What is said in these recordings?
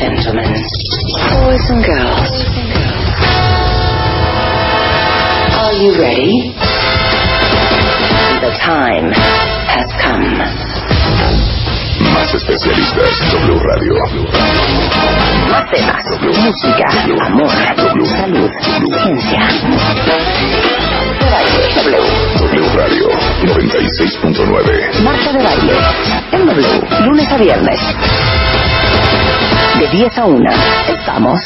gentlemen, boys and girls, are you ready? The time has come. Más especialistas. W Radio. Más temas, música, amor, salud, ciencia. W. W Radio 96.9. Marta de baile. En W, lunes a viernes. De 10 a 1. Estamos.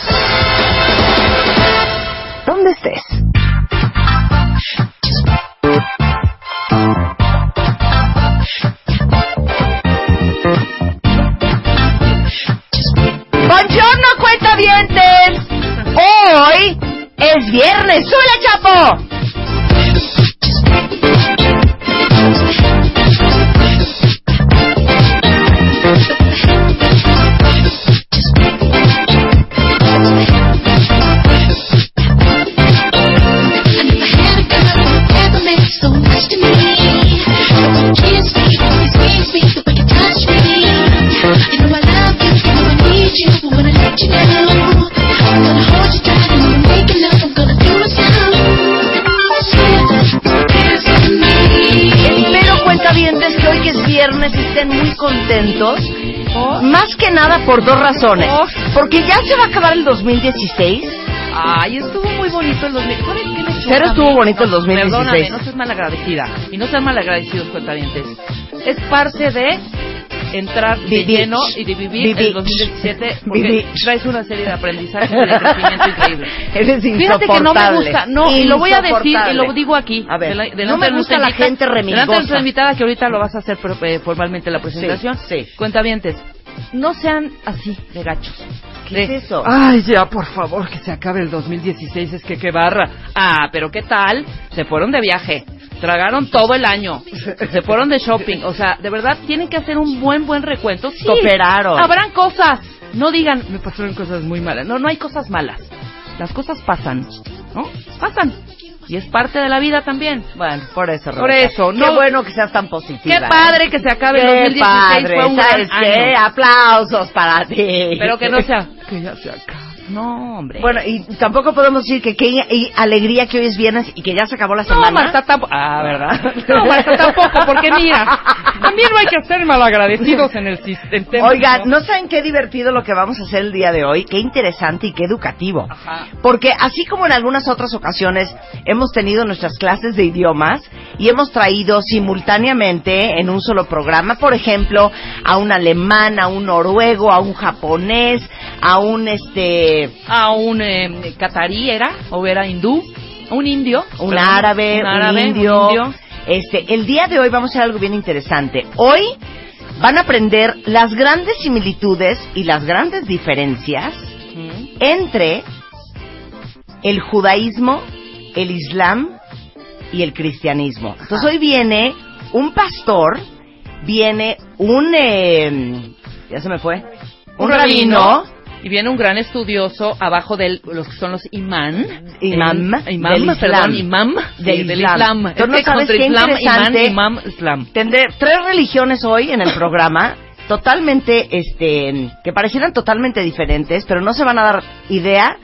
Por dos razones. Porque ya se va a acabar el 2016. Ay, estuvo muy bonito el 2016. ¿Sabes qué me choca Pero estuvo bonito el 2016. Perdóname, no seas malagradecida. Y no sean malagradecidos, cuentavientes. Es parte de entrar de lleno y de vivir el 2017 porque Vivir. traes una serie de aprendizajes y de crecimiento increíble. Eres Fíjate que no me gusta, no, y lo voy a decir y lo digo aquí. A ver, de la- no me gusta la gente Delante de remilgosa. nuestra invitada que ahorita lo vas a hacer pero, eh, formalmente la presentación. Sí, sí. Cuentavientes, no sean así de gachos. ¿Qué De, es eso? Ay, ya, por favor, que se acabe el 2016, es que qué barra. Ah, pero ¿qué tal? Se fueron de viaje, tragaron todo el año, se fueron de shopping. O sea, de verdad, tienen que hacer un buen, buen recuento. Sí, Cooperaron. Habrán cosas. No digan, me pasaron cosas muy malas. No, no hay cosas malas. Las cosas pasan, ¿no? Pasan. Y es parte de la vida también. Bueno, por eso, Por eso, Qué no- bueno que seas tan positiva. Qué ¿eh? padre que se acabe el Qué 2016. padre, fue un gran ¿sabes qué? año. Aplausos para ti. Pero que no sea, que ya se acabe. No, hombre. Bueno, y tampoco podemos decir que qué alegría que hoy es viernes y que ya se acabó la No, semana. Marta tampoco. Ah, ¿verdad? No, Marta tampoco, porque mira, también no hay que ser malagradecidos en el sistema. Oigan, ¿no saben qué divertido lo que vamos a hacer el día de hoy? Qué interesante y qué educativo. Ajá. Porque así como en algunas otras ocasiones hemos tenido nuestras clases de idiomas y hemos traído simultáneamente en un solo programa, por ejemplo, a un alemán, a un noruego, a un japonés, a un este A un eh, catarí era, o era hindú, un indio. un perdón, árabe, un, indio. un indio. Este, el día de hoy vamos a hacer algo bien interesante. Hoy van a aprender las grandes similitudes y las grandes diferencias entre el judaísmo, el islam y el cristianismo. Entonces hoy viene un pastor, viene un eh, ya se me fue, un, rabino, Y viene un gran estudioso abajo de los que son los imán. Imam imam, del perdón, Islam. imam. Del sí, del Islam. Islam. ¿no sabes qué Islam, interesante? imán, imam, Islam. Tendré tres religiones hoy en el programa, totalmente, este, que parecieran totalmente diferentes, pero no se van a dar idea,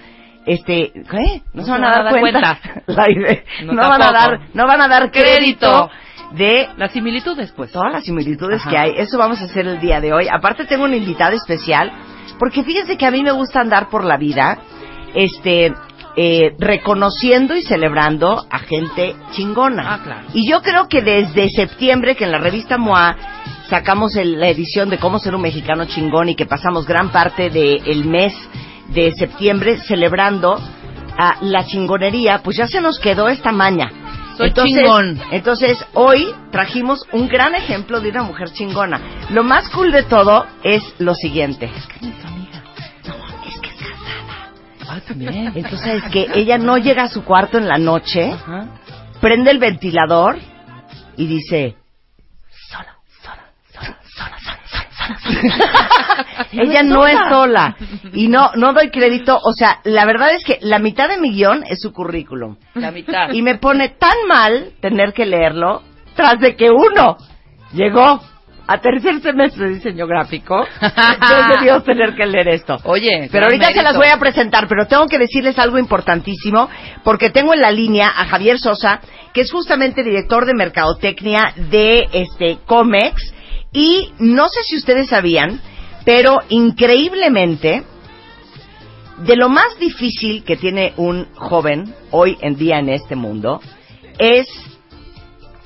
este, ¿qué? No, se van a dar, cuenta, La idea- No, no, van a dar, no van a dar crédito de Las similitudes, pues. todas las similitudes Ajá. que hay. Eso vamos a hacer el día de hoy. Aparte tengo un invitado especial, porque fíjense que a mí me gusta andar por la vida, este, eh, reconociendo y celebrando a gente chingona. Ah, claro. Y yo creo que desde septiembre, que en la revista MOA sacamos el- la edición de cómo ser un mexicano chingón y que pasamos gran parte del mes de septiembre celebrando a la chingonería, pues ya se nos quedó esta maña. Soy entonces, chingón. Entonces, hoy trajimos un gran ejemplo de una mujer chingona. Lo más cool de todo es lo siguiente. Ah, también. Entonces, es que ella no llega a su cuarto en la noche, Ajá. prende el ventilador y dice, sola, sola, sola, sola, sola, sola, sola. Ella no es sola. Y no, no doy crédito. O sea, la verdad es que la mitad de mi guion es su currículum. La mitad. Y me pone tan mal tener que leerlo tras de que uno llegó a tercer semestre de diseño gráfico. Entonces debió tener que leer esto. Oye, Pero ahorita se las voy a presentar, pero tengo que decirles algo importantísimo, porque tengo en la línea a Javier Sosa, que es justamente director de mercadotecnia de este Comex, y no sé si ustedes sabían, pero increíblemente, de lo más difícil que tiene un joven hoy en día en este mundo, es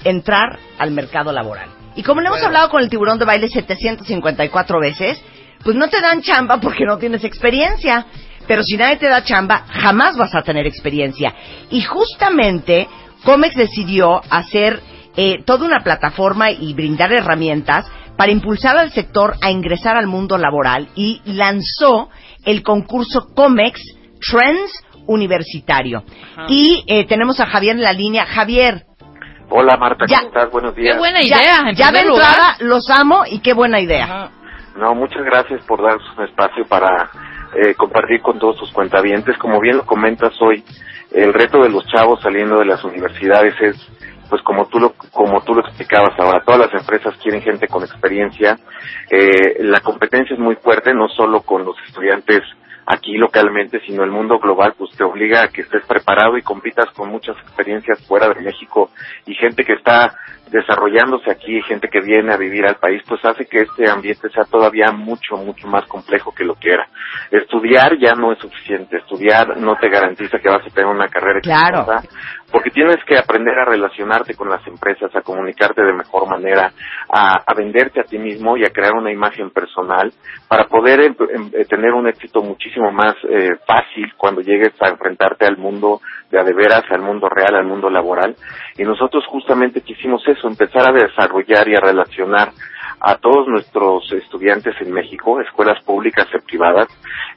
entrar al mercado laboral. Y como le hemos hablado con el tiburón de baile 754 veces, pues no te dan chamba porque no tienes experiencia. Pero si nadie te da chamba, jamás vas a tener experiencia. Y justamente Comex decidió hacer eh, toda una plataforma y brindar herramientas para impulsar al sector a ingresar al mundo laboral y lanzó el concurso Comex Trends Universitario. Ajá. Y eh, tenemos a Javier en la línea. Javier, Hola Marta, Ya. ¿cómo estás? Buenos días. Qué buena ya, idea. en ya de entrada los amo y qué buena idea. Ajá. No, muchas gracias por darnos un espacio para eh, compartir con todos tus cuentavientes. Como bien lo comentas hoy, el reto de los chavos saliendo de las universidades es, pues como tú lo, como tú lo explicabas ahora, todas las empresas quieren gente con experiencia. Eh, la competencia es muy fuerte, no solo con los estudiantes aquí localmente, sino el mundo global, pues te obliga a que estés preparado y compitas con muchas experiencias fuera de México y gente que está desarrollándose aquí, gente que viene a vivir al país, pues hace que este ambiente sea todavía mucho, mucho más complejo que lo que era. Estudiar ya no es suficiente, estudiar no te garantiza que vas a tener una carrera Claro. exitosa, porque tienes que aprender a relacionarte con las empresas, a comunicarte de mejor manera, a, venderte a ti mismo y a crear una imagen personal para poder em- em- eh, tener un éxito muchísimo más eh, fácil cuando llegues a enfrentarte al mundo de a de veras, al mundo real, al mundo laboral. Y nosotros justamente quisimos eso, empezar a desarrollar y a relacionar a todos nuestros estudiantes en México, escuelas públicas y privadas,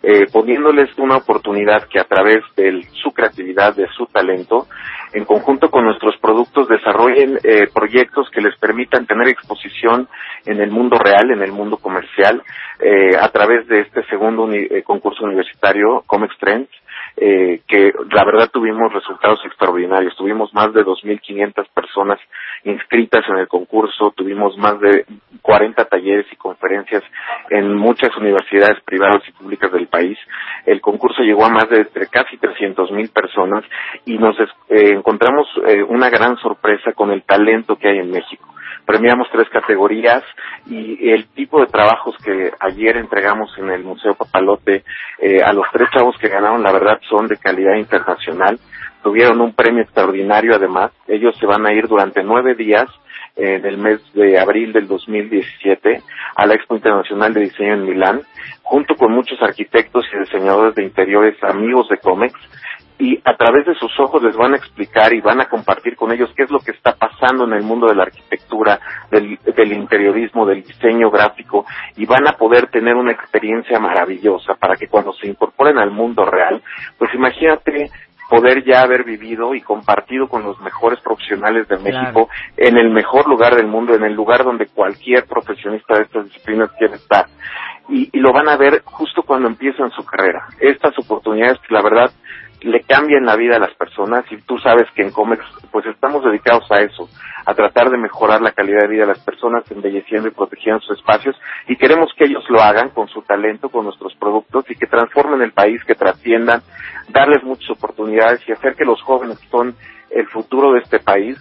eh, poniéndoles una oportunidad que a través de su creatividad, de su talento, en conjunto con nuestros productos, desarrollen eh, proyectos que les permitan tener exposición en el mundo real, en el mundo comercial, eh, a través de este segundo eh, concurso universitario, Comex Trends, eh, que la verdad tuvimos resultados extraordinarios. Tuvimos más de 2.500 personas inscritas en el concurso, tuvimos más de 40 talleres y conferencias en muchas universidades privadas y públicas del país. El concurso llegó a más de entre casi 300.000 personas y nos eh, encontramos eh, una gran sorpresa con el talento que hay en México premiamos tres categorías y el tipo de trabajos que ayer entregamos en el Museo Papalote eh, a los tres chavos que ganaron, la verdad, son de calidad internacional. Tuvieron un premio extraordinario además. Ellos se van a ir durante nueve días en el mes de abril del 2017 a la Expo Internacional de Diseño en Milán, junto con muchos arquitectos y diseñadores de interiores amigos de Comex, y a través de sus ojos les van a explicar y van a compartir con ellos qué es lo que está pasando en el mundo de la arquitectura, del, del interiorismo, del diseño gráfico y van a poder tener una experiencia maravillosa para que cuando se incorporen al mundo real, pues imagínate poder ya haber vivido y compartido con los mejores profesionales de México en el mejor lugar del mundo, en el lugar donde cualquier profesionista de estas disciplinas quiere estar. Y, y lo van a ver justo cuando empiezan su carrera. Estas oportunidades que la verdad le cambian la vida a las personas y tú sabes que en Comex pues estamos dedicados a eso, a tratar de mejorar la calidad de vida de las personas, embelleciendo y protegiendo sus espacios y queremos que ellos lo hagan con su talento, con nuestros productos y que transformen el país, que trasciendan, darles muchas oportunidades y hacer que los jóvenes son el futuro de este país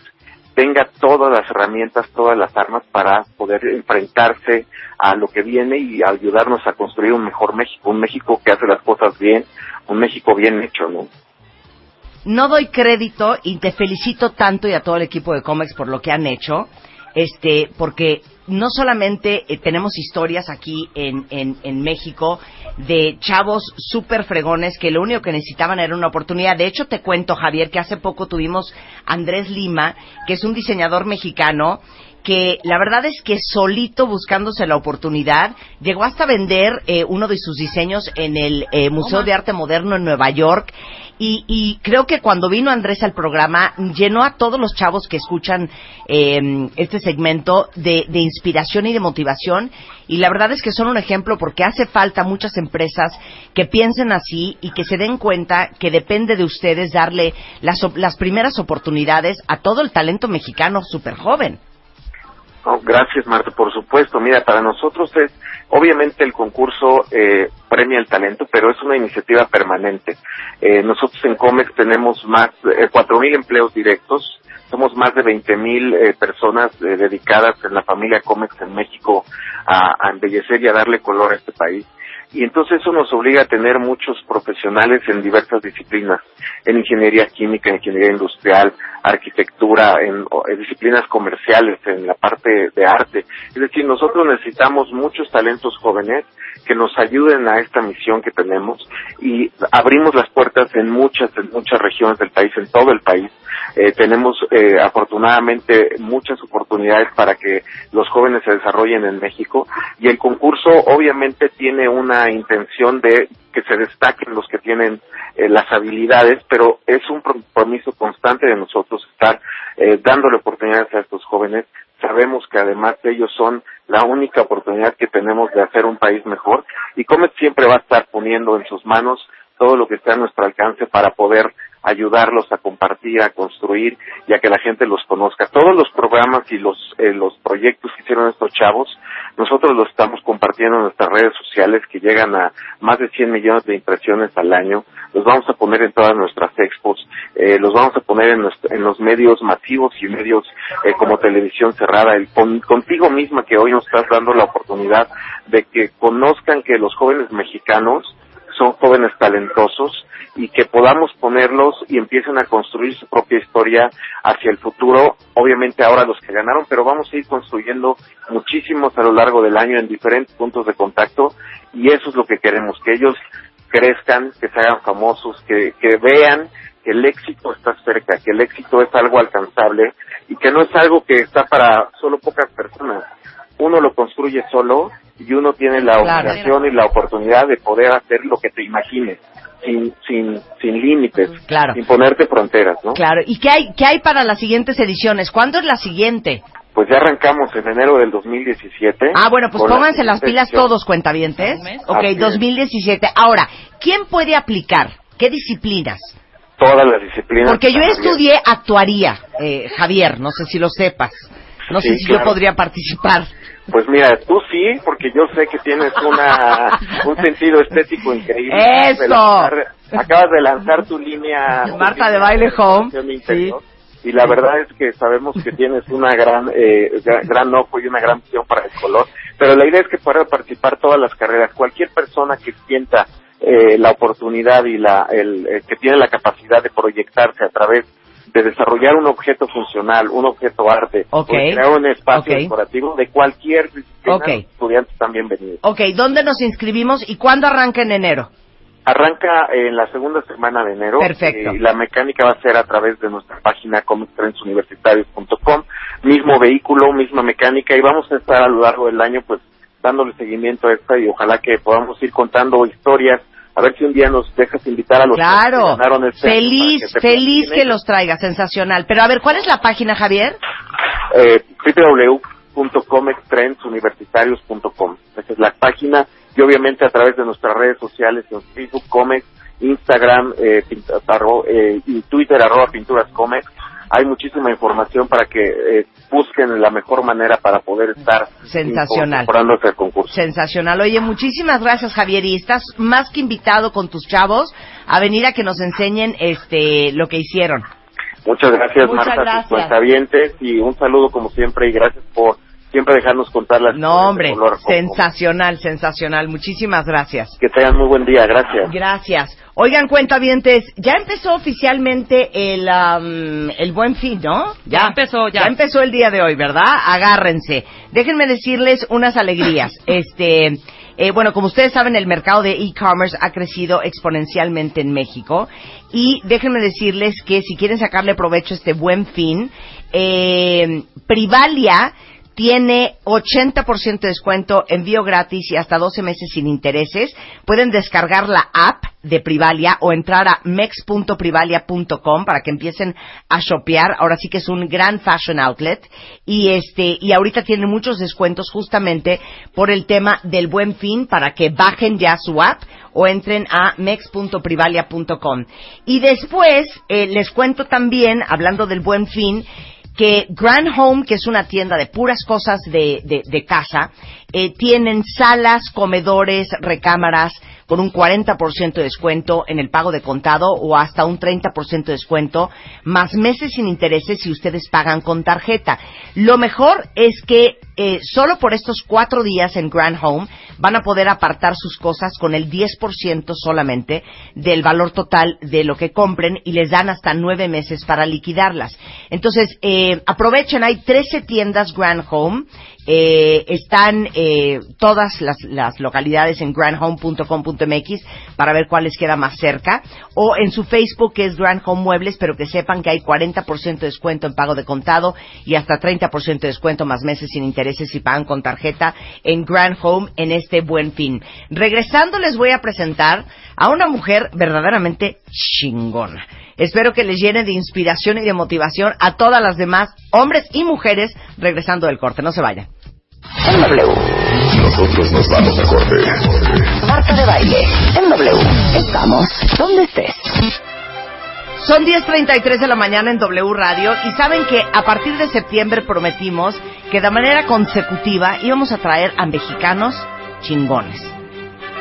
tenga todas las herramientas, todas las armas para poder enfrentarse a lo que viene y ayudarnos a construir un mejor México, un México que hace las cosas bien, un México bien hecho, ¿no? No doy crédito y te felicito tanto y a todo el equipo de Comex por lo que han hecho, este, porque no solamente eh, tenemos historias aquí en, en, en México de chavos súper fregones que lo único que necesitaban era una oportunidad. De hecho, te cuento, Javier, que hace poco tuvimos Andrés Lima, que es un diseñador mexicano que la verdad es que solito buscándose la oportunidad llegó hasta vender eh, uno de sus diseños en el eh, Museo de Arte Moderno en Nueva York. Y, y creo que cuando vino Andrés al programa llenó a todos los chavos que escuchan eh, este segmento de, de inspiración y de motivación. Y la verdad es que son un ejemplo porque hace falta muchas empresas que piensen así y que se den cuenta que depende de ustedes darle las, las primeras oportunidades a todo el talento mexicano súper joven. Oh, gracias, Marta. Por supuesto. Mira, para nosotros es, obviamente el concurso eh, premia el talento, pero es una iniciativa permanente. Eh, nosotros en COMEX tenemos más, eh, cuatro mil empleos directos. Somos más de 20 mil eh, personas eh, dedicadas en la familia COMEX en México a, a embellecer y a darle color a este país. Y entonces eso nos obliga a tener muchos profesionales en diversas disciplinas, en ingeniería química, en ingeniería industrial, arquitectura, en, en disciplinas comerciales, en la parte de arte. Es decir, nosotros necesitamos muchos talentos jóvenes que nos ayuden a esta misión que tenemos y abrimos las puertas en muchas, en muchas regiones del país, en todo el país. Eh, tenemos eh, afortunadamente muchas oportunidades para que los jóvenes se desarrollen en México y el concurso obviamente tiene una intención de que se destaquen los que tienen eh, las habilidades, pero es un compromiso constante de nosotros estar eh, dándole oportunidades a estos jóvenes. Sabemos que además ellos son la única oportunidad que tenemos de hacer un país mejor y Comet siempre va a estar poniendo en sus manos todo lo que esté a nuestro alcance para poder ayudarlos a compartir, a construir y a que la gente los conozca. Todos los programas y los, eh, los proyectos que hicieron estos chavos, nosotros los estamos compartiendo en nuestras redes sociales que llegan a más de 100 millones de impresiones al año. Los vamos a poner en todas nuestras expos, eh, los vamos a poner en, nuestro- en los medios masivos y medios eh, como televisión cerrada. El, con- contigo misma que hoy nos estás dando la oportunidad de que conozcan que los jóvenes mexicanos son jóvenes talentosos y que podamos ponerlos y empiecen a construir su propia historia hacia el futuro. Obviamente ahora los que ganaron, pero vamos a ir construyendo muchísimos a lo largo del año en diferentes puntos de contacto y eso es lo que queremos, que ellos crezcan, que se hagan famosos, que, que vean que el éxito está cerca, que el éxito es algo alcanzable y que no es algo que está para solo pocas personas. Uno lo construye solo y uno tiene la Claro. obligación y la oportunidad de poder hacer lo que te imagines, sin, sin, sin límites, Claro. sin ponerte fronteras, ¿no? Claro. ¿Y qué hay, qué hay para las siguientes ediciones? ¿Cuándo es la siguiente? Pues ya arrancamos en enero del 2017. Ah, bueno, pues con la pónganse las pilas edición. todos, cuentavientes. Ok, Así es. 2017. Ahora, ¿quién puede aplicar? ¿Qué disciplinas? Todas las disciplinas. Porque yo estudié actuaría, eh, Javier, no sé si lo sepas. No sé Sí, si yo podría participar. Pues mira, tú sí, porque yo sé que tienes una un sentido estético increíble. ¡Eso! Acabas de lanzar- tu línea. tu Marta de Baile Home, interior, Y la verdad es que sabemos que tienes una gran, eh, gra- gran ojo y una gran visión para el color. Pero la idea es que puedan participar todas las carreras. Cualquier persona que sienta eh, la oportunidad y la, el, eh, que tiene la capacidad de proyectarse a través de desarrollar un objeto funcional, un objeto arte, o crear un espacio Ok. decorativo de cualquier disciplina, Ok. los estudiantes están bienvenidos. Ok, ¿dónde nos inscribimos y cuándo arranca en enero? Arranca en la segunda semana de enero. Perfecto. La mecánica va a ser a través de nuestra página comictrendsuniversitarios.com. Mismo vehículo, misma mecánica y vamos a estar a lo largo del año pues dándole seguimiento a esta y ojalá que podamos ir contando historias. A ver si un día nos dejas invitar a los que Claro, ganaron este año feliz, que feliz que los traiga, sensacional. Pero a ver, ¿cuál es la página, Javier? eh, www.comextrendsuniversitarios.com. Esa es la página y obviamente a través de nuestras redes sociales en Facebook Comex, Instagram eh, arro- eh, y Twitter arroba pinturas Comex. Hay muchísima información para que eh, busquen la mejor manera para poder estar Sensacional. al concurso. Sensacional. Oye, muchísimas gracias, Javier. Y estás más que invitado con tus chavos a venir a que nos enseñen este lo que hicieron. Muchas gracias Muchas Marta, gracias. tus cuentavientes, y un saludo como siempre y gracias por siempre dejarnos contar las No, hombre, color. sensacional, sensacional. Muchísimas gracias. Que tengan muy buen día, gracias. Gracias. Oigan, cuentavientes, ya empezó oficialmente el, am, el buen fin, ¿no? Ya empezó, ya. Ya empezó el día de hoy, ¿verdad? Agárrense. Déjenme decirles unas alegrías. Este, eh, bueno, como ustedes saben, el mercado de e-commerce ha crecido exponencialmente en México. Y déjenme decirles que si quieren sacarle provecho a este buen fin, eh, Privalia tiene 80% de descuento, envío gratis y hasta 12 meses sin intereses. Pueden descargar la app de Privalia o entrar a mex.privalia.com para que empiecen a shopear. Ahora sí que es un gran fashion outlet y este y ahorita tienen muchos descuentos justamente por el tema del Buen Fin para que bajen ya su app o entren a mex.privalia.com. Y después eh, les cuento también, hablando del Buen Fin, que Grand Home, que es una tienda de puras cosas de, de, de casa, eh, tienen salas, comedores, recámaras con un 40% de descuento en el pago de contado o hasta un 30% de descuento, más meses sin intereses si ustedes pagan con tarjeta. Lo mejor es que eh, solo por estos cuatro días en Grand Home van a poder apartar sus cosas con el 10% solamente del valor total de lo que compren y les dan hasta nueve meses para liquidarlas. Entonces, eh, aprovechen, hay 13 tiendas Grand Home eh, están eh, todas las, las, localidades en grandhome.com.mx para ver cuál les queda más cerca. O en su Facebook, que es Grand Home Muebles, pero que sepan que hay 40% de descuento en pago de contado y hasta 30% de descuento más meses sin intereses si pagan con tarjeta en Grand Home en este buen fin. Regresando, les voy a presentar a una mujer verdaderamente chingona. Espero que les llene de inspiración y de motivación a todas las demás, hombres y mujeres, regresando del corte. No se vayan. En W. Nosotros nos vamos a corte. Marta de baile. En W. Estamos donde estés. Son 10.33 de la mañana en W Radio y saben que a partir de septiembre prometimos que de manera consecutiva íbamos a traer a mexicanos chingones.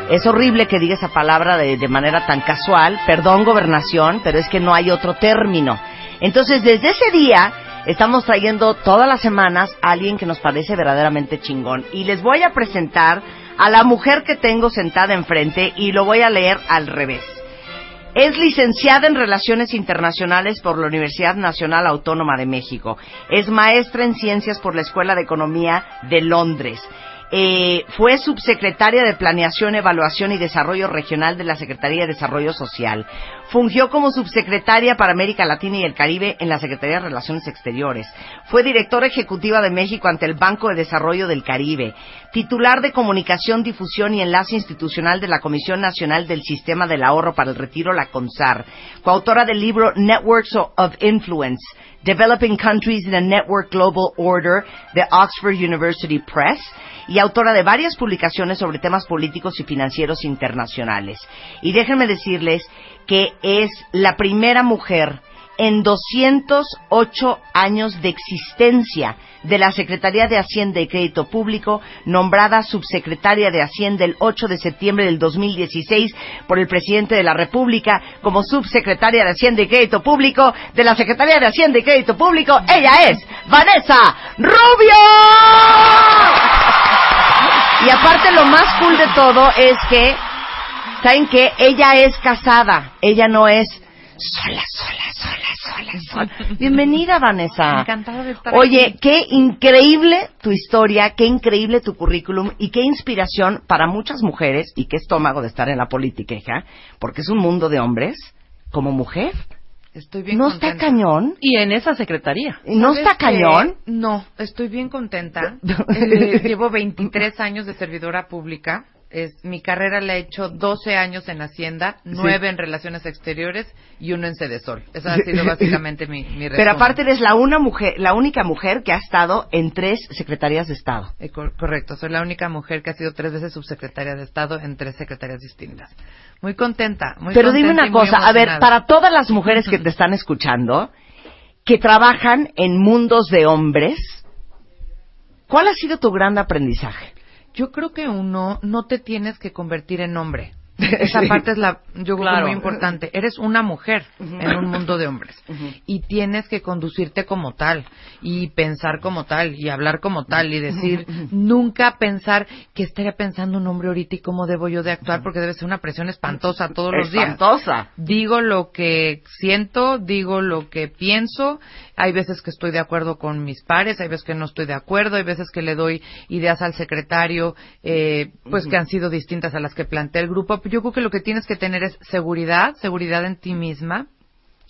Es horrible que diga esa palabra de, de manera tan casual, perdón gobernación, pero es que no hay otro término. Entonces desde ese día estamos trayendo todas las semanas a alguien que nos parece verdaderamente chingón. Y les voy a presentar a la mujer que tengo sentada enfrente y lo voy a leer al revés. Es licenciada en Relaciones Internacionales por la Universidad Nacional Autónoma de México. Es maestra en Ciencias por la Escuela de Economía de Londres. Eh, fue subsecretaria de Planeación, Evaluación y Desarrollo Regional de la Secretaría de Desarrollo Social. Fungió como subsecretaria para América Latina y el Caribe en la Secretaría de Relaciones Exteriores. Fue directora ejecutiva de México ante el Banco de Desarrollo del Caribe. Titular de Comunicación, Difusión y Enlace Institucional de la Comisión Nacional del Sistema del Ahorro para el Retiro, la CONSAR. Coautora del libro Networks of Influence. Developing Countries in a Network Global Order de Oxford University Press y autora de varias publicaciones sobre temas políticos y financieros internacionales. Y déjenme decirles que es la primera mujer en 208 años de existencia de la Secretaría de Hacienda y Crédito Público, nombrada subsecretaria de Hacienda el 8 de septiembre del 2016 por el presidente de la República como subsecretaria de Hacienda y Crédito Público de la Secretaría de Hacienda y Crédito Público. Ella es Vanessa Rubio. Y aparte lo más cool de todo es que, ¿saben qué? Ella es casada, ella no es sola, sola, sola, sola, sola. Bienvenida, Vanessa. Encantada de estar Oye, aquí. qué increíble tu historia, qué increíble tu currículum y qué inspiración para muchas mujeres y qué estómago de estar en la política, hija, porque es un mundo de hombres como mujer. Estoy bien ¿No contenta. está cañón? Y en esa secretaría. ¿No ¿Sabes está qué? cañón? No, estoy bien contenta. Eh, llevo 23 años de servidora pública. Es, mi carrera la he hecho 12 años en Hacienda, 9 en Relaciones Exteriores y uno en Sedesol. Esa ha sido básicamente mi, mi Pero aparte eres la, una mujer, la única mujer que ha estado en tres secretarías de Estado. Eh, cor- correcto, soy la única mujer que ha sido tres veces subsecretaria de Estado en tres secretarías distintas. Muy contenta, muy Pero dime una cosa, a ver, para todas las mujeres que te están escuchando, que trabajan en mundos de hombres, ¿cuál ha sido tu gran aprendizaje? Yo creo que uno no te tienes que convertir en hombre. Esa Sí. parte es la, yo creo Claro. muy importante. Eres una mujer en un mundo de hombres y tienes que conducirte como tal y pensar como tal y hablar como tal y decir nunca pensar que estaría pensando un hombre ahorita y cómo debo yo de actuar porque debe ser una presión espantosa todos los días. Espantosa. Digo lo que siento, digo lo que pienso. Hay veces que estoy de acuerdo con mis pares, hay veces que no estoy de acuerdo, hay veces que le doy ideas al secretario, eh, pues que han sido distintas a las que plantea el grupo. Yo creo que lo que tienes que tener es seguridad, seguridad en ti misma.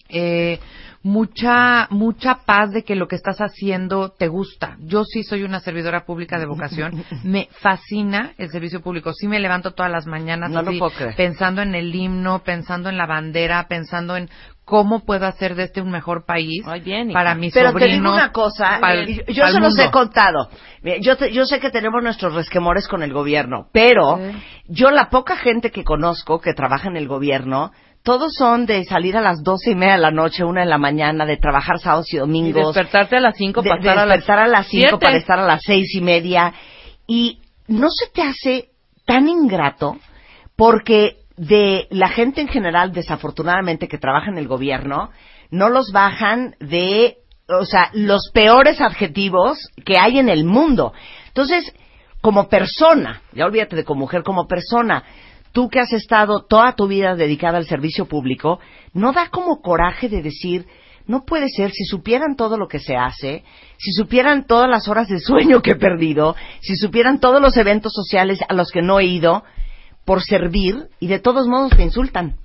Eh, mucha mucha paz de que lo que estás haciendo te gusta. Yo sí soy una servidora pública de vocación. Me fascina el servicio público. Sí me levanto todas las mañanas No así, pensando en el himno, pensando en la bandera, pensando en cómo puedo hacer de este un mejor país Ay, bien, para mis Pero sobrinos. te digo una cosa, pa'l- yo, se los he contado. Yo, te- yo sé que tenemos nuestros resquemores con el gobierno, pero Sí. yo la poca gente que conozco que trabaja en el gobierno, todos son de salir a las doce y media de la noche, una de la mañana, de trabajar sábados y Y domingos. despertarte a las 5 de, para de estar a las despertar a las cinco siete. para estar a las seis y media. Y no se te hace tan ingrato porque de la gente en general, desafortunadamente, que trabaja en el gobierno, no los bajan de, o sea, los peores adjetivos que hay en el mundo. Entonces, como persona, ya olvídate de como mujer, como persona, tú que has estado toda tu vida dedicada al servicio público, ¿no da como coraje de decir, no puede ser, si supieran todo lo que se hace, si supieran todas las horas de sueño que he perdido, si supieran todos los eventos sociales a los que no he ido, por servir, y de todos modos te insultan?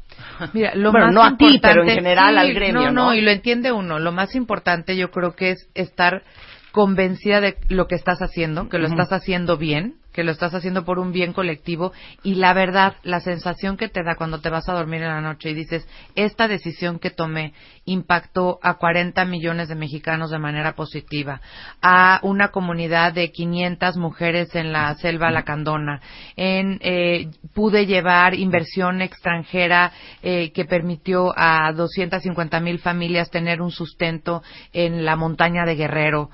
Mira, lo Bueno, más no a ti, pero en general sí, al gremio, no, ¿no? y lo entiende uno. Lo más importante yo creo que es estar convencida de lo que estás haciendo, que lo estás haciendo bien, que lo estás haciendo por un bien colectivo y la verdad, la sensación que te da cuando te vas a dormir en la noche y dices, esta decisión que tomé impactó a 40 millones de mexicanos de manera positiva, a una comunidad de 500 mujeres en la selva lacandona, en, eh, pude llevar inversión extranjera eh, que permitió a 250 mil familias tener un sustento en la montaña de Guerrero.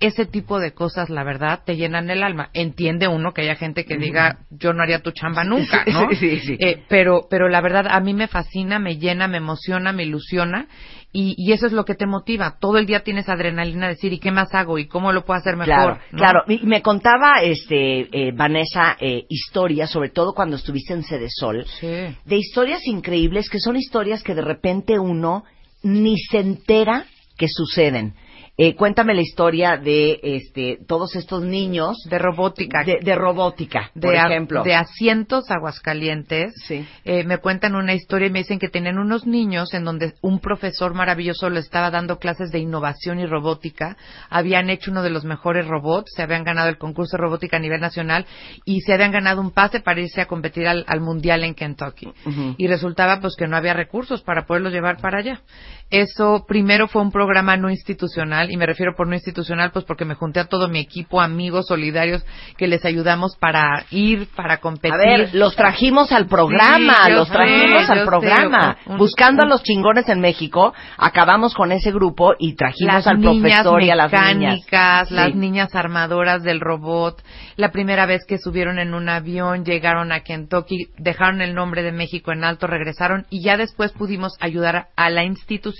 Ese tipo de cosas, la verdad, te llenan el alma. Entiende uno que haya gente que diga, yo no haría tu chamba nunca, ¿no? Sí, sí. Eh, pero, pero la verdad, a mí me fascina, me llena, me emociona, me ilusiona. Y, y eso es lo que te motiva. Todo el día tienes adrenalina de decir, ¿y qué más hago? ¿Y cómo lo puedo hacer mejor? Claro, ¿no? claro. Y me contaba, este, eh, Vanessa, eh, historias, sobre todo cuando estuviste en Cedesol, Sí. de historias increíbles que son historias que de repente uno ni se entera que suceden. Eh, cuéntame la historia de este, todos estos niños De robótica. de, de robótica, de, por a- ejemplo. de asientos Aguascalientes. Sí. Eh, me cuentan una historia y me dicen que tenían unos niños en donde un profesor maravilloso le estaba dando clases de innovación y robótica. Habían hecho uno de los mejores robots, se habían ganado el concurso de robótica a nivel nacional y se habían ganado un pase para irse a competir al, al mundial en Kentucky. Y resultaba pues que no había recursos para poderlos llevar para allá. Eso primero fue un programa no institucional y me refiero por no institucional pues porque me junté a todo mi equipo, amigos solidarios que les ayudamos para ir, para competir. A ver, los trajimos al programa, Sí, los trajimos al programa. un- Buscando a los chingones en México, acabamos con ese grupo y trajimos al profesor y a las niñas. mecánicas, las Sí. niñas armadoras del robot. La primera vez que subieron en un avión, llegaron a Kentucky, dejaron el nombre de México en alto, regresaron y ya después pudimos ayudar a la institución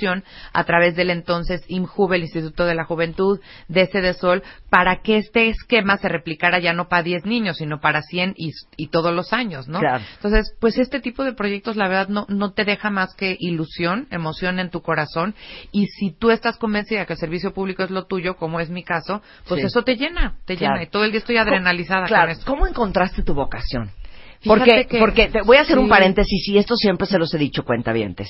a través del entonces IMJUVE, el Instituto de la Juventud, de Sol, para que este esquema se replicara ya no para 10 niños, sino para 100 y, y todos los años, ¿no? Claro. Entonces, pues este tipo de proyectos, la verdad, no, no te deja más que ilusión, emoción en tu corazón. Y si tú estás convencida que el servicio público es lo tuyo, como es mi caso, pues Sí. eso te llena, te Claro. llena. Y todo el día estoy adrenalizada Claro, con eso. ¿cómo encontraste tu vocación? Porque, que- porque te voy a hacer un paréntesis y esto siempre se los he dicho cuentavientes.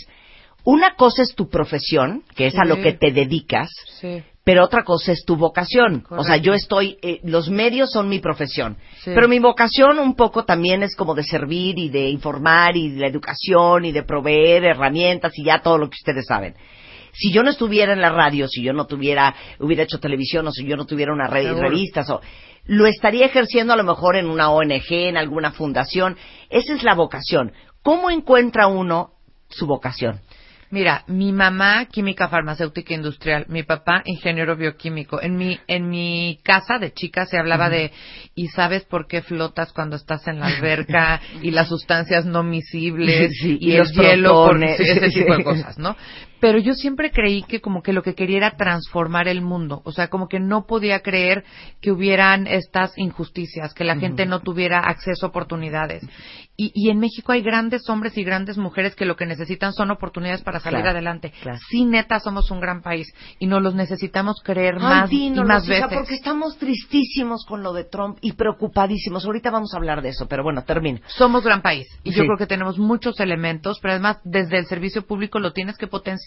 Una cosa es tu profesión, que es a lo que te dedicas, Sí. pero otra cosa es tu vocación. O sea, yo estoy, eh, los medios son mi profesión, Sí. pero mi vocación un poco también es como de servir y de informar y de la educación y de proveer herramientas y ya todo lo que ustedes saben. Si yo no estuviera en la radio, si yo no tuviera, hubiera hecho televisión o si yo no tuviera una red de revistas o lo estaría ejerciendo a lo mejor en una ONG, en alguna fundación. Esa es la vocación. ¿Cómo encuentra uno su vocación? Mira, mi mamá química farmacéutica industrial, mi papá ingeniero bioquímico. En mi en mi casa de chica se hablaba de y sabes por qué flotas cuando estás en la alberca y las sustancias no miscibles Sí, y, y el hielo por ese tipo de cosas, ¿no? Pero yo siempre creí que como que lo que quería era transformar el mundo, o sea, como que no podía creer que hubieran estas injusticias, que la gente no tuviera acceso a oportunidades. Y, y en México hay grandes hombres y grandes mujeres que lo que necesitan son oportunidades para salir Claro, adelante. claro. Sí, neta, somos un gran país y nos los necesitamos creer Ay, más dinos, y más hija, veces. porque estamos tristísimos con lo de Trump y preocupadísimos. Ahorita vamos a hablar de eso, pero bueno, termina. Somos gran país y yo Sí. creo que tenemos muchos elementos, pero además desde el servicio público lo tienes que potenciar.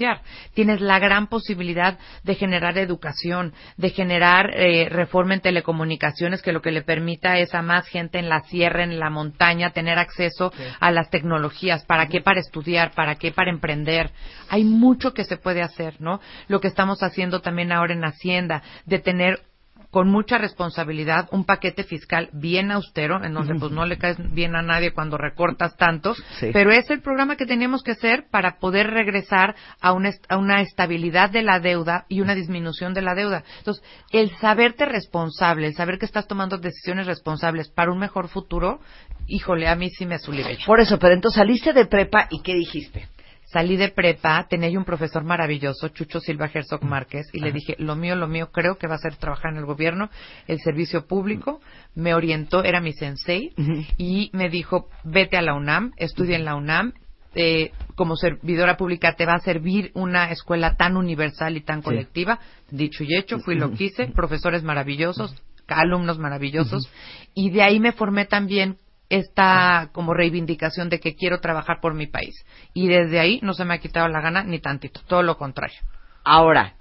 Tienes la gran posibilidad de generar educación, de generar eh, reforma en telecomunicaciones que lo que le permita es a más gente en la sierra, en la montaña, tener acceso a las tecnologías. ¿Para qué? Para estudiar, ¿para qué? Para emprender. Hay mucho que se puede hacer, ¿no? Lo que estamos haciendo también ahora en Hacienda, de tener con mucha responsabilidad, un paquete fiscal bien austero, en donde pues no le caes bien a nadie cuando recortas tanto, Sí. pero es el programa que teníamos que hacer para poder regresar a una, est- a una estabilidad de la deuda y una disminución de la deuda. Entonces, el saberte responsable, el saber que estás tomando decisiones responsables para un mejor futuro, híjole, a mí sí me sulibe. Por eso, pero entonces saliste de prepa y ¿qué dijiste? Salí de prepa, tenía yo un profesor maravilloso, Chucho Silva Herzog Márquez, y le dije, lo mío, lo mío, creo que va a ser trabajar en el gobierno, el servicio público. Me orientó, era mi sensei, y me dijo, vete a la UNAM, estudia en la UNAM. eh, como servidora pública te va a servir una escuela tan universal y tan colectiva. Dicho y hecho, fui lo que hice, profesores maravillosos, alumnos maravillosos, y de ahí me formé también esta como reivindicación de que quiero trabajar por mi país. Y desde ahí no se me ha quitado la gana ni tantito, todo lo contrario. Ahora,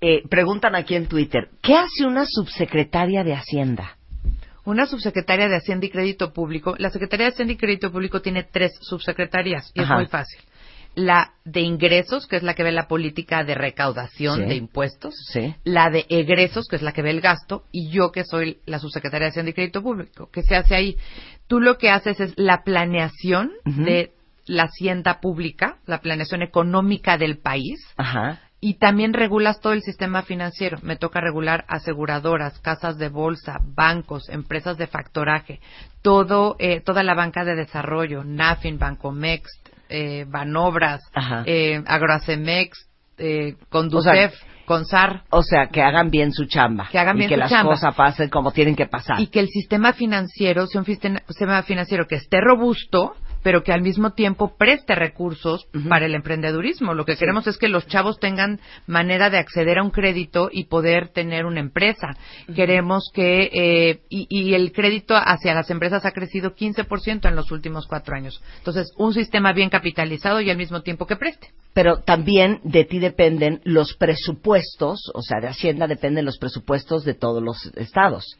eh, preguntan aquí en Twitter, ¿qué hace una subsecretaria de Hacienda? Una subsecretaria de Hacienda y Crédito Público, la Secretaría de Hacienda y Crédito Público tiene tres subsecretarías y Ajá. es muy fácil. La de ingresos, que es la que ve la política de recaudación Sí. de impuestos. Sí. La de egresos, que es la que ve el gasto. Y yo, que soy la subsecretaria de Hacienda y Crédito Público. ¿Qué se hace ahí? Tú lo que haces es la planeación de la hacienda pública, la planeación económica del país. Ajá. Y también regulas todo el sistema financiero. Me toca regular aseguradoras, casas de bolsa, bancos, empresas de factoraje, todo, eh, toda la banca de desarrollo, NAFIN, Bancomex, eh, Banobras, eh, Agroacemex, eh, O Conducef, sea, Consar. O sea, que hagan bien su chamba. Que hagan y bien que su las chamba. cosas pasen como tienen que pasar. Y que el sistema financiero sea un sistema financiero que esté robusto, pero que al mismo tiempo preste recursos para el emprendedurismo. Lo que queremos es que los chavos tengan manera de acceder a un crédito y poder tener una empresa. Queremos que, eh, y, y el crédito hacia las empresas ha crecido 15% en los últimos cuatro años. Entonces, un sistema bien capitalizado y al mismo tiempo que preste. Pero también de ti dependen los presupuestos, o sea, de Hacienda dependen los presupuestos de todos los estados.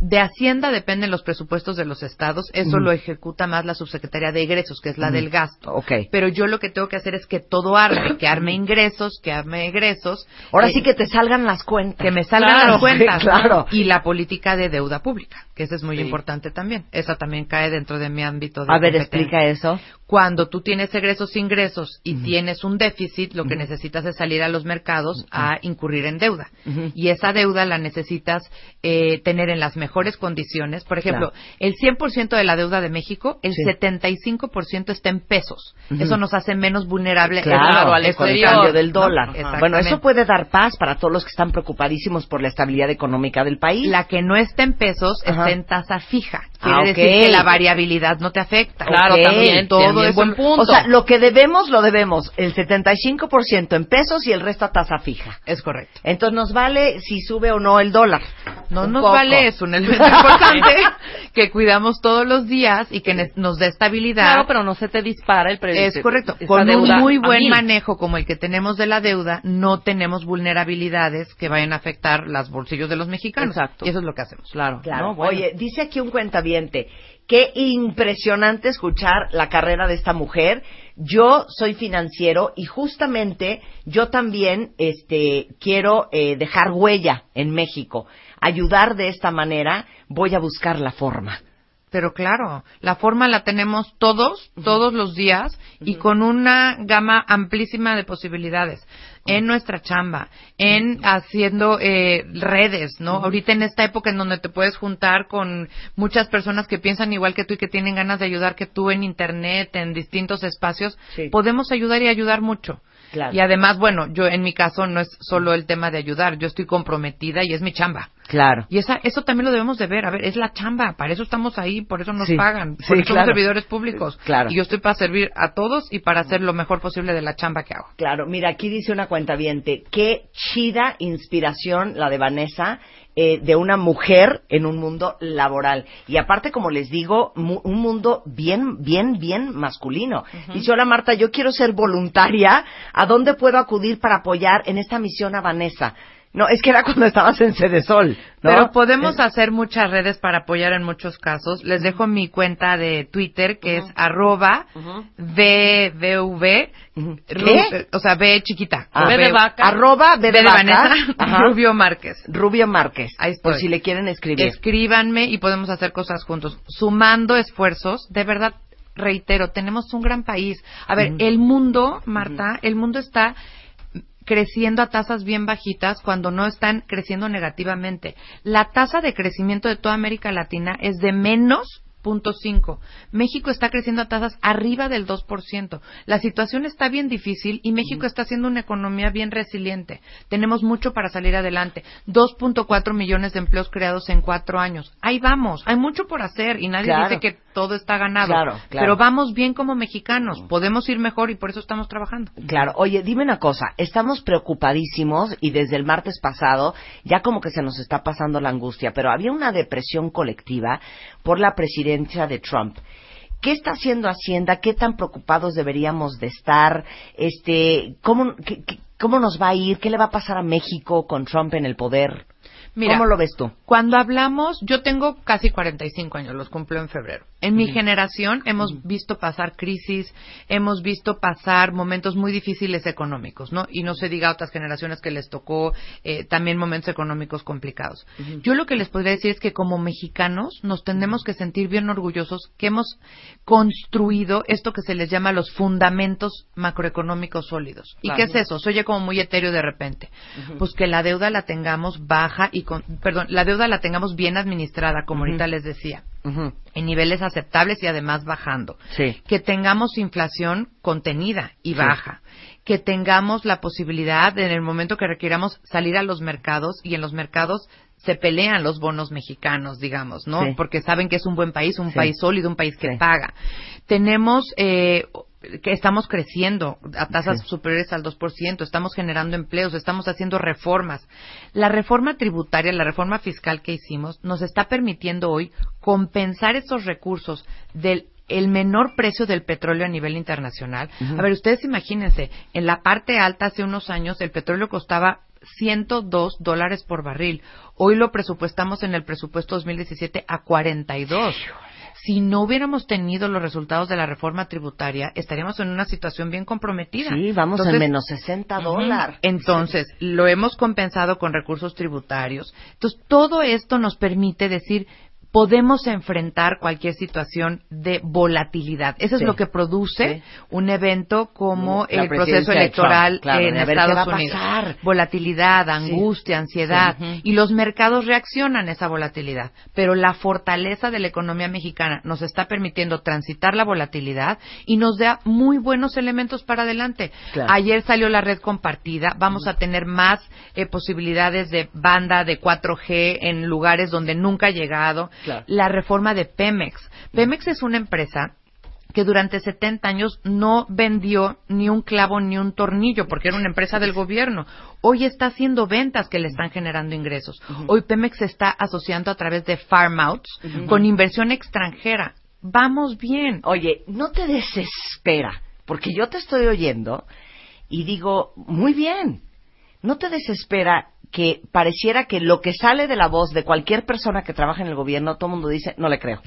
De Hacienda dependen los presupuestos de los estados. Eso lo ejecuta más la subsecretaría de egresos, que es la del gasto. Ok. Pero yo lo que tengo que hacer es que todo arme, que arme ingresos, que arme egresos. Ahora eh, sí que te salgan las cuentas. que me salgan Claro, las cuentas. sí, claro. Y la política de deuda pública, que esa es muy Sí. importante también. Esa también cae dentro de mi ámbito de A ver, explica eso. Cuando tú tienes egresos ingresos y tienes un déficit, lo que necesitas es salir a los mercados a incurrir en deuda. Y esa deuda la necesitas eh, tener en las mejores condiciones. Por ejemplo, Claro. el 100% de la deuda de México, el Sí. 75% está en pesos. Ujú. Eso nos hace menos vulnerables Claro, al exterior, cambio del ¿no? dólar. Exactamente. Bueno, eso puede dar paz para todos los que están preocupadísimos por la estabilidad económica del país. La que no está en pesos Ajá. está en tasa fija. Quiere Ah, ok. decir que la variabilidad no te afecta. Claro, Ok, también, todo también eso. buen punto. O sea, lo que debemos, lo debemos. El 75% en pesos y el resto a tasa fija. Es correcto. Entonces nos vale si sube o no el dólar. No Un nos poco. vale eso, un elemento importante que cuidamos todos los días y que nos dé estabilidad. Claro, pero no se te dispara el precio. es correcto. Con un muy buen manejo como el que tenemos de la deuda, no tenemos vulnerabilidades que vayan a afectar los bolsillos de los mexicanos. Exacto. Y eso es lo que hacemos. Claro, Claro. ¿no? Bueno. Oye, dice aquí un cuentaviente, qué impresionante escuchar la carrera de esta mujer. Yo soy financiero y justamente yo también este, quiero eh, dejar huella en México. Ayudar de esta manera, voy a buscar la forma. Pero claro, la forma la tenemos todos, todos los días y con una gama amplísima de posibilidades en nuestra chamba, en haciendo eh, redes, ¿no? Ahorita en esta época en donde te puedes juntar con muchas personas que piensan igual que tú y que tienen ganas de ayudar que tú en internet, en distintos espacios, Sí. podemos ayudar y ayudar mucho. Claro. Y además, bueno, yo en mi caso no es solo el tema de ayudar, yo estoy comprometida y es mi chamba. Claro. Y esa, eso también lo debemos de ver. A ver, es la chamba. Para eso estamos ahí, por eso nos Sí, pagan. Por sí, eso somos servidores públicos. Claro. Y yo estoy para servir a todos y para hacer lo mejor posible de la chamba que hago. Claro, mira, aquí dice una cuentaviente, qué chida inspiración la de Vanessa, eh, de una mujer en un mundo laboral. Y aparte, como les digo, mu- un mundo bien, bien, bien masculino. Dice, hola Marta, yo quiero ser voluntaria, ¿a dónde puedo acudir para apoyar en esta misión a Vanessa? No, es que era cuando estabas en Cedesol, ¿no? Pero podemos hacer muchas redes para apoyar en muchos casos. Les dejo mi cuenta de Twitter, que es arroba ¿Qué? o sea, B chiquita. Ah, B de B- vaca. arroba B de B de vaca. Vanessa. Rubio Márquez. Rubio Márquez. Ahí estoy. Por si le quieren escribir. Escríbanme y podemos hacer cosas juntos. Sumando esfuerzos, de verdad, reitero, tenemos un gran país. A ver, el mundo, Marta, el mundo está creciendo a tasas bien bajitas cuando no están creciendo negativamente. La tasa de crecimiento de toda América Latina es de menos punto cinco. México está creciendo a tasas arriba del 2%. La situación está bien difícil y México está haciendo una economía bien resiliente. Tenemos mucho para salir adelante. 2.4 millones de empleos creados en cuatro años. Ahí vamos. Hay mucho por hacer y nadie Claro. dice que todo está ganado. Claro, claro. Pero vamos bien como mexicanos. Podemos ir mejor y por eso estamos trabajando. Claro, oye, dime una cosa, estamos preocupadísimos y desde el martes pasado ya como que se nos está pasando la angustia, pero había una depresión colectiva por la presidencia de Trump. ¿Qué está haciendo Hacienda? ¿Qué tan preocupados deberíamos de estar? Este, ¿cómo, qué- qué- ¿Cómo nos va a ir? ¿Qué le va a pasar a México con Trump en el poder? Mira, ¿Cómo lo ves tú? Cuando hablamos, yo tengo casi 45 años, los cumplo en febrero. En mi generación hemos visto pasar crisis, hemos visto pasar momentos muy difíciles económicos, ¿no? Y no se diga a otras generaciones que les tocó eh, también momentos económicos complicados. Yo lo que les podría decir es que como mexicanos nos tenemos que sentir bien orgullosos que hemos construido esto que se les llama los fundamentos macroeconómicos sólidos. ¿Y qué es eso? Se oye como muy etéreo de repente. Pues que la deuda la tengamos baja y con, perdón, la deuda la tengamos bien administrada, como ahorita les decía, en niveles aceptables y además bajando. Sí. Que tengamos inflación contenida y baja. Que tengamos la posibilidad en el momento que requiramos salir a los mercados y en los mercados se pelean los bonos mexicanos, digamos, ¿no? Sí. Porque saben que es un buen país, un Sí. país sólido, un país que Sí. paga. Tenemos eh, que estamos creciendo a tasas Sí. superiores al 2%, estamos generando empleos, estamos haciendo reformas. La reforma tributaria, la reforma fiscal que hicimos, nos está permitiendo hoy compensar esos recursos del el menor precio del petróleo a nivel internacional. A ver, ustedes imagínense, en la parte alta hace unos años el petróleo costaba 102 dólares por barril. Hoy lo presupuestamos en el presupuesto 2017 a 42. Si no hubiéramos tenido los resultados de la reforma tributaria, estaríamos en una situación bien comprometida. Sí, vamos en Entonces, menos 60 Ujú. dólares. Entonces, lo hemos compensado con recursos tributarios. Entonces, todo esto nos permite decir, podemos enfrentar cualquier situación de volatilidad. Eso Sí. es lo que produce Sí. un evento como La el proceso electoral Trump, claro, en Estados Unidos. pasar. Volatilidad, angustia, ansiedad. Y los mercados reaccionan a esa volatilidad. Pero la fortaleza de la economía mexicana nos está permitiendo transitar la volatilidad y nos da muy buenos elementos para adelante. Claro. Ayer salió la red compartida. Vamos a tener más eh, posibilidades de banda de 4G en lugares donde nunca ha llegado. Claro. La reforma de Pemex. Pemex es una empresa que durante 70 años no vendió ni un clavo ni un tornillo porque era una empresa del gobierno. Hoy está haciendo ventas que le están generando ingresos. Hoy Pemex se está asociando a través de farm outs con inversión extranjera. Vamos bien. Oye, no te desespera, porque yo te estoy oyendo y digo, muy bien, no te desespera que pareciera que lo que sale de la voz de cualquier persona que trabaja en el gobierno, todo el mundo dice, no le creo.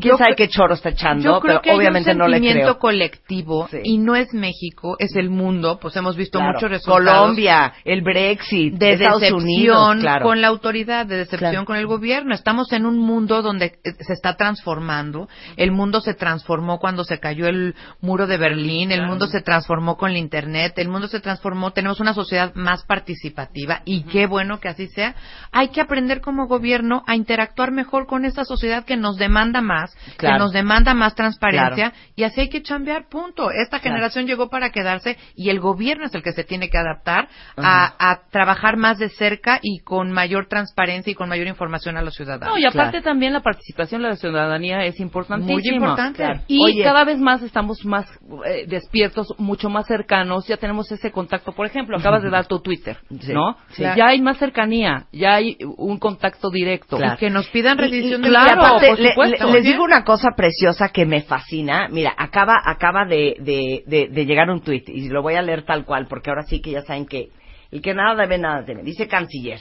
¿Quién sabe qué choro está echando? Yo creo pero que obviamente hay un no le sentimiento creo. colectivo Sí. y no es México, es el mundo. Pues hemos visto Claro. muchos resultados. Colombia, el Brexit, de Estados decepción Unidos, claro. con la autoridad, de decepción Claro. con el gobierno. Estamos en un mundo donde eh, se está transformando. El mundo se transformó cuando se cayó el muro de Berlín. El mundo se transformó con la Internet. El mundo se transformó. Tenemos una sociedad más participativa y qué bueno que así sea. Hay que aprender como gobierno a interactuar mejor con esta sociedad que nos demanda más, Claro. que nos demanda más transparencia Claro. y así hay que chambear, punto. Esta generación llegó para quedarse y el gobierno es el que se tiene que adaptar a, a trabajar más de cerca y con mayor transparencia y con mayor información a los ciudadanos. No, y aparte Claro. también la participación de la ciudadanía es importantísima. Muy importante. Claro. Y Oye. cada vez más estamos más eh, despiertos, mucho más cercanos, ya tenemos ese contacto. Por ejemplo, acabas de dar tu Twitter, Sí, ¿no? sí. Ya hay más cercanía, ya hay un contacto directo. Claro. Y que nos pidan y de claro, aparte, por le- le- les digo una cosa preciosa que me fascina. Mira, acaba, acaba de, de, de- de llegar un tuit y lo voy a leer tal cual, porque ahora sí que ya saben que El que nada debe, nada teme. Dice canciller.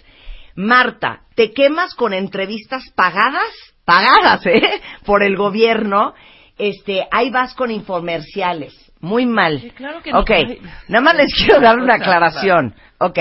Marta, ¿te quemas con entrevistas pagadas? Pagadas, ¿eh? Por el gobierno. Este, ahí vas con infomerciales. Muy mal. Sí, claro que no. Ok, nada más les quiero dar una aclaración. Ok,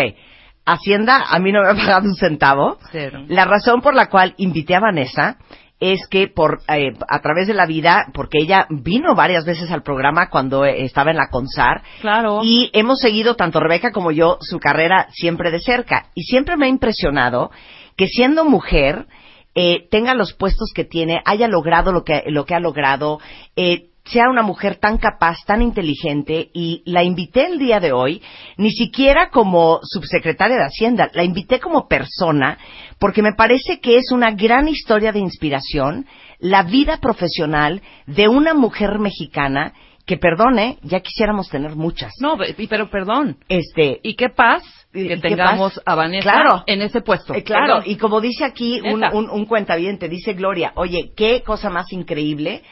Hacienda a mí no me ha pagado un centavo. Cero. La razón por la cual invité a Vanessa es que por eh, a través de la vida, porque ella vino varias veces al programa cuando estaba en la CONSAR, Claro. y hemos seguido, tanto Rebeca como yo, su carrera siempre de cerca. Y siempre me ha impresionado que siendo mujer, eh, tenga los puestos que tiene, haya logrado lo que, lo que ha logrado, eh, sea una mujer tan capaz, tan inteligente, y la invité el día de hoy, ni siquiera como subsecretaria de Hacienda, la invité como persona, porque me parece que es una gran historia de inspiración, la vida profesional de una mujer mexicana que, perdone, ya quisiéramos tener muchas. No, pero perdón. Este, Y qué paz ¿Y- y que tengamos paz? a Vanessa Claro. en ese puesto. Eh, claro, Perdón. y como dice aquí un, un, un cuentaviente, dice Gloria, oye, qué cosa más increíble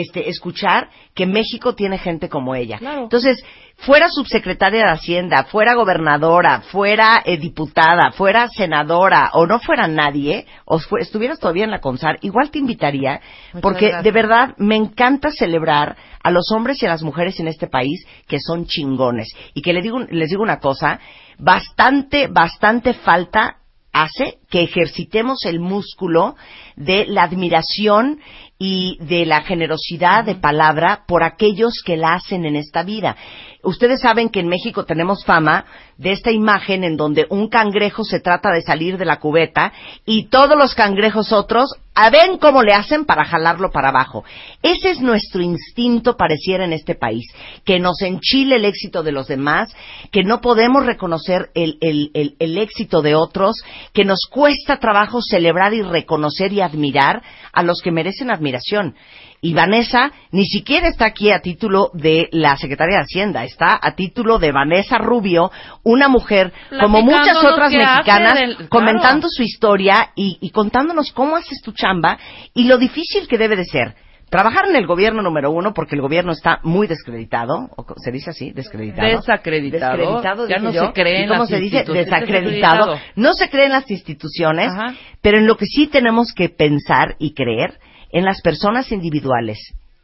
este, escuchar que México tiene gente como ella. Claro. Entonces, fuera subsecretaria de Hacienda, fuera gobernadora, fuera eh, diputada, fuera senadora, o no fuera nadie, o fue- estuvieras todavía en la CONSAR, igual te invitaría, Muchas porque gracias. de verdad me encanta celebrar a los hombres y a las mujeres en este país que son chingones. Y que les digo, les digo una cosa, bastante, bastante falta hace que ejercitemos el músculo de la admiración y de la generosidad de palabra por aquellos que la hacen en esta vida. Ustedes saben que en México tenemos fama de esta imagen en donde un cangrejo se trata de salir de la cubeta y todos los cangrejos otros a ven cómo le hacen para jalarlo para abajo. Ese es nuestro instinto pareciera en este país, que nos enchile el éxito de los demás, que no podemos reconocer el, el- el- el éxito de otros, que nos cuesta trabajo celebrar y reconocer y admirar a los que merecen admiración. Y Vanessa ni siquiera está aquí a título de la Secretaria de Hacienda, está a título de Vanessa Rubio, una mujer como muchas otras mexicanas, del- claro. comentando su historia y, y contándonos cómo haces tu chamba y lo difícil que debe de ser. Trabajar en el gobierno número uno, porque el gobierno está muy descreditado, o se dice así, descreditado. Desacreditado. Desacreditado, Ya no yo. se cree ¿Y en cómo las se dice? Desacreditado. No se cree en las instituciones, Ajá. pero en lo que sí tenemos que pensar y creer en las personas individuales,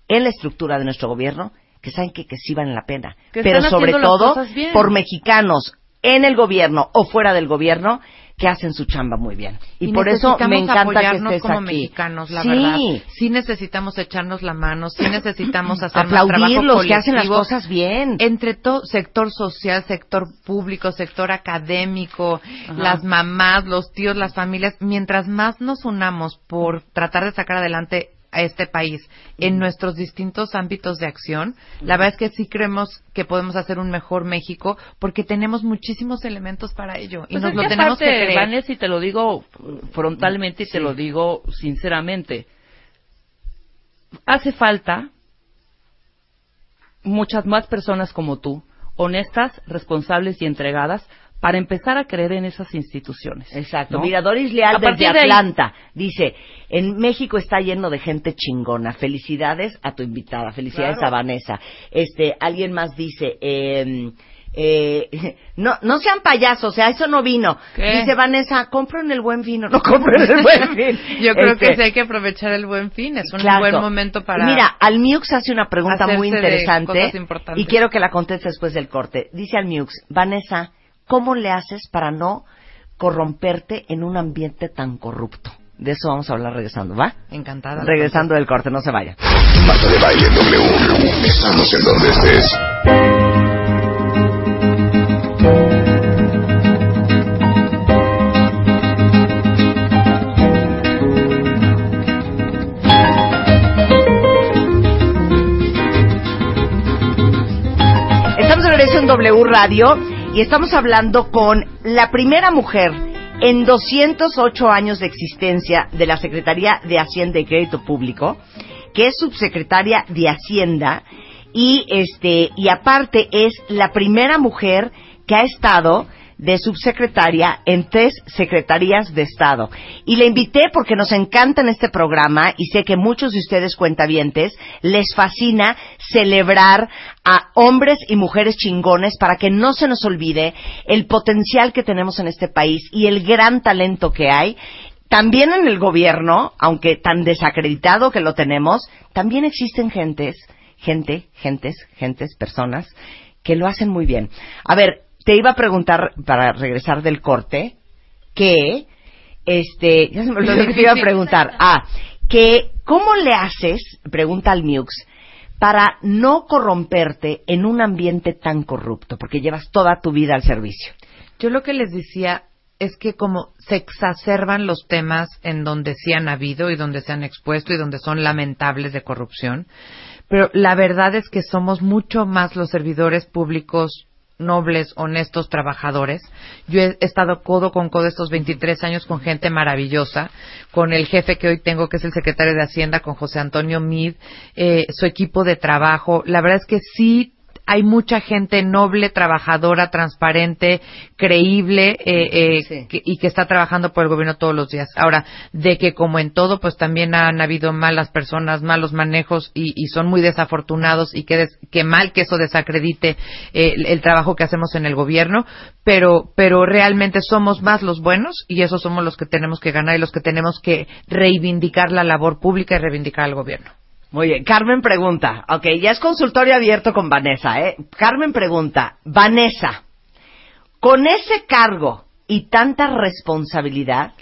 en la estructura de nuestro gobierno, que saben que, que sí valen la pena. Que Pero sobre todo por mexicanos en el gobierno o fuera del gobierno que hacen su chamba muy bien. Y, por eso me encanta que apoyarnos estés como aquí. mexicanos, la sí. verdad. Sí necesitamos echarnos la mano, sí necesitamos hacer más trabajo los que hacen las colectivo. cosas bien. Entre todo, sector social, sector público, sector académico, las mamás, los tíos, las familias, mientras más nos unamos por tratar de sacar adelante a este país en nuestros distintos ámbitos de acción, la verdad es que sí creemos que podemos hacer un mejor México porque tenemos muchísimos elementos para ello y Pues nos lo que tenemos aparte, que creer. Vanessa, y te lo digo frontalmente y te lo digo sinceramente. Hace falta muchas más personas como tú, honestas, responsables y entregadas, para empezar a creer en esas instituciones. Exacto. ¿no? Mira, Doris Leal A desde de Atlanta dice, en México está lleno de gente chingona. Felicidades a tu invitada, felicidades Claro. a Vanessa. Este, alguien más dice, eh, eh, no, no sean payasos, o sea, eso no vino. ¿Qué? Dice Vanessa, compren el buen vino, no compren el buen vino. Yo creo Este, que sí hay que aprovechar el buen fin, es un Claro. buen momento para... Mira, Almiux hace una pregunta muy interesante y quiero que la conteste después del corte. Dice Almiux, Vanessa, ¿cómo le haces para no corromperte en un ambiente tan corrupto? De eso vamos a hablar regresando, ¿va? Encantada. Regresando del corte, no se vayan. Marta de Baile W. Estamos en donde estés. Estamos de regreso en W Radio y estamos hablando con la primera mujer en 208 años de existencia de la Secretaría de Hacienda y Crédito Público, que es subsecretaria de Hacienda y este y aparte es la primera mujer que ha estado de subsecretaria en tres secretarías de Estado. Y le invité porque nos encanta en este programa y sé que muchos de ustedes cuentavientes les fascina celebrar a hombres y mujeres chingones para que no se nos olvide el potencial que tenemos en este país y el gran talento que hay también en el gobierno, aunque tan desacreditado que lo tenemos, también existen gentes, gente, gentes, gentes, personas que lo hacen muy bien. A ver, te iba a preguntar para regresar del corte que este, ya se me olvidó lo que te iba a preguntar. Ah, que ¿cómo le haces? Pregunta al Mux para no corromperte en un ambiente tan corrupto, porque llevas toda tu vida al servicio. Yo lo que les decía es que como se exacerban los temas en donde sí han habido y donde se han expuesto y donde son lamentables de corrupción, pero la verdad es que somos mucho más los servidores públicos nobles, honestos, trabajadores. Yo he estado codo con codo estos 23 años con gente maravillosa, con el jefe que hoy tengo, que es el secretario de Hacienda, con José Antonio Mid, eh, su equipo de trabajo. La verdad es que sí hay mucha gente noble, trabajadora, transparente, creíble eh, eh, Sí. que- y que está trabajando por el gobierno todos los días. Ahora, de que como en todo, pues también han habido malas personas, malos manejos y, y son muy desafortunados y que, des- que mal que eso desacredite eh, el, el trabajo que hacemos en el gobierno, pero, pero realmente somos más los buenos y esos somos los que tenemos que ganar y los que tenemos que reivindicar la labor pública y reivindicar al gobierno. Muy bien, Carmen pregunta, ok, ya es consultorio abierto con Vanessa, ¿eh? Carmen pregunta, Vanessa, con ese cargo y tanta responsabilidad,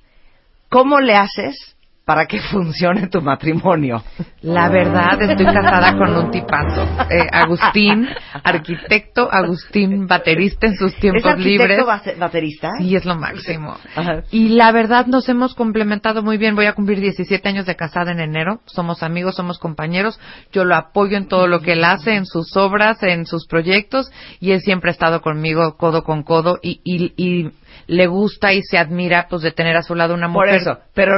¿cómo le haces para que funcione tu matrimonio? La verdad, estoy casada con un tipazo. Eh, Agustín, arquitecto, Agustín, baterista en sus ¿Es tiempos arquitecto libres. baterista? Sí, es lo máximo. Ajá. Y la verdad nos hemos complementado muy bien. Voy a cumplir 17 años de casada en enero. Somos amigos, somos compañeros. Yo lo apoyo en todo lo que él hace, en sus obras, en sus proyectos. Y él siempre ha estado conmigo codo con codo y, y, y le gusta y se admira pues de tener a su lado una Por mujer eso, pero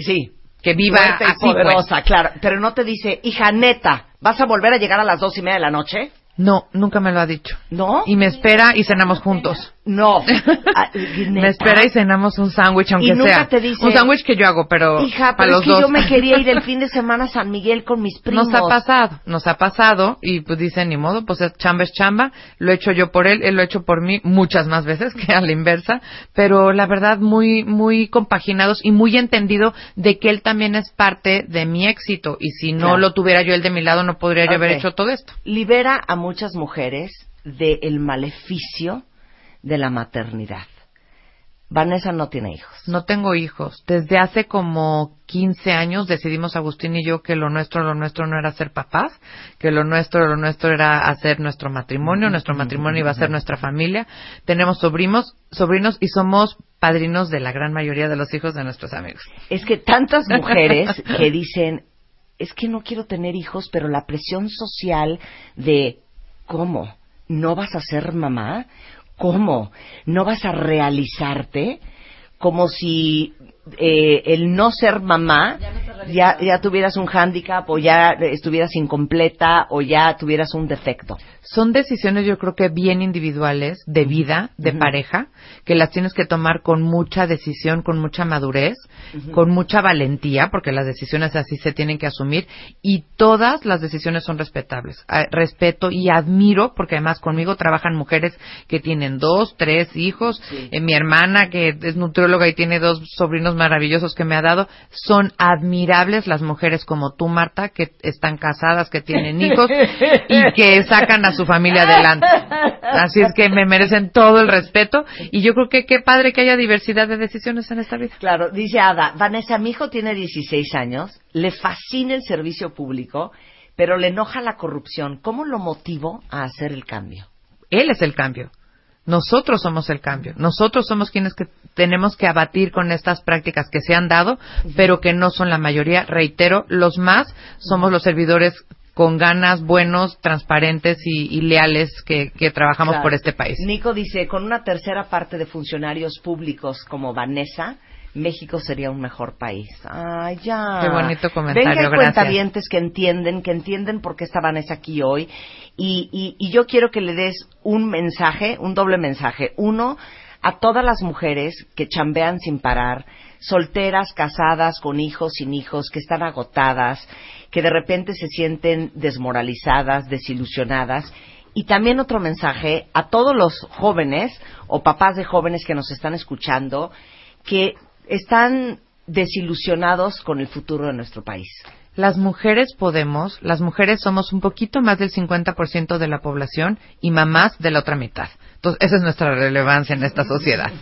sí, que viva fuerte y así pues. claro, pero no te dice, hija neta, ¿vas a volver a llegar a las dos y media de la noche? No, nunca me lo ha dicho. ¿No? Y me espera y cenamos juntos. No. Ah, Me espera y cenamos un sándwich, aunque Y nunca sea. te dice, un sándwich que yo hago, pero Hija, para pero los es que dos. yo me quería ir el fin de semana a San Miguel con mis primos. Nos ha pasado, nos ha pasado y pues dicen ni modo, pues es chamba es chamba, lo he hecho yo por él, él lo ha hecho por mí muchas más veces que a la inversa, pero la verdad muy muy compaginados y muy entendido de que él también es parte de mi éxito y si no Claro. lo tuviera yo él de mi lado no podría yo haber hecho todo esto. Libera a muchas mujeres del maleficio de la maternidad. Vanessa no tiene hijos. No tengo hijos. Desde hace como 15 años decidimos Agustín y yo que lo nuestro, lo nuestro no era ser papás, que lo nuestro, lo nuestro era hacer nuestro matrimonio, nuestro matrimonio iba a ser nuestra familia. Tenemos sobrinos, sobrinos y somos padrinos de la gran mayoría de los hijos de nuestros amigos. Es que tantas mujeres que dicen, es que no quiero tener hijos, pero la presión social de, ¿cómo? ¿No vas a ser mamá? ¿Cómo? ¿No vas a realizarte? Como si eh, el no ser mamá ya, ya tuvieras un hándicap o ya estuvieras incompleta o ya tuvieras un defecto. Son decisiones yo creo que bien individuales, de vida, de pareja, que las tienes que tomar con mucha decisión, con mucha madurez, con mucha valentía, porque las decisiones así se tienen que asumir y todas las decisiones son respetables. Respeto y admiro, porque además conmigo trabajan mujeres que tienen dos, tres hijos, Eh, mi hermana que es nutrióloga y tiene dos sobrinos maravillosos que me ha dado, son admirables las mujeres como tú, Marta, que están casadas, que tienen hijos y que sacan a su familia adelante. Así es que me merecen todo el respeto y yo creo que qué padre que haya diversidad de decisiones en esta vida. Claro, dice Ada, Vanessa, mi hijo tiene 16 años, le fascina el servicio público, pero le enoja la corrupción. ¿Cómo lo motivo a hacer el cambio? Él es el cambio. Nosotros somos el cambio. Nosotros somos quienes que tenemos que abatir con estas prácticas que se han dado, pero que no son la mayoría. Reitero, los más somos los servidores con ganas, buenos, transparentes y, y leales que, que trabajamos Claro. por este país. Nico dice, con una tercera parte de funcionarios públicos como Vanessa, México sería un mejor país. Ay, ya. Qué bonito comentario, Ven que hay gracias. cuentavientes que entienden, que entienden por qué está Vanessa aquí hoy. Y, y, y yo quiero que le des un mensaje, un doble mensaje. Uno, a todas las mujeres que chambean sin parar, solteras, casadas, con hijos, sin hijos, que están agotadas, que de repente se sienten desmoralizadas, desilusionadas. Y también otro mensaje a todos los jóvenes o papás de jóvenes que nos están escuchando, que están desilusionados con el futuro de nuestro país. Las mujeres podemos, las mujeres somos un poquito más del 50% de la población y mamás de la otra mitad. Entonces, esa es nuestra relevancia en esta sociedad.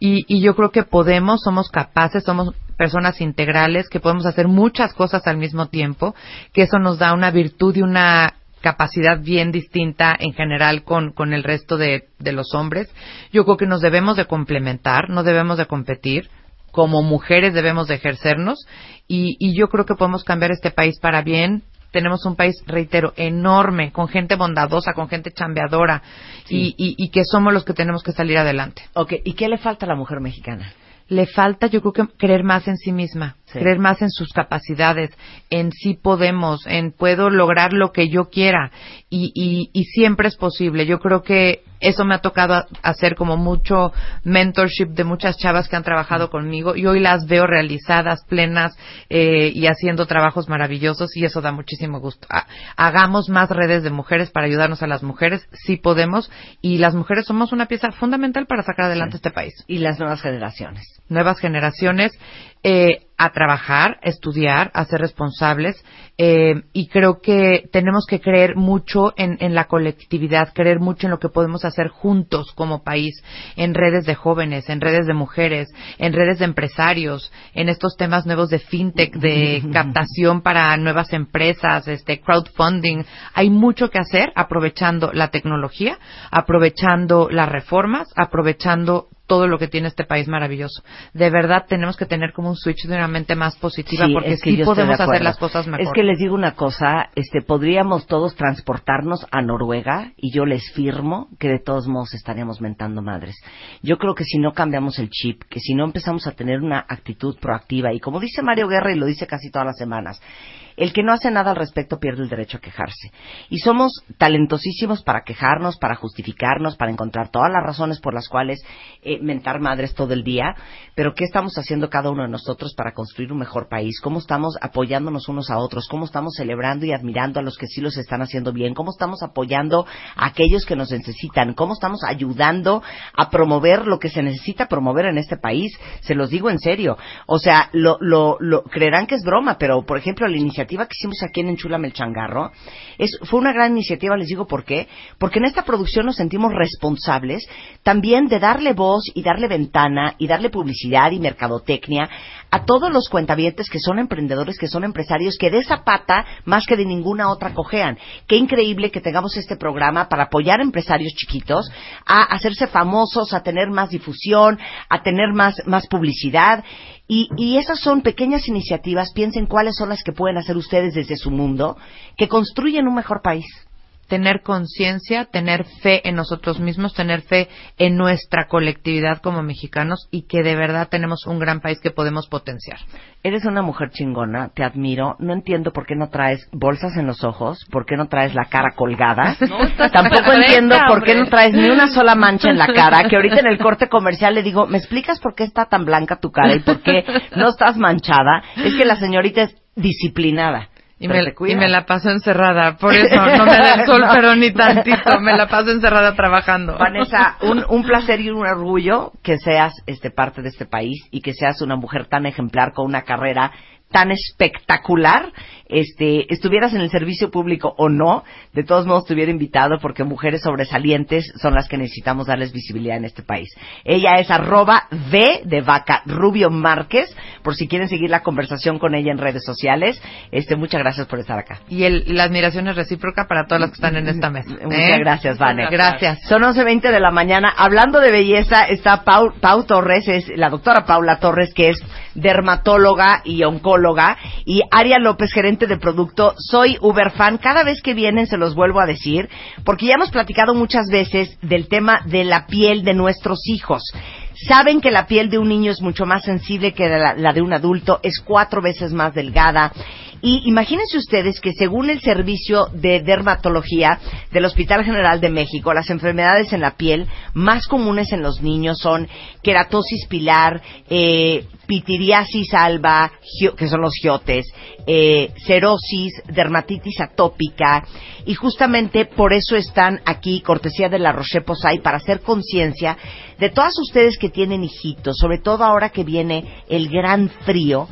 Y, y yo creo que podemos, somos capaces, somos personas integrales, que podemos hacer muchas cosas al mismo tiempo, que eso nos da una virtud y una capacidad bien distinta en general con, con el resto de, de los hombres. Yo creo que nos debemos de complementar, no debemos de competir como mujeres debemos de ejercernos y, y yo creo que podemos cambiar este país para bien. Tenemos un país, reitero, enorme, con gente bondadosa, con gente chambeadora y, y, y que somos los que tenemos que salir adelante. Ok, ¿y qué le falta a la mujer mexicana? Le falta, yo creo que creer más en sí misma, Sí. creer más en sus capacidades, en sí podemos, en puedo lograr lo que yo quiera y, y, y siempre es posible. Yo creo que eso me ha tocado hacer como mucho mentorship de muchas chavas que han trabajado conmigo y hoy las veo realizadas, plenas eh, y haciendo trabajos maravillosos y eso da muchísimo gusto. Ha- hagamos más redes de mujeres para ayudarnos a las mujeres, sí podemos y las mujeres somos una pieza fundamental para sacar adelante este país Y las nuevas generaciones. nuevas generaciones eh, a trabajar, a estudiar, a ser responsables eh, y creo que tenemos que creer mucho en, en la colectividad, creer mucho en lo que podemos hacer juntos como país, en redes de jóvenes, en redes de mujeres, en redes de empresarios, en estos temas nuevos de fintech, de captación para nuevas empresas, este crowdfunding. Hay mucho que hacer aprovechando la tecnología, aprovechando las reformas, aprovechando todo lo que tiene este país maravilloso. De verdad tenemos que tener como un switch de una mente más positiva porque es que sí podemos hacer las cosas mejor. Es que les digo una cosa, este, podríamos todos transportarnos a Noruega y yo les firmo que de todos modos estaríamos mentando madres. Yo creo que si no cambiamos el chip, que si no empezamos a tener una actitud proactiva y como dice Mario Guerra y lo dice casi todas las semanas, el que no hace nada al respecto pierde el derecho a quejarse. Y somos talentosísimos para quejarnos, para justificarnos, para encontrar todas las razones por las cuales eh, mentar madres todo el día. Pero ¿qué estamos haciendo cada uno de nosotros para construir un mejor país? ¿Cómo estamos apoyándonos unos a otros? ¿Cómo estamos celebrando y admirando a los que sí los están haciendo bien? ¿Cómo estamos apoyando a aquellos que nos necesitan? ¿Cómo estamos ayudando a promover lo que se necesita promover en este país? Se los digo en serio. O sea, lo, lo, lo creerán que es broma, pero por ejemplo, la iniciativa que hicimos aquí en Enchúlame el Changarro es, fue una gran iniciativa, les digo por qué. Porque en esta producción nos sentimos responsables también de darle voz y darle ventana y darle publicidad y mercadotecnia a todos los cuentavientes que son emprendedores, que son empresarios, que de esa pata más que de ninguna otra cojean. Qué increíble que tengamos este programa para apoyar a empresarios chiquitos a hacerse famosos, a tener más difusión, a tener más, más publicidad. Y, y esas son pequeñas iniciativas, piensen cuáles son las que pueden hacer ustedes desde su mundo, que construyen un mejor país. Tener conciencia, tener fe en nosotros mismos, tener fe en nuestra colectividad como mexicanos y que de verdad tenemos un gran país que podemos potenciar. Eres una mujer chingona, te admiro. No entiendo por qué no traes bolsas en los ojos, por qué no traes la cara colgada. No, Tampoco entiendo por qué no traes ni una sola mancha en la cara. Que ahorita en el corte comercial le digo, ¿me explicas por qué está tan blanca tu cara y por qué no estás manchada? Es que la señorita es disciplinada. Y me, y me la paso encerrada, por eso no me da el sol, No. pero ni tantito, me la paso encerrada trabajando. Vanessa, un, un placer y un orgullo que seas este parte de este país y que seas una mujer tan ejemplar con una carrera tan espectacular, este, estuvieras en el servicio público o no, de todos modos te hubiera invitado porque mujeres sobresalientes son las que necesitamos darles visibilidad en este país. Ella es arroba V de vaca Rubio Márquez, por si quieren seguir la conversación con ella en redes sociales. Este, muchas gracias por estar acá. Y el, la admiración es recíproca para todas las que están en esta mesa. Muchas ¿eh? gracias, Vane. Gracias. Son 11.20 de la mañana. Hablando de belleza, está Pau, Pau Torres, es la doctora Paula Torres, que es dermatóloga y oncóloga, y Aria López, gerente de producto. Soy Uberfan. Cada vez que vienen se los vuelvo a decir, porque ya hemos platicado muchas veces del tema de la piel de nuestros hijos. Saben que la piel de un niño es mucho más sensible que la de un adulto, es cuatro veces más delgada Y imagínense ustedes que según el servicio de dermatología del Hospital General de México, las enfermedades en la piel más comunes en los niños son queratosis pilar, eh, pitiriasis alba, que son los giotes, eh, cerosis, dermatitis atópica, y justamente por eso están aquí, cortesía de la Roche Posay, para hacer conciencia de todas ustedes que tienen hijitos, sobre todo ahora que viene el gran frío,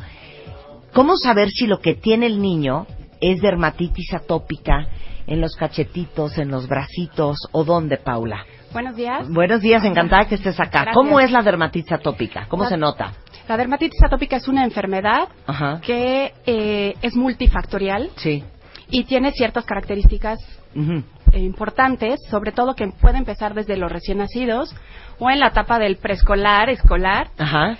¿cómo saber si lo que tiene el niño es dermatitis atópica en los cachetitos, en los bracitos o dónde, Paula? Buenos días. Buenos días, encantada que estés acá. Gracias. ¿Cómo es la dermatitis atópica? ¿Cómo La- se nota? La dermatitis atópica es una enfermedad Ajá. que eh, es multifactorial Sí. y tiene ciertas características eh, importantes, sobre todo que puede empezar desde los recién nacidos o en la etapa del preescolar, escolar Ajá.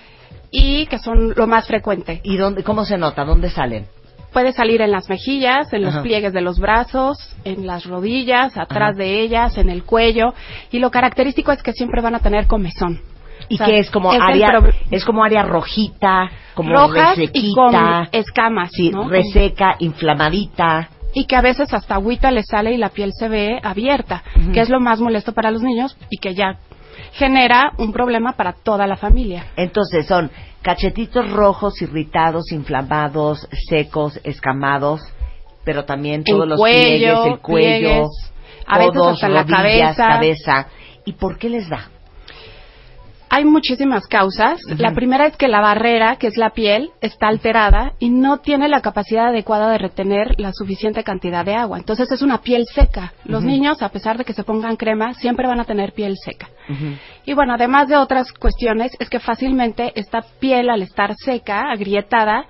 Y que son lo más frecuente. ¿Y dónde, cómo se nota? ¿Dónde salen? Puede salir en las mejillas, en los Ajá. pliegues de los brazos, en las rodillas, atrás Ajá. de ellas, en el cuello y lo característico es que siempre van a tener comezón. ¿Y O sea, qué es como es área? Es como área rojita, como rojas y resequita, con escamas, sí, ¿no? reseca, inflamadita. y que a veces hasta agüita le sale y la piel se ve abierta, que es lo más molesto para los niños y que ya genera un problema para toda la familia. Entonces son cachetitos rojos, irritados, inflamados, secos, escamados, pero también todos El los cuello, pliegues, el cuello, pliegues, a veces hasta la cabeza. cabeza. ¿Y por qué les da? Hay muchísimas causas. La primera es que la barrera, que es la piel, está alterada y no tiene la capacidad adecuada de retener la suficiente cantidad de agua. Entonces es una piel seca. Los niños, a pesar de que se pongan crema, siempre van a tener piel seca. Y bueno, además de otras cuestiones, es que fácilmente esta piel, al estar seca, agrietada,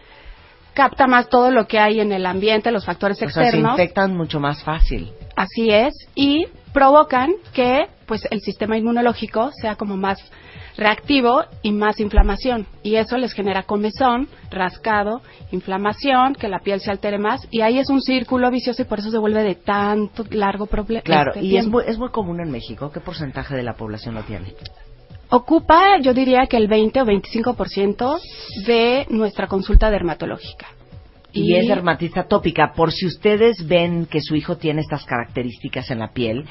capta más todo lo que hay en el ambiente, los factores O sea, se externos. infectan mucho más fácil. Así es, y provocan que pues el sistema inmunológico sea como más reactivo y más inflamación. Y eso les genera comezón, rascado, inflamación, que la piel se altere más. Y ahí es un círculo vicioso y por eso se vuelve de tanto largo problema. Claro, y es muy, es muy común en México. ¿Qué porcentaje de la población lo tiene? Ocupa, yo diría que el 20 o 25% de nuestra consulta dermatológica. Y, es dermatitis atópica. Por si ustedes ven que su hijo tiene estas características en la piel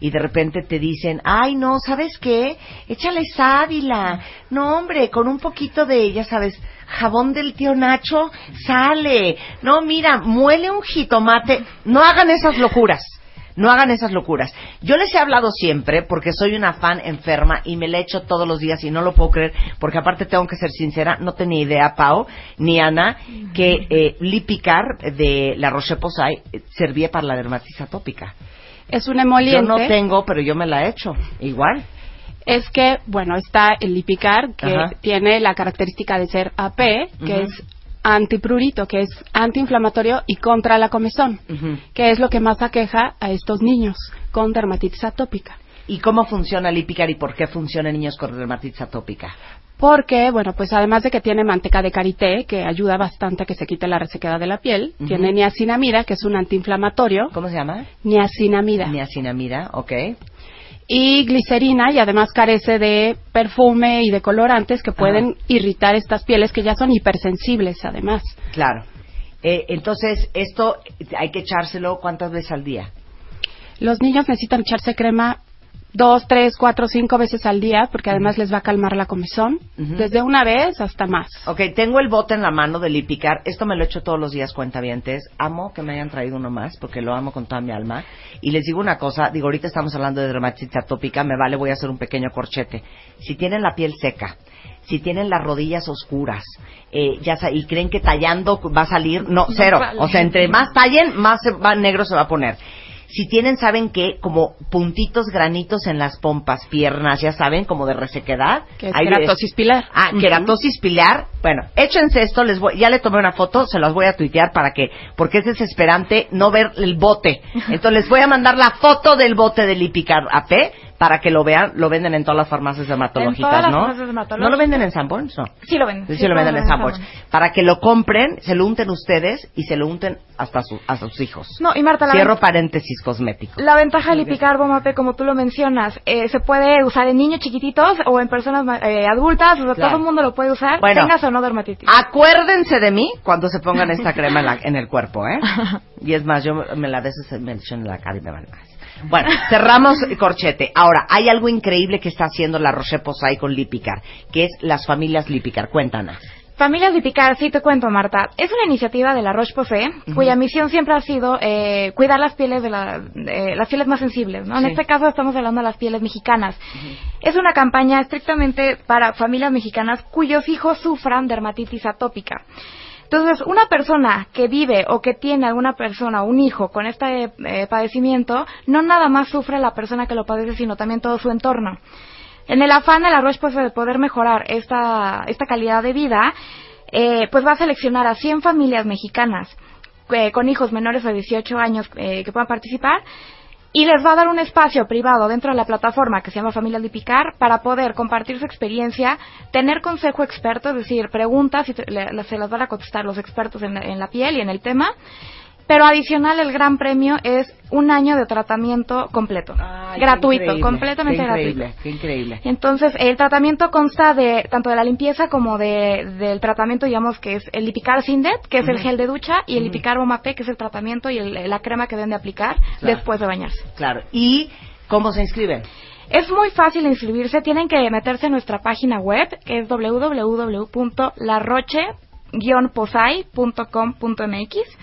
y de repente te dicen, ay no, ¿sabes qué? Échale sábila. No, hombre, con un poquito de, ya sabes, jabón del tío Nacho, sale. No, mira, muele un jitomate. No hagan esas locuras. No hagan esas locuras. Yo les he hablado siempre porque soy una fan enferma y me la echo todos los días y no lo puedo creer porque aparte tengo que ser sincera, no tenía idea, Pau ni Ana, que eh, Lipicar de la Roche-Posay eh, servía para la dermatitis atópica. Es un emoliente. Yo no tengo, pero yo me la he hecho. Igual. es que, bueno, está el Lipicar, que Ajá. tiene la característica de ser AP, que es antiprurito, que es antiinflamatorio y contra la comezón, que es lo que más aqueja a estos niños con dermatitis atópica. ¿Y cómo funciona Lipicar y por qué funciona en niños con dermatitis atópica? Porque, bueno, pues además de que tiene manteca de karité, que ayuda bastante a que se quite la resequedad de la piel, tiene niacinamida, que es un antiinflamatorio, ¿Cómo se llama? niacinamida, Niacinamida, ok. Y glicerina, y además carece de perfume y de colorantes que pueden irritar estas pieles que ya son hipersensibles, además. Claro. Eh, entonces, esto hay que echárselo cuántas veces al día. Los niños necesitan echarse crema dos, tres, cuatro, cinco veces al día, porque además les va a calmar la comezón, desde una vez hasta más. Ok, tengo el bote en la mano de Lipicar. Esto me lo echo todos los días, cuentavientes. Amo que me hayan traído uno más, porque lo amo con toda mi alma. Y les digo una cosa, digo, ahorita estamos hablando de dermatitis atópica, me vale, voy a hacer un pequeño corchete. Si tienen la piel seca, si tienen las rodillas oscuras, eh, ya y creen que tallando va a salir, no, cero. O sea, entre más tallen, más se va- negro se va a poner. Si tienen, ¿saben qué? Como puntitos, granitos en las pompas, piernas, ya saben, como de resequedad. Que es Ahí keratosis pilar. Ah, Ujú. queratosis pilar. Bueno, échense esto, les voy, ya le tomé una foto, se las voy a tuitear para que, porque es desesperante no ver el bote. Entonces les voy a mandar la foto del bote de Lipicar AP para que lo vean, lo venden en todas las farmacias dermatológicas, En todas las ¿no? farmacias dermatológicas. ¿No lo venden en Sanborns? No. Sí lo venden. Sí, lo venden en Sanborns. Para que lo compren, se lo unten ustedes y se lo unten hasta su, a sus hijos. No, y Marta, la, Cierro paréntesis cosmético. la ventaja del Lipicar Bomate, como tú lo mencionas, eh, se puede usar en niños chiquititos o en personas eh, adultas, o sea, Claro. todo el mundo lo puede usar, Bueno. tengas o no dermatitis. Acuérdense de mí cuando se pongan esta crema en, la- en el cuerpo, ¿eh? Y es más, yo me la veces me echo en la cara y me van más. Bueno, cerramos corchete. Ahora, hay algo increíble que está haciendo la Roche Posay con Lipicar, que es las familias Lipicar. Cuéntanos. Familias Lipicar, sí te cuento, Marta. Es una iniciativa de la Roche-Posay, cuya misión siempre ha sido eh, cuidar las pieles de, la- de- las pieles más sensibles. ¿no? En este caso estamos hablando de las pieles mexicanas. Es una campaña estrictamente para familias mexicanas cuyos hijos sufran dermatitis atópica. Entonces, una persona que vive o que tiene alguna persona, un hijo con este eh, padecimiento, no nada más sufre la persona que lo padece, sino también todo su entorno. En el afán de la Roche Posay de poder mejorar esta, esta calidad de vida, eh, pues va a seleccionar a 100 familias mexicanas eh, con hijos menores de 18 años eh, que puedan participar y les va a dar un espacio privado dentro de la plataforma que se llama Familias Lipicar para poder compartir su experiencia, tener consejo experto, es decir, preguntas y se las van a contestar los expertos en en la piel y en el tema. Pero adicional, el gran premio es un año de tratamiento completo, gratuito, completamente qué increíble, gratuito. Qué increíble. Entonces, el tratamiento consta de tanto de la limpieza como de, del tratamiento, digamos, que es el Lipicar Sindet, que es el gel de ducha, y el Lipicar Bomapé, que es el tratamiento y el- la crema que deben de aplicar Claro. después de bañarse. Claro. ¿Y cómo se inscriben? Es muy fácil inscribirse, tienen que meterse en nuestra página web, que es www.laroche-posay.com.mx.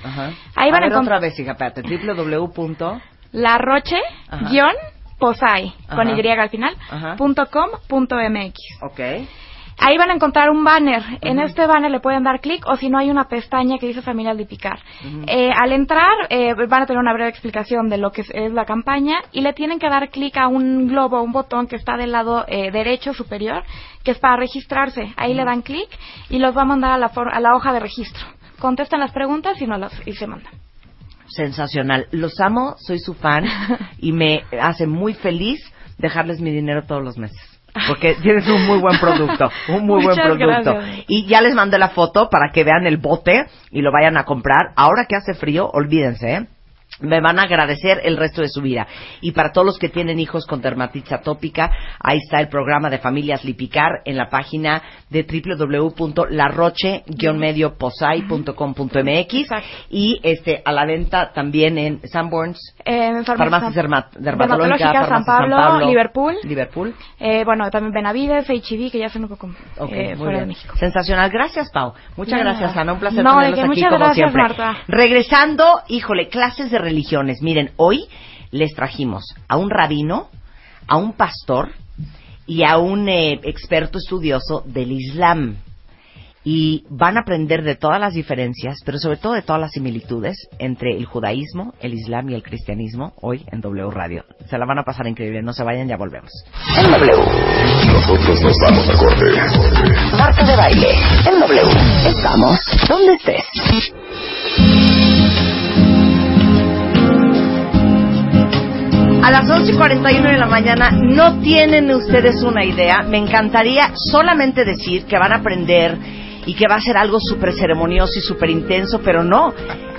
Ajá. Ahí van a ver encont- otra vez, hija, espérate. www. Laroche-posay, con. Y al final, Ajá. punto com punto mx. Ok. Ahí van a encontrar un banner. En este banner le pueden dar clic o si no hay una pestaña que dice Familia Lipicar. Eh, al entrar eh, van a tener una breve explicación de lo que es, es la campaña y le tienen que dar clic a un globo, un botón que está del lado eh, derecho superior, que es para registrarse. Ahí le dan clic y los va a mandar a la, for- a la hoja de registro. Contestan las preguntas y, no las, y se mandan. Sensacional. Los amo, soy su fan y me hace muy feliz dejarles mi dinero todos los meses. Porque tienes un muy buen producto, un muy buen producto. gracias. Y ya les mandé la foto para que vean el bote y lo vayan a comprar. Ahora que hace frío, olvídense, ¿eh? Me van a agradecer el resto de su vida. Y para todos los que tienen hijos con dermatitis atópica, ahí está el programa de familias Lipicar en la página de www.larroche-medioposay.com.mx y este a la venta también en Sanborns, En farmacias derma- dermatológicas, San Pablo, Liverpool. Liverpool. Eh, bueno, también Benavides, HIV, que ya son un poco Ok, eh, fuera de. México. Sensacional. Gracias, Pau. Muchas gracias. Ana. Un placer No, tenerlos aquí muchas como gracias, siempre. Marta. Regresando, híjole, clases de religiones. Miren, hoy les trajimos a un rabino, a un pastor y a un eh, experto estudioso del Islam. Y van a aprender de todas las diferencias, pero sobre todo de todas las similitudes entre el judaísmo, el islam y el cristianismo hoy en W Radio. Se la van a pasar increíble. No se vayan, ya volvemos. En W. Nosotros nos vamos a corte. Marta de baile. En W. Estamos donde estés. A las 11.41 de la mañana no tienen ustedes una idea. Me encantaría solamente decir que van a aprender y que va a ser algo súper ceremonioso y súper intenso, pero no.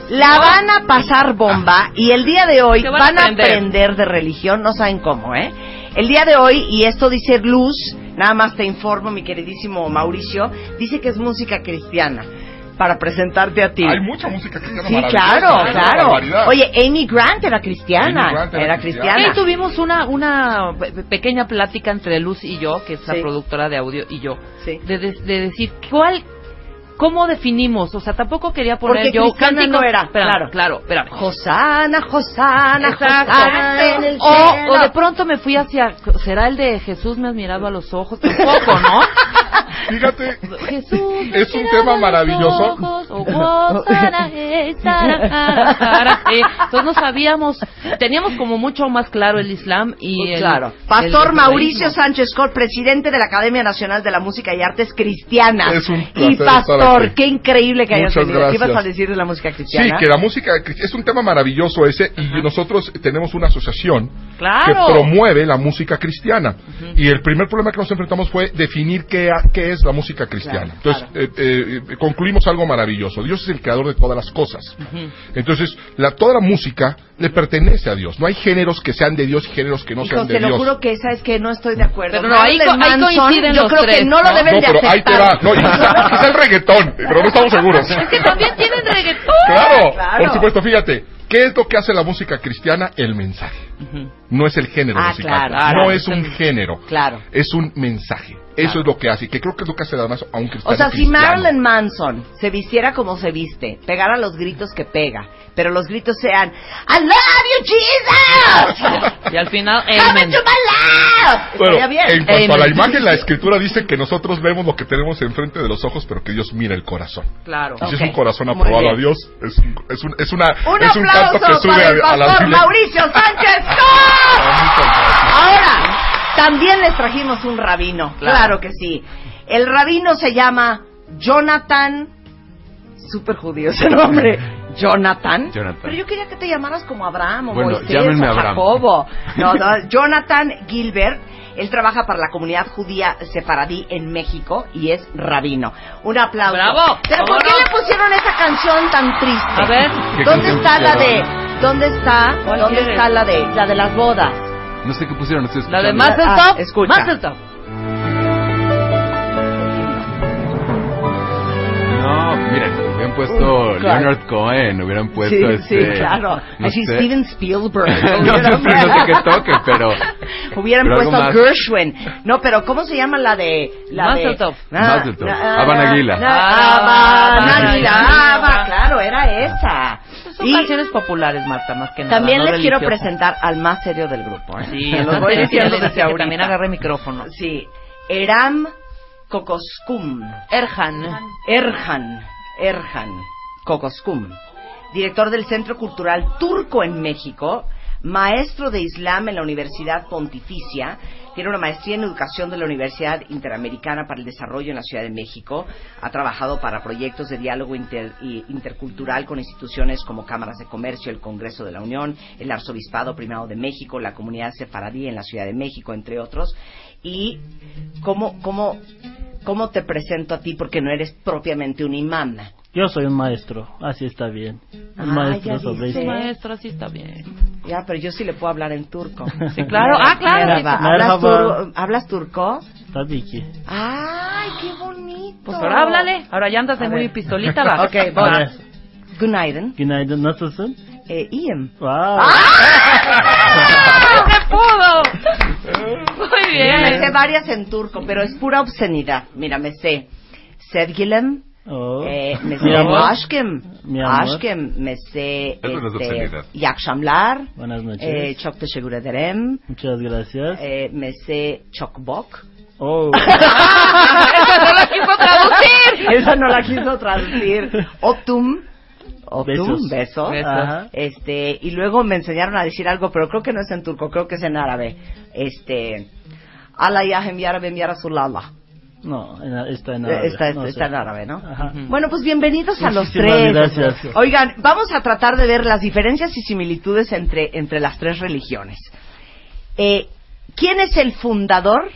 La van a pasar bomba y el día de hoy ¿Qué van, van a a aprender? aprender de religión, no saben cómo, ¿eh? El día de hoy, y esto dice Luz, nada más te informo, mi queridísimo Mauricio, dice que es música cristiana para presentarte a ti. Hay mucha música cristiana Sí, claro, claro. Oye, Amy Grant era cristiana. Amy Grant era era cristiana. cristiana. Y tuvimos una, una pe- pequeña plática entre Luz y yo, que es la productora de audio, y yo, Sí. de, de- de decir, ¿cuál, cómo definimos? O sea, tampoco quería poner Porque yo cristiana cánticos- no era, Espérame, claro. claro, espérame. Josana, Josana, Exacto. Josana en el O, cielo. o de pronto me fui hacia, ¿será el de Jesús me has mirado a los ojos? Tampoco, ¿no? Fíjate, Jesús me Es has un mirado tema a los maravilloso. ojos, o sara, eh. Entonces no sabíamos, teníamos como mucho más claro el Islam y el, claro. Pastor. Mauricio Sánchez Col, presidente de la Academia Nacional de la Música y Artes Cristianas. Es un placer y estar pastor, aquí. qué increíble que hayas venido. ¿Qué ibas a gracias. decir de la música Sí, cristiana? que la música es un tema maravilloso ese y nosotros tenemos una asociación Claro. que promueve la música cristiana. Y el primer problema que nos enfrentamos fue definir qué, qué es la música cristiana. Claro, Entonces, eh, eh, concluimos algo maravilloso. Dios es el creador de todas las cosas. Entonces, la, toda la música le pertenece a Dios. No hay géneros que sean de Dios y géneros que no Hijo, sean de te lo Dios. juro que esa es que no estoy de acuerdo. Pero no, ahí co- coinciden yo los creo que tres, no lo deben no, de pero ahí te va. aceptar. No, y es el reggaetón, pero no estamos seguros. Es que también tienen reggaetón. Claro, Claro. por supuesto, fíjate, ¿qué es lo que hace la música cristiana? El mensaje. No es el género Ah, musical. claro, no claro. es un género. Claro. Es un mensaje. Eso es lo que hace. Y que creo que es lo que hace además a un cristiano. O sea, si cristiano. Marilyn Manson se vistiera como se viste, pegara los gritos que pega, pero los gritos sean I love you Jesus, Y al final, come amen. into my life, Bueno, bien. en cuanto a la Amen. imagen, la escritura dice que nosotros vemos lo que tenemos enfrente de los ojos, pero que Dios mira el corazón. Claro. Y si Ok, es un corazón aprobado a Dios, es, un- es, un- es una, Un es un canto que sube para el a, a la. Mauricio Sánchez Cos. Ahora, también les trajimos un rabino, claro. que sí. El rabino se llama Jonathan, super judío ese nombre, Jonathan. Jonathan. Pero yo quería que te llamaras como Abraham o Bueno, Moisés o. Jacobo. No, no, Jonathan Gilbert. Él trabaja para la comunidad judía sefaradí en México y es rabino. Un aplauso. ¡Bravo! ¿Pero por qué le pusieron esa canción tan triste? A ver. ¿Qué ¿Dónde está la de? ¿Dónde está? ¿Cuál ¿Dónde quieres? está la de la de las bodas? No sé qué pusieron, estoy La de escuchando. Mazel Ah, Tov. escucha. Mazel Tov. No, miren, hubieran puesto Uh, claro. Leonard Cohen, hubieran puesto sí, este... sí, claro. no Así sé. Steven Spielberg. no, no, sé, no sé qué toque, pero... Hubieran pero algo puesto más. Gershwin. No, pero ¿cómo se llama la de la Mazel de Tov. Mazel Tov. na- Habana Aguila. na- Habana Aguila. Aba, claro, era esa. Son Y canciones populares, Marta, más que nada. también no les quiero presentar al más serio del grupo. ¿eh? Sí, los voy diciendo desde que ahorita. también agarre micrófono. Sí, Eram Kokoskum. Erhan. Erhan, Erhan Kokoskum, director del Centro Cultural Turco en México, maestro de Islam en la Universidad Pontificia, tiene una maestría en educación de la Universidad Interamericana para el Desarrollo en la Ciudad de México, ha trabajado para proyectos de diálogo inter- intercultural con instituciones como Cámaras de Comercio, el Congreso de la Unión, el Arzobispado Primado de México, la Comunidad Sefaradí en la Ciudad de México, entre otros. Y cómo, cómo, cómo te presento a ti porque no eres propiamente un imán. Yo soy un maestro, así está bien. Ah, Un maestro ya sobre dice. esto. Maestro, así está bien. Ya, pero yo sí le puedo hablar en turco. Sí, claro. Ah, claro. Merhaba. ¿Hablas, tur- ¿Hablas turco? Tabii ki. ¡Ay, qué bonito! Pues ahora háblale. Ahora ya andas de muy pistolita, va. Ok, voy. Günaydın. Günaydın, nasılsın? Eh, iyiyim. Wow. ¡Ah! ¡Se pudo! Muy Mira, me sé bien. varias en turco, pero es pura obscenidad. Mira, me sé Sevgilim, Oh. eh, me sé amor. Aşkım, me sé Eso no es este, akşamlar, Buenas noches. eh, ederim, Muchas gracias. eh, me sé çok bok. Oh. ¡Esa no la quiso traducir! Esa no la quiso traducir. Optum. Optum, Besos. besos. Ajá. Este, y luego me enseñaron a decir algo, pero creo que no es en turco, creo que es en árabe. Este, Allah yahem yarabe yarasulallah. No, está en árabe. Eh, Está, no está en árabe, ¿no? Ajá. Bueno, pues bienvenidos a los tres. gracias. Oigan, vamos a tratar de ver las diferencias y similitudes entre, entre las tres religiones. Eh, ¿Quién es el fundador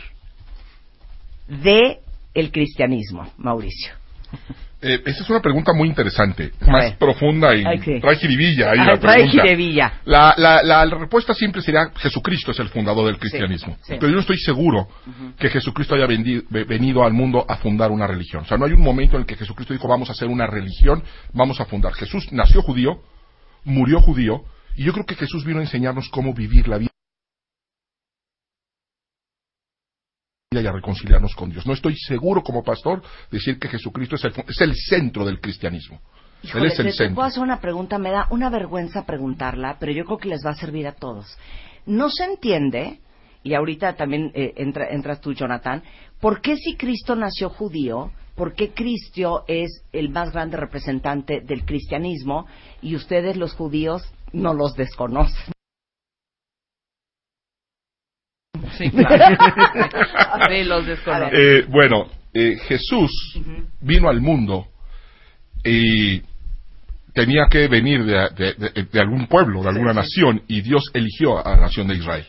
de el cristianismo, Mauricio? Eh, esa es una pregunta muy interesante, A más ver. profunda y trae jiribilla ahí Ah, la pregunta. La, la, la, respuesta simple sería Jesucristo es el fundador del cristianismo. sí. Pero yo no estoy seguro que Jesucristo haya venido al mundo a fundar una religión. O sea, no hay un momento en el que Jesucristo dijo vamos a hacer una religión, vamos a fundar. Jesús nació judío, murió judío, y yo creo que Jesús vino a enseñarnos cómo vivir la vida y a reconciliarnos con Dios. No estoy seguro como pastor decir que Jesucristo es el, es el centro del cristianismo. Híjole, Él es el te centro. puedo hacer una pregunta, me da una vergüenza preguntarla, pero yo creo que les va a servir a todos. No se entiende, y ahorita también eh, entra- entras tú, Jonathan, ¿por qué si Cristo nació judío, por qué Cristo es el más grande representante del cristianismo y ustedes los judíos no los desconocen. Sí, claro. Sí, los desconozco. Eh, bueno, eh, Jesús vino al mundo y tenía que venir de, de- de- de algún pueblo, de alguna nación, y Dios eligió a la nación de Israel.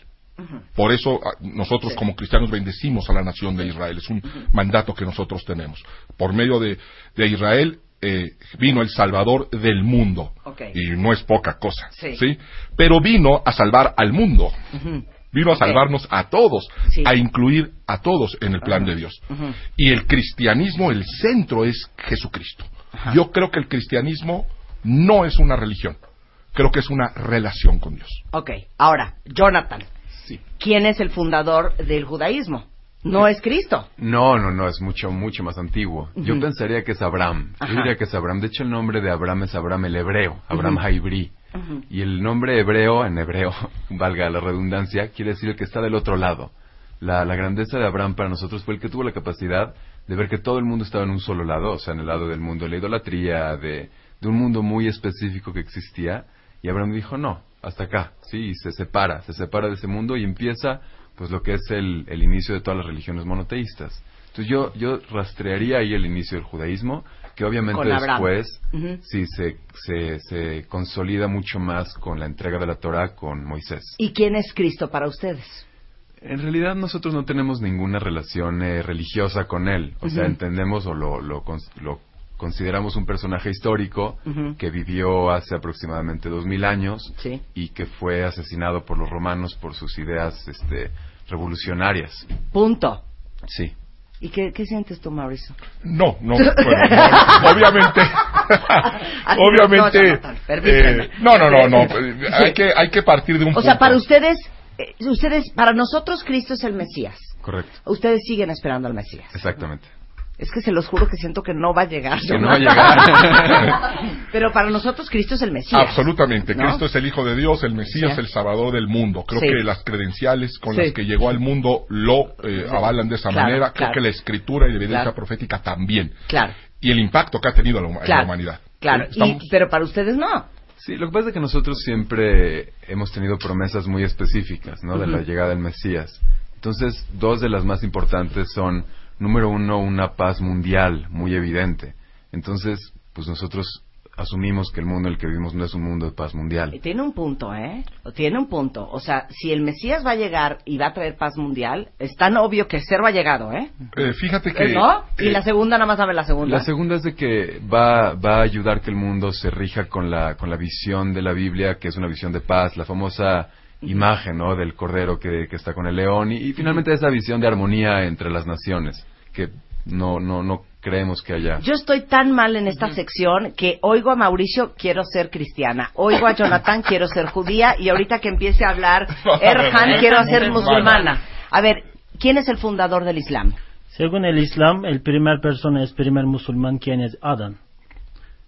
Por eso a- nosotros como cristianos bendecimos a la nación de Israel. Es un mandato que nosotros tenemos. Por medio de, de Israel eh, vino el Salvador del mundo. Y no es poca cosa. Sí. Pero vino a salvar al mundo. Vino a salvarnos a todos, Sí. a incluir a todos en el plan de Dios. Y el cristianismo, el centro es Jesucristo. Yo creo que el cristianismo no es una religión, creo que es una relación con Dios. Ok, ahora, Jonathan. ¿Quién es el fundador del judaísmo? No es Cristo. No, no, no, es mucho, mucho más antiguo. Yo pensaría que es Abraham. Ajá. Yo diría que es Abraham. De hecho, el nombre de Abraham es Abraham el hebreo, Abraham Y el nombre hebreo, en hebreo, valga la redundancia, quiere decir el que está del otro lado. La, la grandeza de Abraham para nosotros fue el que tuvo la capacidad de ver que todo el mundo estaba en un solo lado, o sea, en el lado del mundo de la idolatría, de, de un mundo muy específico que existía. Y Abraham dijo, no, hasta acá, sí, y se separa, se separa de ese mundo y empieza, pues, lo que es el, el inicio de todas las religiones monoteístas. Entonces yo, yo rastrearía ahí el inicio del judaísmo, que obviamente después sí se, se, se consolida mucho más con la entrega de la Torah con Moisés. ¿Y quién es Cristo para ustedes? En realidad nosotros no tenemos ninguna relación eh, religiosa con él. O sea, entendemos o lo, lo, lo consideramos un personaje histórico que vivió hace aproximadamente dos mil años Sí. y que fue asesinado por los romanos por sus ideas este, revolucionarias. Punto. Sí. ¿Y qué, qué sientes tú, Mauricio? No, no, bueno, no, obviamente, obviamente, eh, no, no, no, no, hay que, hay que partir de un O sea, para ustedes, eh, ustedes, para nosotros Cristo es el Mesías. Correcto. Ustedes siguen esperando al Mesías. Exactamente. Es que se los juro que siento que no va a llegar. Que no va a llegar. Pero para nosotros Cristo es el Mesías. Absolutamente. ¿no? Cristo es el Hijo de Dios, el Mesías, Sí. el Salvador del mundo. Creo Sí. que las credenciales con Sí. las que llegó al mundo lo eh, Sí. avalan de esa Claro, manera. Creo claro. que la escritura y la evidencia Claro. profética también. Claro, Y el impacto que ha tenido en la, en humanidad. Claro, y- pero para ustedes no. Sí, lo que pasa es que nosotros siempre hemos tenido promesas muy específicas, ¿no? De la llegada del Mesías. Entonces, dos de las más importantes son, número uno, una paz mundial muy evidente. Entonces, pues nosotros asumimos que el mundo en el que vivimos no es un mundo de paz mundial. Y Tiene un punto, ¿eh? Tiene un punto. O sea, si el Mesías va a llegar y va a traer paz mundial, es tan obvio que ser va llegado, ¿eh? Eh, fíjate que... ¿No? Y eh, la segunda, nada más sabe la segunda. La segunda es de que va, va a ayudar que el mundo se rija con la, con la visión de la Biblia, que es una visión de paz, la famosa imagen ¿no? del cordero que, que está con el león, y, y finalmente esa visión de armonía entre las naciones, que no, no, no creemos que haya. Yo estoy tan mal en esta sección que oigo a Mauricio, quiero ser cristiana. Oigo a Jonathan, quiero ser judía. Y ahorita que empiece a hablar Erhan, quiero ser musulmana. A ver, ¿quién es el fundador del Islam? Según el Islam, el primer persona es primer musulmán, quien es Adán.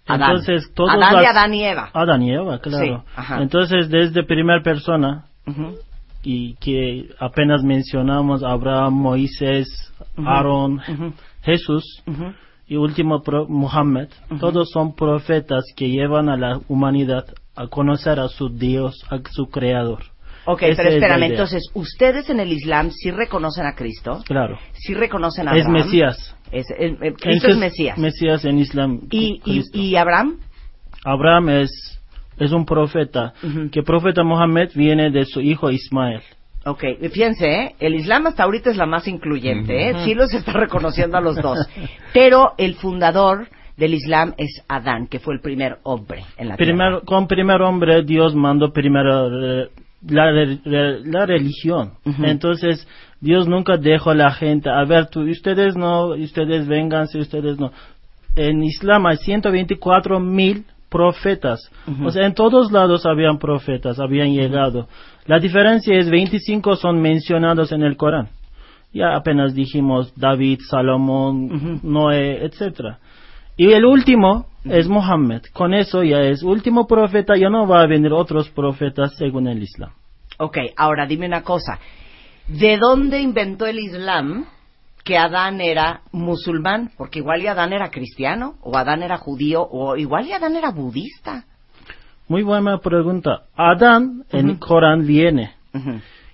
Adán. Entonces, todos Adán y las- Adán y Eva. Adán y Eva, claro. Sí. Entonces, desde primera persona, Ujú. y que apenas mencionamos Abraham, Moisés, Ujú. Aarón, Ujú. Jesús Ujú. y último pro- Muhammad, todos son profetas que llevan a la humanidad a conocer a su Dios, a su Creador. Ok, Esa pero es espérame, idea. entonces, ¿ustedes en el Islam sí reconocen a Cristo? Claro. ¿Sí reconocen a Es Abraham? Mesías. Es, el- el- Cristo es Mesías. Mesías en Islam. ¿Y, y, y Abraham? Abraham es, es un profeta. Ujú. Que profeta Mohammed viene de su hijo Ismael. Ok, fíjense, ¿eh? el Islam hasta ahorita es la más incluyente, ¿eh? Sí los está reconociendo a los dos. Pero el fundador del Islam es Adán, que fue el primer hombre en la tierra. Primer, con primer hombre Dios mandó primero eh, la, re- la religión. Ujú. Entonces Dios nunca dejó a la gente, a ver, tú, ustedes no, ustedes vengan, si ustedes no. En Islam hay 124 mil profetas. O sea, en todos lados habían profetas, habían llegado. La diferencia es 25 son mencionados en el Corán. Ya apenas dijimos David, Salomón. Noé, etcétera. Y el último es Mohammed. Con eso ya es último profeta, ya no va a venir otros profetas según el Islam. Ok, ahora dime una cosa. ¿De dónde inventó el Islam que Adán era musulmán, porque igual y Adán era cristiano, o Adán era judío, o igual y Adán era budista. Muy buena pregunta. Adán en el Corán viene,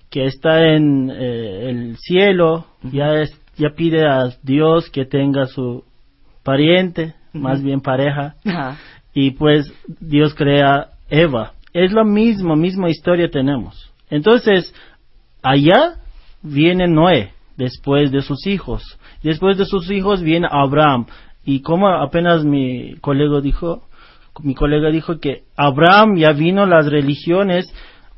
que está en eh, el cielo, ya, es- ya pide a Dios que tenga su pariente, más bien pareja, y pues Dios crea Eva. Es lo mismo, misma historia tenemos. Entonces, allá viene Noé, después de sus hijos. Después de sus hijos viene Abraham. Y como apenas mi colega dijo, mi colega dijo que Abraham ya vino las religiones,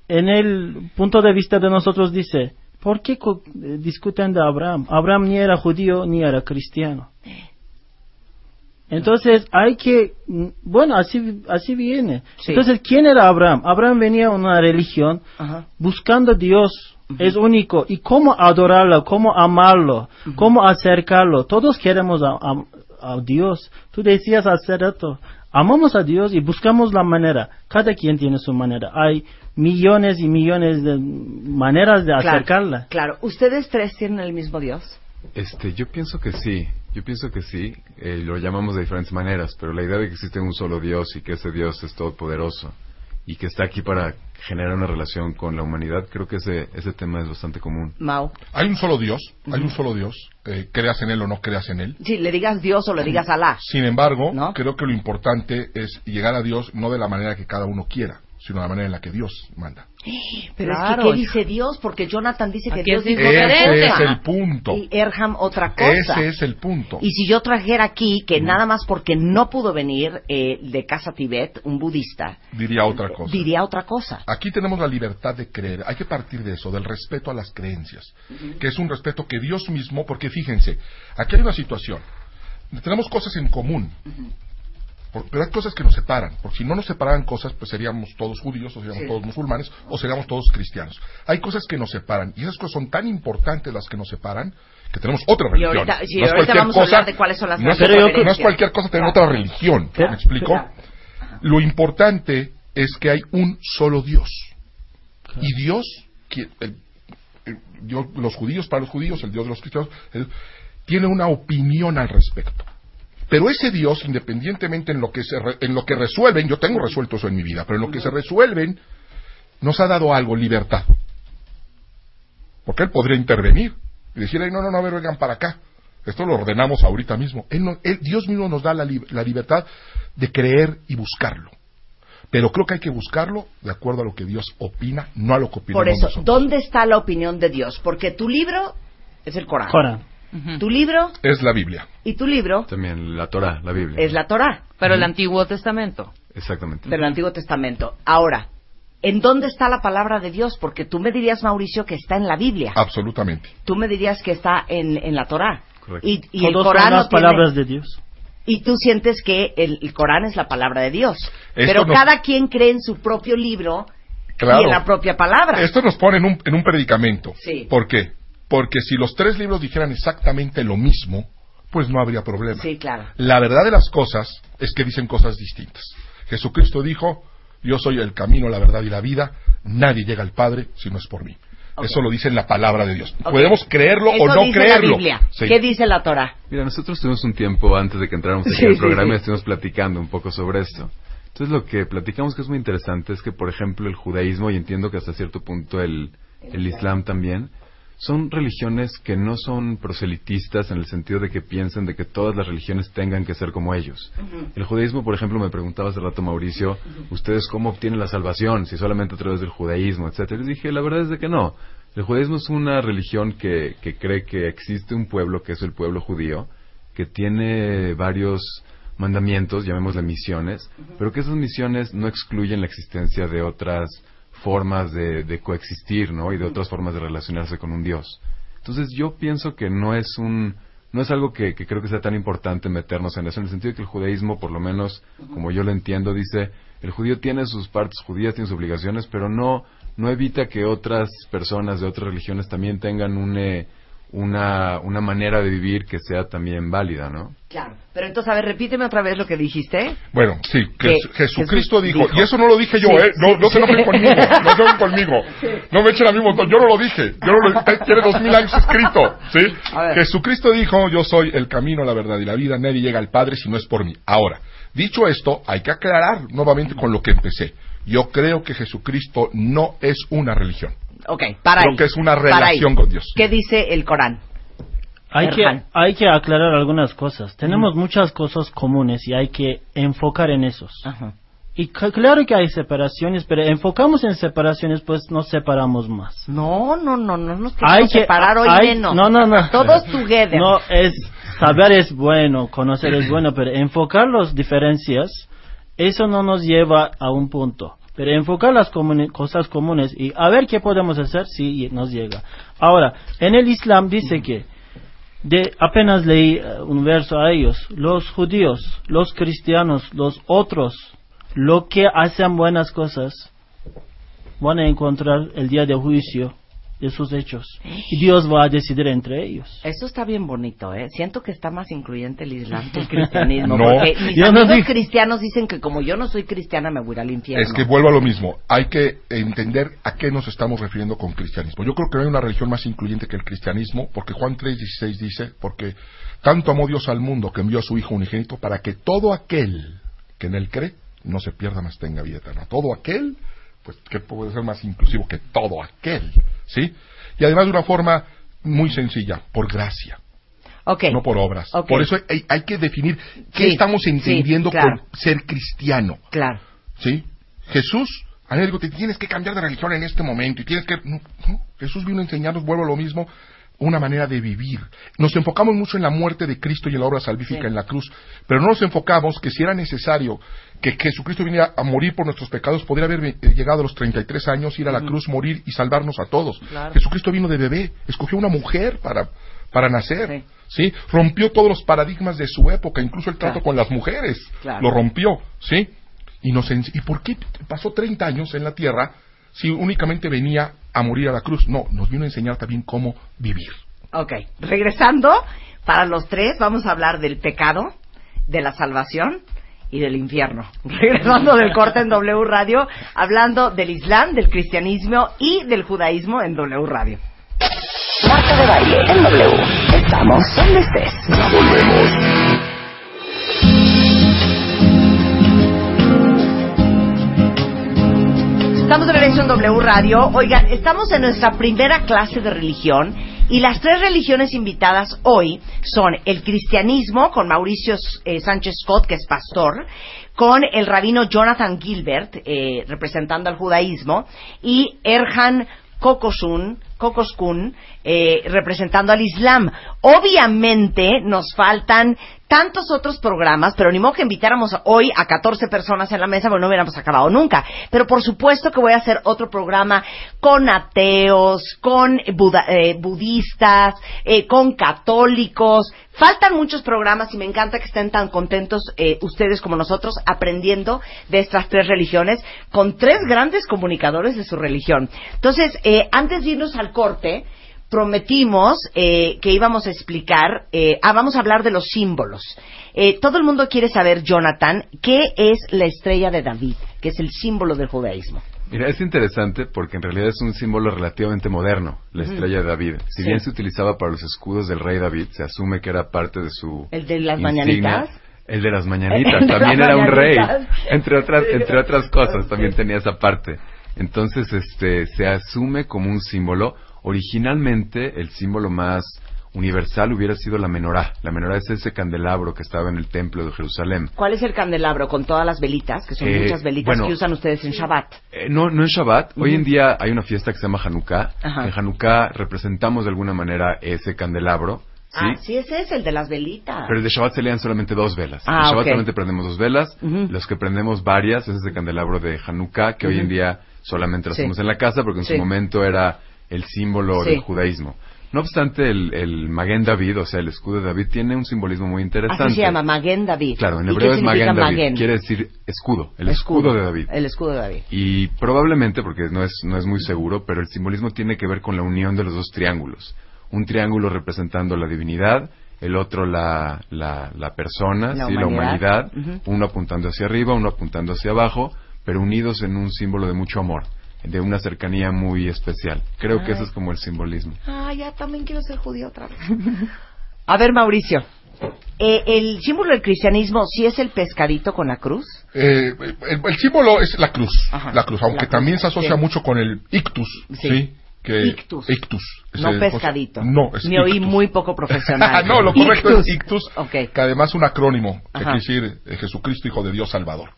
en el punto de vista de nosotros dice, ¿por qué eh, discuten de Abraham? Abraham ni era judío ni era cristiano. Entonces hay que, mm, bueno, así, así viene. Sí. Entonces, ¿quién era Abraham? Abraham venía de una religión Ajá. buscando a Dios. Es único. ¿Y cómo adorarlo? ¿Cómo amarlo? ¿Cómo acercarlo? Todos queremos a, a- a Dios. Tú decías hace rato, amamos a Dios y buscamos la manera. Cada quien tiene su manera. Hay millones y millones de maneras de Claro, acercarla. Claro. ¿Ustedes tres tienen el mismo Dios? Este, yo pienso que sí, yo pienso que sí, eh, lo llamamos de diferentes maneras, pero la idea de que existe un solo Dios y que ese Dios es todopoderoso y que está aquí para generar una relación con la humanidad, creo que ese, ese tema es bastante común. Mau. Hay un solo Dios, hay un solo Dios, eh, creas en Él o no creas en Él. Sí, le digas Dios o le digas Alá. Sin embargo, ¿No? creo que lo importante es llegar a Dios no de la manera que cada uno quiera, sino de la manera en la que Dios manda. Pero Claro. es que, ¿qué dice Dios? Porque Jonathan dice que Dios dijo Ese diferente. es el punto. Y Erham otra cosa. Ese es el punto. Y si yo trajera aquí que nada más porque no pudo venir eh, de Casa Tibet, un budista, Diría otra cosa. diría otra cosa. Aquí tenemos la libertad de creer. Hay que partir de eso, del respeto a las creencias, que es un respeto que Dios mismo, porque fíjense, aquí hay una situación. Tenemos cosas en común, por- pero hay cosas que nos separan. Porque si no nos separaran cosas, pues seríamos todos judíos, o seríamos Sí. todos musulmanes, o seríamos todos cristianos. Hay cosas que nos separan, y esas cosas son tan importantes las que nos separan, que tenemos otra Y religión. ahorita- sí, no es ahorita vamos a cosa, hablar de cuáles son las no grandes no es cualquier cosa tener Claro. otra religión. Claro. ¿Me explico? Claro. Lo importante es que hay un solo Dios. Y Dios, el- el Dios- los judíos para los judíos, el Dios de los cristianos, tiene una opinión al respecto. Pero ese Dios, independientemente en lo que se re- en lo que resuelven, yo tengo resuelto eso en mi vida, pero en lo que se resuelven, nos ha dado algo, libertad. Porque Él podría intervenir y decir, "Ay, no, no, no, a ver, vengan para acá. Esto lo ordenamos ahorita mismo. Él no- él- Dios mismo nos da la, li- la libertad de creer y buscarlo. Pero creo que hay que buscarlo de acuerdo a lo que Dios opina, no a lo que opinamos Por eso, nosotros. ¿dónde está la opinión de Dios? Porque tu libro es el Corán. Corán. Tu libro Es la Biblia. y tu libro También la Torah, la Biblia. es la Torá Pero el Antiguo Testamento. Exactamente. del Antiguo Testamento. Ahora, ¿en dónde está la palabra de Dios? Porque tú me dirías, Mauricio, que está en la Biblia. Absolutamente. Tú me dirías que está en, en la Torá. Correcto. Y, y el Corán son no las tiene- palabras de Dios. Y tú sientes que el, el Corán es la palabra de Dios. Esto Pero cada quien cree en su propio libro Claro. y en la propia palabra. Esto nos pone en un, en un predicamento. Sí. ¿Por qué? Porque si los tres libros dijeran exactamente lo mismo, pues no habría problema. Sí, claro. La verdad de las cosas es que dicen cosas distintas. Jesucristo dijo, yo soy el camino, la verdad y la vida, nadie llega al Padre si no es por mí. Eso lo dice en la palabra de Dios. Podemos creerlo Eso o no dice creerlo. la Biblia. Sí. ¿Qué dice la Torá? Mira, nosotros tuvimos un tiempo antes de que entráramos aquí Sí, al sí, programa sí. y estuvimos platicando un poco sobre esto. Entonces lo que platicamos que es muy interesante es que, por ejemplo, el judaísmo, y entiendo que hasta cierto punto el, el islam también, son religiones que no son proselitistas en el sentido de que piensen de que todas las religiones tengan que ser como ellos. El judaísmo, por ejemplo, me preguntaba hace rato Mauricio, ¿ustedes cómo obtienen la salvación? Si solamente a través del judaísmo, etcétera. Les dije, la verdad es de que no. El judaísmo es una religión que, que cree que existe un pueblo que es el pueblo judío, que tiene varios mandamientos, llamémosle misiones, pero que esas misiones no excluyen la existencia de otras formas de, de coexistir, ¿no? Y de otras formas de relacionarse con un Dios. Entonces yo pienso que no es un no es algo que, que creo que sea tan importante meternos en eso, en el sentido de que el judaísmo, por lo menos como yo lo entiendo, dice, el judío tiene sus partes judías, tiene sus obligaciones, pero no, no evita que otras personas de otras religiones también tengan un, eh, una, una manera de vivir que sea también válida, ¿no? Claro. Pero entonces, a ver, repíteme otra vez lo que dijiste. Bueno, sí, que Que Jesucristo Jesús dijo, dijo. y eso no lo dije yo, Sí, ¿eh? No, sí, no se sí. enojen conmigo, no se enojen conmigo. No me echen a mí un montón, yo no lo dije, yo no lo tiene dos mil años escrito, ¿sí? A ver. Jesucristo dijo, yo soy el camino, la verdad y la vida, nadie llega al Padre si no es por mí. Ahora, dicho esto, hay que aclarar nuevamente con lo que empecé. Yo creo que Jesucristo no es una religión. Ok, para Creo ahí. que es una relación con Dios. ¿Qué dice el Corán? Hay que, hay que aclarar algunas cosas. Tenemos muchas cosas comunes y hay que enfocar en esos. Ajá. Y claro que hay separaciones, pero enfocamos en separaciones, pues nos separamos más. No, no, no, no nos Hay queremos que separar hoy hay- menos. No, no, no. Todos together. No, es saber es bueno, conocer es bueno, pero enfocar las diferencias, eso no nos lleva a un punto. Pero enfocar las cosas comunes y a ver qué podemos hacer si nos llega. Ahora, en el Islam dice que, de, apenas leí eh, un verso a ellos, los judíos, los cristianos, los otros, lo que hacen buenas cosas, van a encontrar el día de juicio de sus hechos. Y Dios va a decidir entre ellos. Eso está bien bonito, ¿eh? Siento que está más incluyente el Islam que el cristianismo. No. Porque mis Yo no amigos dije- cristianos dicen que como yo no soy cristiana me voy a ir al infierno. Es que vuelvo a lo mismo. Hay que entender a qué nos estamos refiriendo con cristianismo. Yo creo que no hay una religión más incluyente que el cristianismo, porque Juan 3:16 dice, porque tanto amó Dios al mundo que envió a su Hijo unigénito para que todo aquel que en él cree no se pierda, más tenga vida eterna. Todo aquel, pues, que puede ser más inclusivo que todo aquel, ¿sí? Y además de una forma muy sencilla, por gracia. No por obras. Ok. Por eso hay, hay que definir qué Sí, estamos sí, entendiendo claro. por ser cristiano. Claro. ¿Sí? Jesús, a digo, te tienes que cambiar de religión en este momento y tienes que... No, no. Jesús vino a enseñarnos, vuelvo a lo mismo, una manera de vivir. Nos enfocamos mucho en la muerte de Cristo y en la obra salvífica Sí. en la cruz, pero no nos enfocamos que si era necesario que Jesucristo viniera a morir por nuestros pecados, podría haber eh, llegado a los 33 años, ir a la cruz, morir y salvarnos a todos. Claro. Jesucristo vino de bebé, escogió una mujer para, para nacer. ¿sí? Rompió todos los paradigmas de su época, incluso el trato Claro. con las mujeres. Claro. Lo rompió, ¿sí? Y, nos ¿Y por qué pasó 30 años en la tierra si únicamente venía a morir a la cruz? No, nos vino a enseñar también cómo vivir. Ok. Regresando, para los tres vamos a hablar del pecado, de la salvación y del infierno. Regresando del corte en W Radio, hablando del Islam, del cristianismo y del judaísmo en W Radio. Marta de baile en W. Estamos donde estés. Volvemos. Estamos de regreso en W Radio. Oigan, estamos en nuestra primera clase de religión y las tres religiones invitadas hoy son el cristianismo con Mauricio eh, Sánchez Scott, que es pastor, con el rabino Jonathan Gilbert, eh, representando al judaísmo, y Erhan Kokosun, Kokoskun, eh, representando al Islam. Obviamente nos faltan tantos otros programas, pero ni modo que invitáramos hoy a 14 personas en la mesa, porque no hubiéramos acabado nunca. Pero por supuesto que voy a hacer otro programa con ateos, con eh, budistas, eh, con católicos. Faltan muchos programas y me encanta que estén tan contentos eh, ustedes como nosotros aprendiendo de estas tres religiones con tres grandes comunicadores de su religión. Entonces, eh, antes de irnos al corte, prometimos eh, que íbamos a explicar, eh, ah, vamos a hablar de los símbolos. Eh, todo el mundo quiere saber, Jonathan, qué es la estrella de David, que es el símbolo del judaísmo. Mira, es interesante porque en realidad es un símbolo relativamente moderno, la estrella de David. Si Sí. bien se utilizaba para los escudos del rey David, se asume que era parte de su El de las insignia. mañanitas. El de las mañanitas, las también era un rey, entre otras, entre otras cosas, también tenía esa parte. Entonces, este, se asume como un símbolo. Originalmente, el símbolo más universal hubiera sido la menorá. La menorá es ese candelabro que estaba en el templo de Jerusalén. ¿Cuál es el candelabro con todas las velitas, que son Eh, muchas velitas bueno, que usan ustedes en Shabbat? Eh, no, no es Shabbat. Hoy en día hay una fiesta que se llama Hanukkah. Ajá. En Hanukkah representamos de alguna manera ese candelabro. ¿sí? Ah, sí, ese es el de las velitas. Pero el de Shabbat se lean solamente dos velas. Ah, en Shabbat solamente prendemos dos velas. Ujú. Los que prendemos varias es ese candelabro de Hanukkah, que hoy en día solamente lo Sí. hacemos en la casa, porque en Sí. su momento era el símbolo Sí. del judaísmo. No obstante, el, el Maguen David, o sea, el escudo de David, tiene un simbolismo muy interesante. Así se llama, Maguen David. Claro, en ¿Y hebreo es Maguen David. Maguen? Quiere decir escudo, el escudo, de David. El escudo de David. Y probablemente, porque no es, no es muy seguro, pero el simbolismo tiene que ver con la unión de los dos triángulos. un triángulo representando la divinidad, el otro la, la, la persona, La sí, la humanidad. humanidad, uno apuntando hacia arriba, uno apuntando hacia abajo, pero unidos en un símbolo de mucho amor, de una cercanía muy especial. Creo que eso es como el simbolismo. Ah, ya también quiero ser judío otra vez. A ver, Mauricio. eh, el símbolo del cristianismo sí es el pescadito con la cruz. Eh, el, el símbolo es la cruz, Ajá, la cruz, aunque la cruz, también se asocia sí. mucho con el ictus, Sí. sí, que Ictus. ictus, No pescadito. no, es Me oí muy poco profesional. no, lo correcto Ictus. es ictus, Ok. que además es un acrónimo que Ajá. quiere decir eh, Jesucristo, Hijo de Dios Salvador.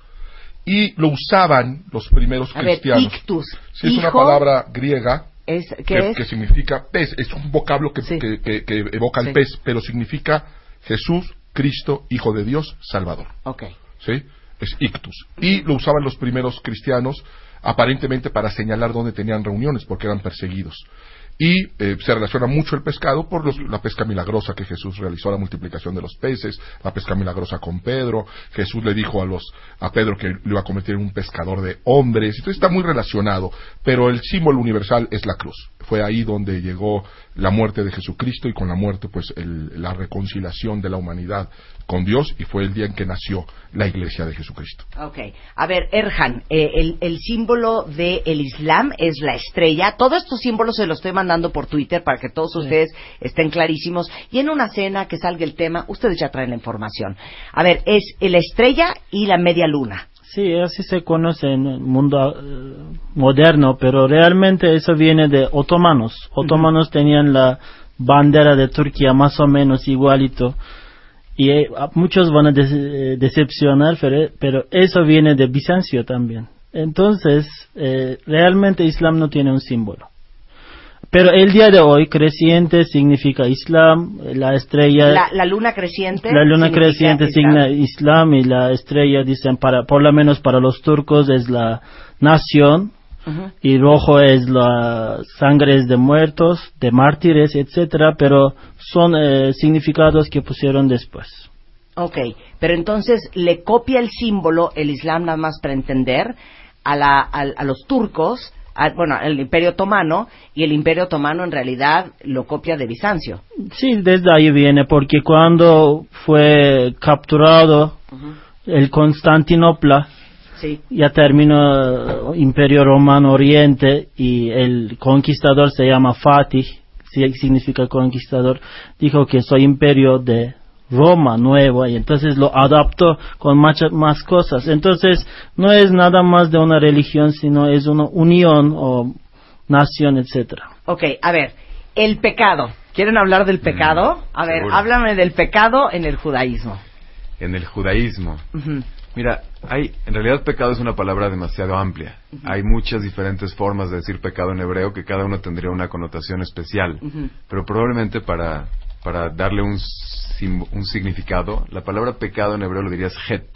Y lo usaban los primeros A ver, cristianos. ictus. Sí, es una palabra griega es, ¿Qué que, es? que significa pez. Es un vocablo que, que- que- que evoca el Sí. pez, pero significa Jesús, Cristo, Hijo de Dios, Salvador. Ok. ¿sí? Es ictus. Y lo usaban los primeros cristianos aparentemente para señalar dónde tenían reuniones, porque eran perseguidos. Y eh, se relaciona mucho el pescado por los- la pesca milagrosa que Jesús realizó, la multiplicación de los peces, la pesca milagrosa con Pedro. Jesús le dijo a, los, a Pedro que lo iba a convertir en un pescador de hombres. Entonces está muy relacionado, pero el símbolo universal es la cruz. Fue ahí donde llegó la muerte de Jesucristo y con la muerte pues el- la reconciliación de la humanidad con Dios y fue el día en que nació la iglesia de Jesucristo. Ok. A ver, Erhan, eh, el, el símbolo del Islam es la estrella. Todos estos símbolos se los estoy mandando por Twitter para que todos ustedes estén clarísimos. Y en una cena que salga el tema, ustedes ya traen la información. A ver, es la estrella y la media luna. Sí, así se conoce en el mundo eh, moderno, pero realmente eso viene de otomanos. Otomanos tenían la bandera de Turquía más o menos igualito. Y eh, muchos van a eh, decepcionar, pero, pero eso viene de Bizancio también. Entonces, eh, realmente Islam no tiene un símbolo. Pero el día de hoy, creciente significa Islam, la estrella... La, la luna creciente. La luna significa creciente Islam. signa Islam y la estrella dicen para por lo menos para los turcos es la nación y rojo es la sangre de muertos, de mártires, etcétera, pero son eh, significados que pusieron después. Ok, pero entonces le copia el símbolo, el Islam nada más para entender, a, la, al- a los turcos, a- bueno, al Imperio Otomano, y el Imperio Otomano en realidad lo copia de Bizancio. Sí, desde ahí viene porque cuando fue capturado el Constantinopla Sí. ya terminó eh, Imperio Romano Oriente y el conquistador se llama Fatih, significa conquistador, dijo que soy imperio de Roma nuevo y entonces lo adaptó con muchas más cosas. Entonces no es nada más de una religión, sino es una unión o nación, etcétera. Ok, a ver, el pecado. ¿Quieren hablar del pecado? A ver, seguro. háblame del pecado en el judaísmo. En el judaísmo. Mira, hay, en realidad pecado es una palabra demasiado amplia. Hay muchas diferentes formas de decir pecado en hebreo que cada uno tendría una connotación especial. Pero probablemente para, para darle un, un significado, la palabra pecado en hebreo lo dirías het.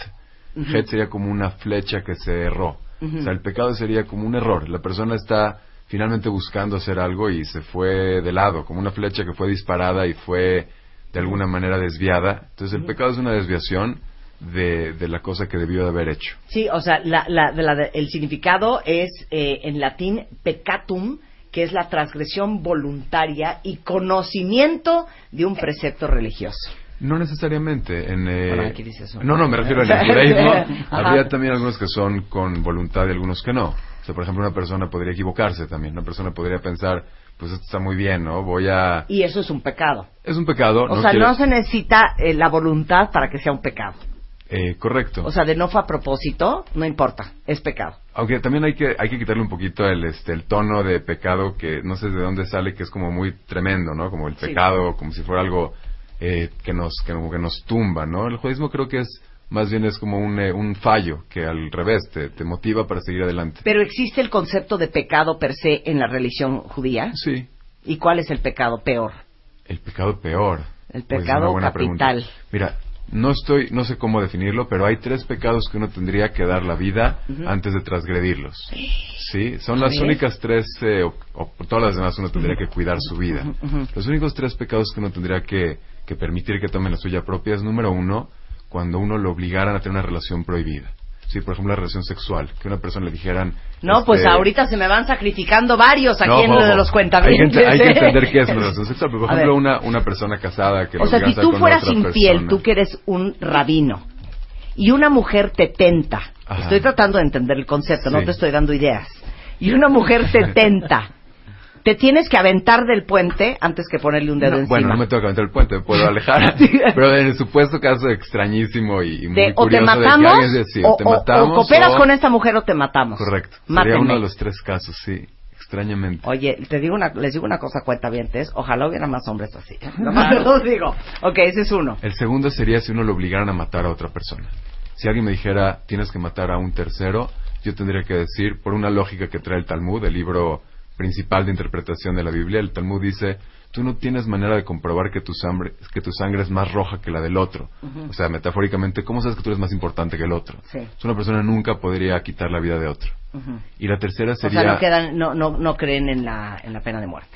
Het sería como una flecha que se erró. O sea, el pecado sería como un error. La persona está finalmente buscando hacer algo y se fue de lado, como una flecha que fue disparada y fue de alguna manera desviada. Entonces el pecado es una desviación de, de la cosa que debió de haber hecho. Sí, o sea, la, la, de la de- el significado es eh, en latín peccatum, que es la transgresión voluntaria y conocimiento de un precepto religioso. No necesariamente. En, eh, Bueno, aquí dice eso. No, no, me refiero el judaísmo. Habría también algunos que son con voluntad y algunos que no. O sea, por ejemplo, una persona podría equivocarse también. Una persona podría pensar, pues esto está muy bien, ¿no? Voy a... Y eso es un pecado. Es un pecado. O no sea, quiere- no se necesita eh, la voluntad para que sea un pecado. Eh, correcto. O sea, de no fue a propósito, no importa, es pecado. Aunque también hay que hay que quitarle un poquito el este el tono de pecado que no sé de dónde sale que es como muy tremendo, ¿no? Como el Sí. pecado, como si fuera algo eh, que nos que, como que nos tumba, ¿no? El judaísmo creo que es más bien es como un, eh, un fallo que al revés te, te motiva para seguir adelante. Pero existe el concepto de pecado per se en la religión judía. Sí. ¿Y cuál es el pecado peor? El pecado peor. El Pues, pecado pregunta. capital. Mira, no estoy, no sé cómo definirlo, pero hay tres pecados que uno tendría que dar la vida antes de transgredirlos. Sí, son las únicas tres, eh, o, o por todas las demás uno tendría que cuidar su vida. Los únicos tres pecados que uno tendría que, que permitir que tomen la suya propia es número uno, cuando uno lo obligaran a tener una relación prohibida. Sí, por ejemplo, la relación sexual. Que una persona le dijeran... No, pues este, ahorita se me van sacrificando varios aquí no, en lo de los hay cuentavientes. que, hay que ¿eh? entender qué es una relación sexual. Pero, por ejemplo, una, una persona casada que O sea, si tú fueras infiel, persona. tú que eres un rabino, y una mujer te tenta, Ajá. estoy tratando de entender el concepto, no Sí. te estoy dando ideas, y una mujer te tenta, te tienes que aventar del puente antes que ponerle un dedo No, encima. bueno, no me tengo que aventar el puente, me puedo alejar. Pero en el supuesto caso extrañísimo y, y muy De, o te curioso de que matamos, o, te o- matamos, o cooperas o- con esta mujer o te matamos. Correcto. Mátenme. Sería uno de los tres casos, sí. Extrañamente. Oye, te digo una, les digo una cosa, cuentavientes, ojalá hubiera más hombres así. Nomás te lo digo. Ok, ese es uno. El segundo sería si uno lo obligaran a matar a otra persona. Si alguien me dijera, tienes que matar a un tercero, yo tendría que decir, por una lógica que trae el Talmud, el libro principal de interpretación de la Biblia, el Talmud dice, tú no tienes manera de comprobar que tu sangre, que tu sangre es más roja que la del otro. O sea, metafóricamente, ¿cómo sabes que tú eres más importante que el otro? Sí. Una persona nunca podría quitar la vida de otro. Y la tercera O sería... sea, no, quedan, no, no, no creen en la, en la pena de muerte.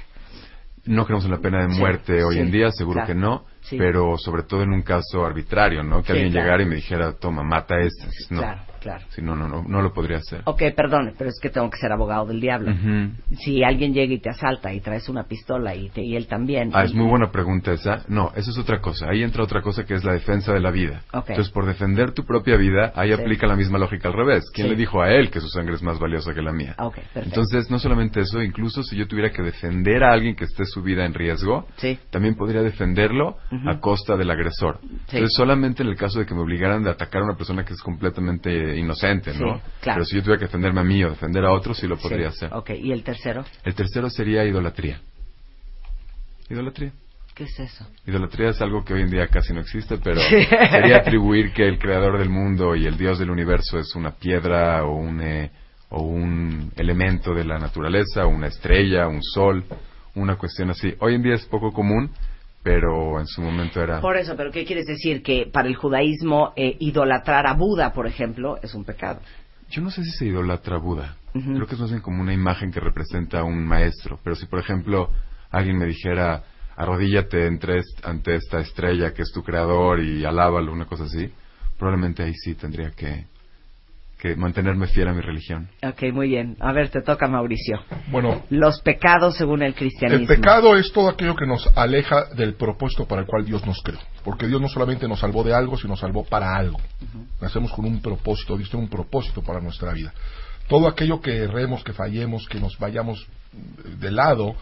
No creemos en la pena de Sí, muerte hoy sí, en día, seguro claro. que no, Sí. pero sobre todo en un caso arbitrario, ¿no? Que alguien claro. llegara y me dijera, toma, mata a este. No. Claro, claro. Sí, no, no, no, no lo podría hacer. Ok, perdón, pero es que tengo que ser abogado del diablo. Ujú. Si alguien llega y te asalta y traes una pistola y, te- y él también. Ah, es muy buena pregunta esa. No, eso es otra cosa. Ahí entra otra cosa que es la defensa de la vida. Ok. Entonces, por defender tu propia vida, ahí Sí. aplica la misma lógica al revés. ¿Quién Sí. le dijo a él que su sangre es más valiosa que la mía? Entonces, no solamente eso, incluso si yo tuviera que defender a alguien que esté su vida en riesgo, Sí. también podría defenderlo Ujú. a costa del agresor. Entonces, solamente en el caso de que me obligaran a atacar a una persona que es completamente inocente, ¿no? Sí, claro. Pero si yo tuviera que defenderme a mí o defender a otro, sí lo podría Sí. hacer. Ok, ¿y el tercero? El tercero sería idolatría. Idolatría. ¿Qué es eso? Idolatría es algo que hoy en día casi no existe, pero sería atribuir que el creador del mundo y el dios del universo es una piedra o un, eh, o un elemento de la naturaleza, una estrella, un sol, una cuestión así. Hoy en día es poco común, pero en su momento era... Por eso, pero ¿qué quieres decir? Que para el judaísmo eh, idolatrar a Buda, por ejemplo, es un pecado. Yo no sé si se idolatra a Buda. Creo que es más bien como una imagen que representa a un maestro. Pero si, por ejemplo, alguien me dijera, arrodíllate entre est- ante esta estrella que es tu creador y alábalo, una cosa así, probablemente ahí sí tendría que, que mantenerme fiel a mi religión. Ok, muy bien. A ver, te toca, Mauricio. Bueno, Los pecados según el cristianismo. el pecado es todo aquello que nos aleja del propósito para el cual Dios nos creó. Porque Dios no solamente nos salvó de algo, sino nos salvó para algo. Nacemos con un propósito, Dios tiene un propósito para nuestra vida. Todo aquello que erremos, que fallemos, que nos vayamos de lado,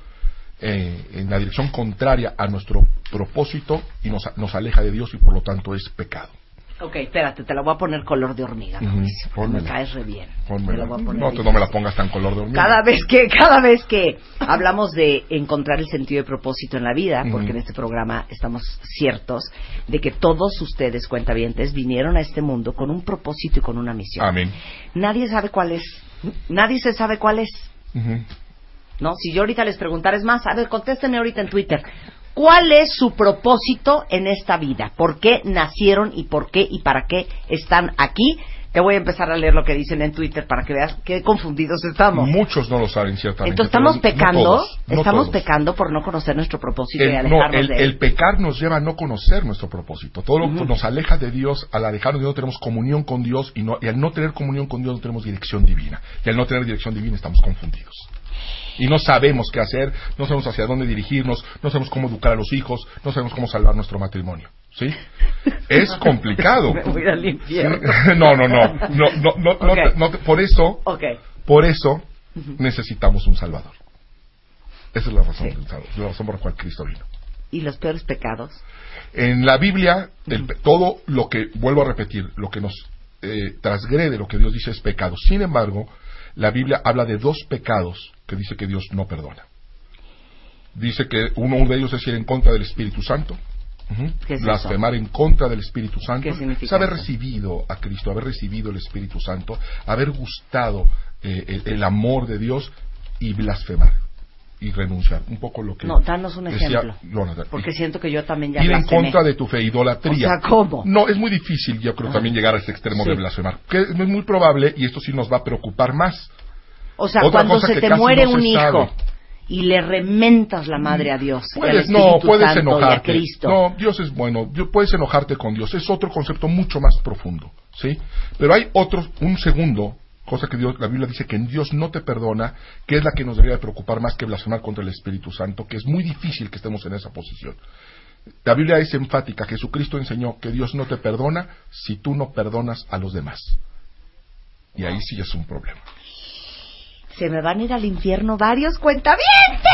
eh, en la dirección contraria a nuestro propósito y nos, nos aleja de Dios y por lo tanto es pecado. Ok, espérate, te la voy a poner color de hormiga, Me caes re bien. Te la voy a poner No, tú no me la pongas tan color de hormiga. Cada vez que cada vez que hablamos de encontrar el sentido de propósito en la vida, porque en este programa estamos ciertos de que todos ustedes cuentavientes vinieron a este mundo con un propósito y con una misión. Amén. Nadie sabe cuál es. Nadie se sabe cuál es. Ujú. ¿No? Si yo ahorita les preguntara, es más, a ver, contéstenme ahorita en Twitter. ¿Cuál es su propósito en esta vida? ¿Por qué nacieron y por qué y para qué están aquí? Te voy a empezar a leer lo que dicen en Twitter para que veas qué confundidos estamos. Muchos no lo saben, ciertamente. Entonces estamos no pecando, todos, no estamos todos. pecando por no conocer nuestro propósito y El, no, alejarnos el, de él. el pecar nos lleva a no conocer nuestro propósito. Todo lo que nos aleja de Dios, al alejarnos de Dios no tenemos comunión con Dios y, no- y al no tener comunión con Dios no tenemos dirección divina. Y al no tener dirección divina estamos confundidos. Y no sabemos qué hacer, no sabemos hacia dónde dirigirnos, no sabemos cómo educar a los hijos, no sabemos cómo salvar nuestro matrimonio. ¿Sí? Es complicado. Me voy al infierno. no, no, no. no, no, no, no por eso, por eso necesitamos un Salvador. Esa es la razón, la razón por la cual Cristo vino. ¿Y los peores pecados? En la Biblia, el todo lo que, vuelvo a repetir, lo que nos eh, transgrede lo que Dios dice es pecado. Sin embargo, la Biblia habla de dos pecados que dice que Dios no perdona. Dice que uno de ellos es ir en contra del Espíritu Santo. Ujú. ¿Qué es Blasfemar en contra del Espíritu Santo ¿Qué significa es haber eso? recibido a Cristo, haber recibido el Espíritu Santo, haber gustado eh, el, el amor de Dios y blasfemar y renunciar. Un poco lo que No, danos un decía ejemplo. Jonathan. Porque siento que yo también ya ir en contra de tu fe, idolatría. O sea, ¿cómo? No, es muy difícil, yo creo, también llegar a ese extremo Sí. de blasfemar. Que es muy probable, y esto sí nos va a preocupar más. O sea, Otra cuando se te muere no se un hijo sabe. Y le rementas la madre a Dios. Puedes, no, puedes Santo y a enojarte. Cristo. No, Dios es bueno. Puedes enojarte con Dios. Es otro concepto mucho más profundo, ¿sí? Pero hay otro, un segundo, cosa que Dios, la Biblia dice que Dios no te perdona, que es la que nos debería de preocupar más que blasfemar contra el Espíritu Santo, que es muy difícil que estemos en esa posición. La Biblia es enfática. Jesucristo enseñó que Dios no te perdona si tú no perdonas a los demás. Y ahí sí es un problema. Se me van a ir al infierno varios cuentavientes.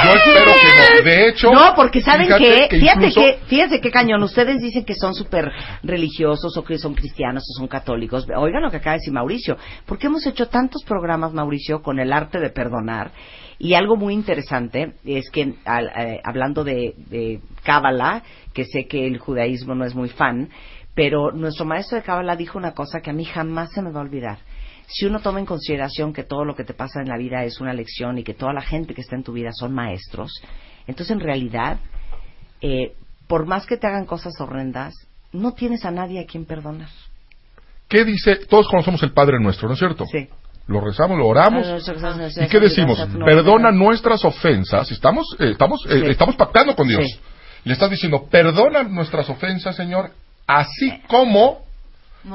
Yo espero que no. De hecho, No, porque saben que, que fíjate incluso- que, fíjate qué cañón, ustedes dicen que son súper religiosos o que son cristianos o son católicos. Oigan lo que acaba de decir Mauricio, porque hemos hecho tantos programas, Mauricio, con el arte de perdonar. Y algo muy interesante es que, al- eh, hablando de, de Cábala, que sé que el judaísmo no es muy fan, pero nuestro maestro de Cábala dijo una cosa que a mí jamás se me va a olvidar si uno toma en consideración que todo lo que te pasa en la vida es una lección y que toda la gente que está en tu vida son maestros, entonces en realidad, eh, por más que te hagan cosas horrendas, no tienes a nadie a quien perdonar. ¿Qué dice? Todos conocemos el Padre nuestro, ¿no es cierto? Sí. Lo rezamos, lo oramos. Ah, ¿Y qué decimos? Perdona nuestras ofensas. Estamos, eh, estamos, eh, Sí. estamos pactando con Dios. Sí. Le estás diciendo, perdona nuestras ofensas, Señor, así como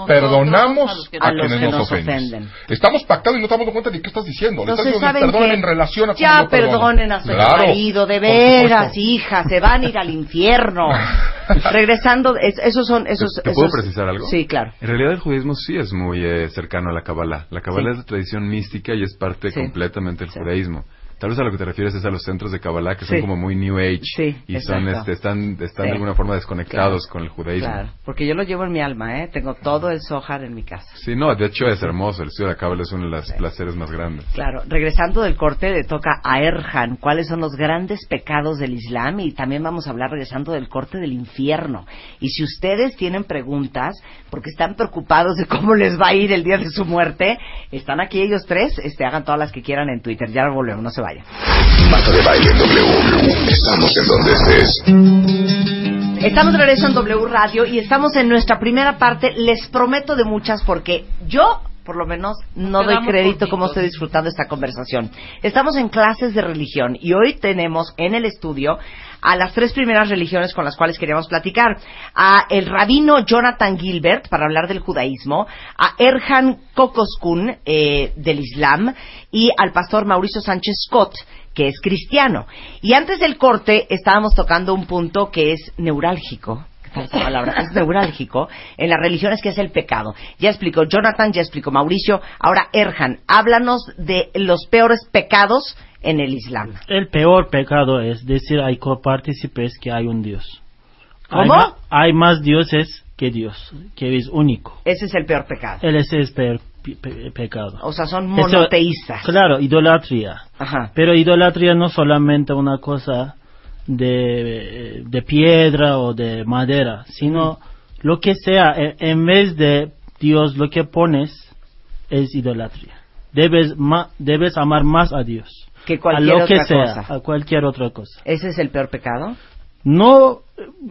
perdonamos a, quienes que nos, nos ofenden. ofenden. Estamos pactando y no estamos dando cuenta de qué estás diciendo. Le estás diciendo, ¿saben perdonen qué? en relación a Ya perdonen a su Claro, marido, de veras, hija, se van a ir al infierno. Regresando, es- esos son, esos, ¿Te, te puedo precisar algo? Sí, claro. En realidad el judaísmo sí es muy eh, cercano a la Kabbalah. La Kabbalah es de tradición mística y es parte Sí. completamente del judaísmo. Tal vez a lo que te refieres es a los centros de Kabbalah que son Sí. como muy New Age Sí, y son, este, están, están Sí. de alguna forma desconectados Claro. con el judaísmo. Claro, porque yo lo llevo en mi alma, ¿eh? Tengo todo el Zohar en mi casa. Sí, no, de hecho es hermoso. El estudio de la Kabbalah es uno de los placeres más grandes. Claro, regresando del corte le toca a Erhan cuáles son los grandes pecados del Islam y también vamos a hablar regresando del corte del infierno. Y si ustedes tienen preguntas porque están preocupados de cómo les va a ir el día de su muerte, están aquí ellos tres, este hagan todas las que quieran en Twitter. Ya volvemos, no se Marta de Baile en W. Estamos en donde estés. Estamos de regreso en W Radio y estamos en nuestra primera parte. Les prometo de muchas porque yo, por lo menos, no doy crédito como estoy disfrutando esta conversación. Estamos en clases de religión y hoy tenemos en el estudio a las tres primeras religiones con las cuales queríamos platicar. A el rabino Jonathan Gilbert para hablar del judaísmo, a Erhan Kokoskun eh, del Islam y al pastor Mauricio Sánchez Scott que es cristiano. Y antes del corte estábamos tocando un punto que es neurálgico. ¿Qué tal esa palabra? Es neurálgico en las religiones que es el pecado. Ya explicó Jonathan, ya explicó Mauricio. Ahora, Erhan, háblanos de los peores pecados en el Islam. El peor pecado es decir hay copartícipes que hay un Dios. ¿Cómo? hay más dioses que Dios, que es único. Ese es el peor pecado. Él es el peor pe- pe- pecado. O sea, son Eso- monoteístas. claro, idolatría. Ajá. Pero idolatría no solamente una cosa de, de piedra o de madera, sino lo que sea, en vez de Dios lo que pones es idolatría. Debes, ma- debes amar más a Dios. Que a cualquier lo que otra sea, cosa. a cualquier otra cosa. Ese es el peor pecado. No,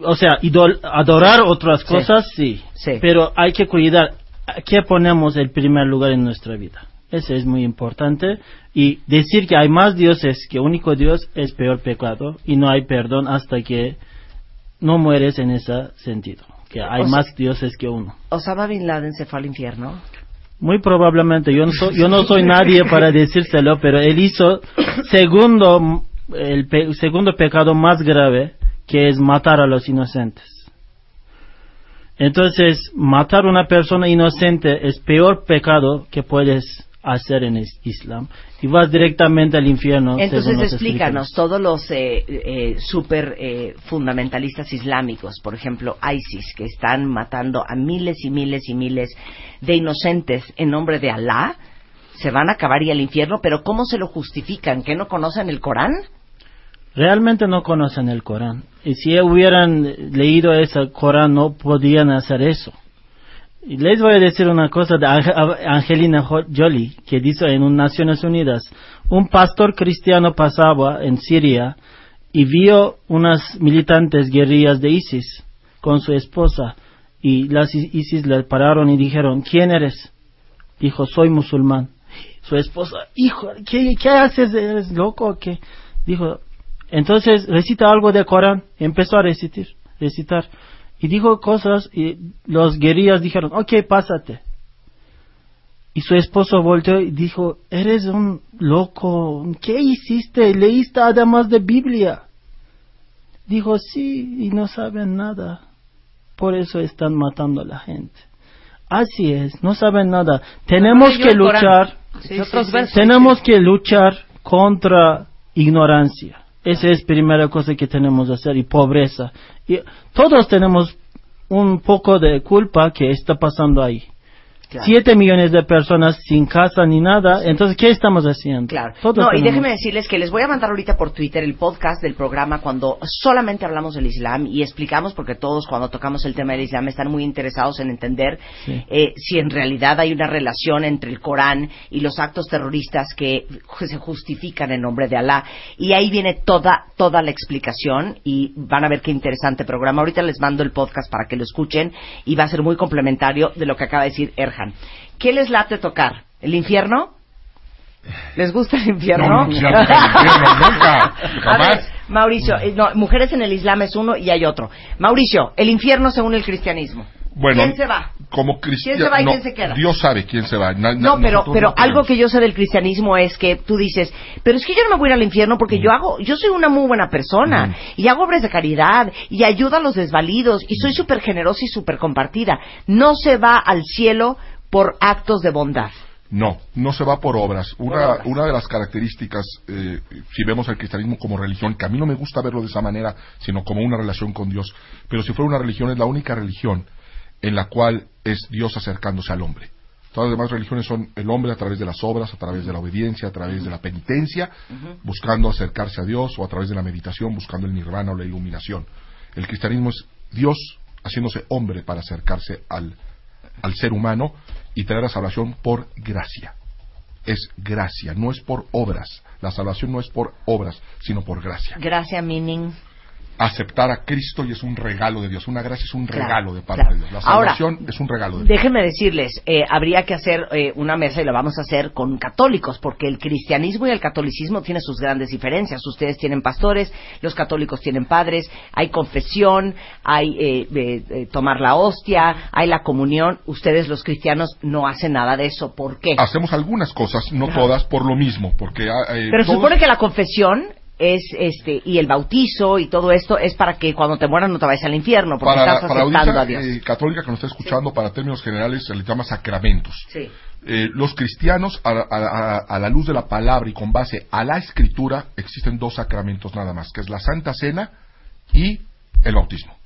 o sea, idol- adorar otras Sí. cosas sí, Sí. pero hay que cuidar a qué ponemos el primer lugar en nuestra vida. Eso es muy importante. Y decir que hay más dioses que único Dios es peor pecado y no hay perdón hasta que no mueres en ese sentido. Que hay más dioses que uno. Osama Bin Laden se fue al infierno. Muy probablemente, yo no soy, yo no soy nadie para decírselo, pero él hizo segundo, el pe- segundo pecado más grave, que es matar a los inocentes. Entonces, matar a una persona inocente es peor pecado que puedes hacer en el Islam. Y vas directamente al infierno. Entonces explícanos, todos los eh, eh, super eh, fundamentalistas islámicos, por ejemplo ISIS, que están matando a miles y miles y miles de inocentes en nombre de Alá, se van a acabar y al infierno, pero ¿cómo se lo justifican? ¿Que no conocen el Corán? realmente no conocen el Corán. Y si hubieran leído ese Corán, no podían hacer eso. Les voy a decir una cosa de Ange- Angelina Jo- Jolie, que dice en un Naciones Unidas, un pastor cristiano pasaba en Siria y vio unas militantes guerrillas de ISIS con su esposa y las ISIS le pararon y dijeron, ¿quién eres? Dijo, soy musulmán. Su esposa, hijo, ¿qué, haces? ¿Eres loco qué? Dijo, entonces recita algo de Corán. Empezó a recitar, recitar. Y dijo cosas y los guerrillas dijeron, ok, pásate. Y su esposo volteó y dijo, eres un loco, ¿qué hiciste? ¿Leíste además de Biblia? Dijo, sí, y no saben nada. Por eso están matando a la gente. Así es, no saben nada. Tenemos que luchar, Sí, tenemos que luchar contra ignorancia. Esa es primera cosa que tenemos que hacer y pobreza. Y todos tenemos un poco de culpa que está pasando ahí. Claro. Siete millones de personas sin casa ni nada. Entonces, ¿qué estamos haciendo? Claro. Todos no, y déjenme decirles que les voy a mandar ahorita por Twitter el podcast del programa cuando solamente hablamos del Islam y explicamos, porque todos cuando tocamos el tema del Islam están muy interesados en entender Sí. eh, si en realidad hay una relación entre el Corán y los actos terroristas que se justifican en nombre de Alá. Y ahí viene toda, toda la explicación y van a ver qué interesante programa. Ahorita les mando el podcast para que lo escuchen y va a ser muy complementario de lo que acaba de decir Erhan. ¿Qué les late tocar? ¿El infierno? ¿Les gusta el infierno? No, no quisiera tocar el infierno, nunca, A ver, jamás. Mauricio, eh, no, mujeres en el Islam es uno y hay otro. Mauricio, el infierno según el cristianismo. Bueno, ¿Quién se va? Como ¿Quién se cristiano, va y no, quién se queda? Dios sabe quién se va. Na- na- No, pero, pero no algo que yo sé del cristianismo es que tú dices, pero es que yo no me voy a ir al infierno porque yo hago, yo soy una muy buena persona y hago obras de caridad y ayudo a los desvalidos y soy súper generosa y súper compartida. No se va al cielo por actos de bondad. No, no se va por obras. Una, Por obras. una de las características, eh, si vemos el cristianismo como religión, que a mí no me gusta verlo de esa manera, sino como una relación con Dios, pero si fuera una religión, es la única religión en la cual es Dios acercándose al hombre. Todas las demás religiones son el hombre a través de las obras, a través de la obediencia, a través de la penitencia, buscando acercarse a Dios, o a través de la meditación, buscando el nirvana o la iluminación. El cristianismo es Dios haciéndose hombre para acercarse al, al ser humano y traer la salvación por gracia. Es gracia, no es por obras. La salvación no es por obras, sino por gracia. Gracias, meaning. Aceptar a Cristo y es un regalo de Dios. Una gracia es un Claro, regalo de parte claro. de Dios. La Ahora, salvación es un regalo de Dios. Déjenme decirles, eh, habría que hacer eh, una mesa y lo vamos a hacer con católicos, porque el cristianismo y el catolicismo tienen sus grandes diferencias. Ustedes tienen pastores, los católicos tienen padres, hay confesión, hay eh, eh, eh, tomar la hostia, hay la comunión. Ustedes, los cristianos, no hacen nada de eso. ¿Por qué? Hacemos algunas cosas, no todas, por lo mismo. Porque, ah, eh, Pero se supone que la confesión es este y el bautizo y todo esto es para que cuando te mueras no te vayas al infierno porque para, estás para la a audiencia Dios. eh, católica que nos está escuchando, para términos generales, se les llama sacramentos. Sí. Eh, los cristianos, a, a- a- a la luz de la palabra y con base a la escritura, existen dos sacramentos nada más, que es la Santa Cena y el bautismo.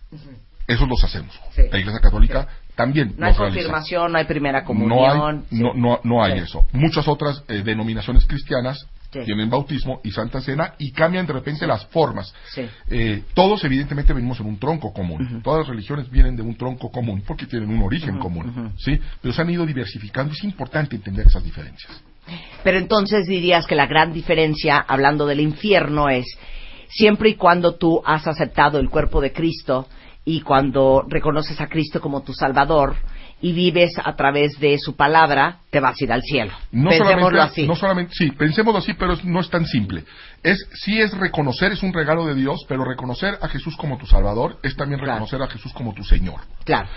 Esos los hacemos. Sí. La Iglesia Católica también No hay realiza. confirmación, no hay primera No comunión. hay, no, no, no hay eso. Muchas otras eh, denominaciones cristianas Sí. tienen bautismo y Santa Cena y cambian de repente las formas. Sí. Eh, todos evidentemente venimos en un tronco común. Todas las religiones vienen de un tronco común porque tienen un origen común, ¿sí? Pero se han ido diversificando. Es importante entender esas diferencias. Pero entonces dirías que la gran diferencia, hablando del infierno, es siempre y cuando tú has aceptado el cuerpo de Cristo y cuando reconoces a Cristo como tu Salvador y vives a través de su palabra, te vas a ir al cielo. No Pensémoslo solamente, así. no solamente, sí, pensémoslo así, pero no es tan simple. Es, sí es reconocer, es un regalo de Dios, pero reconocer a Jesús como tu Salvador es también Claro. reconocer a Jesús como tu Señor. Claro.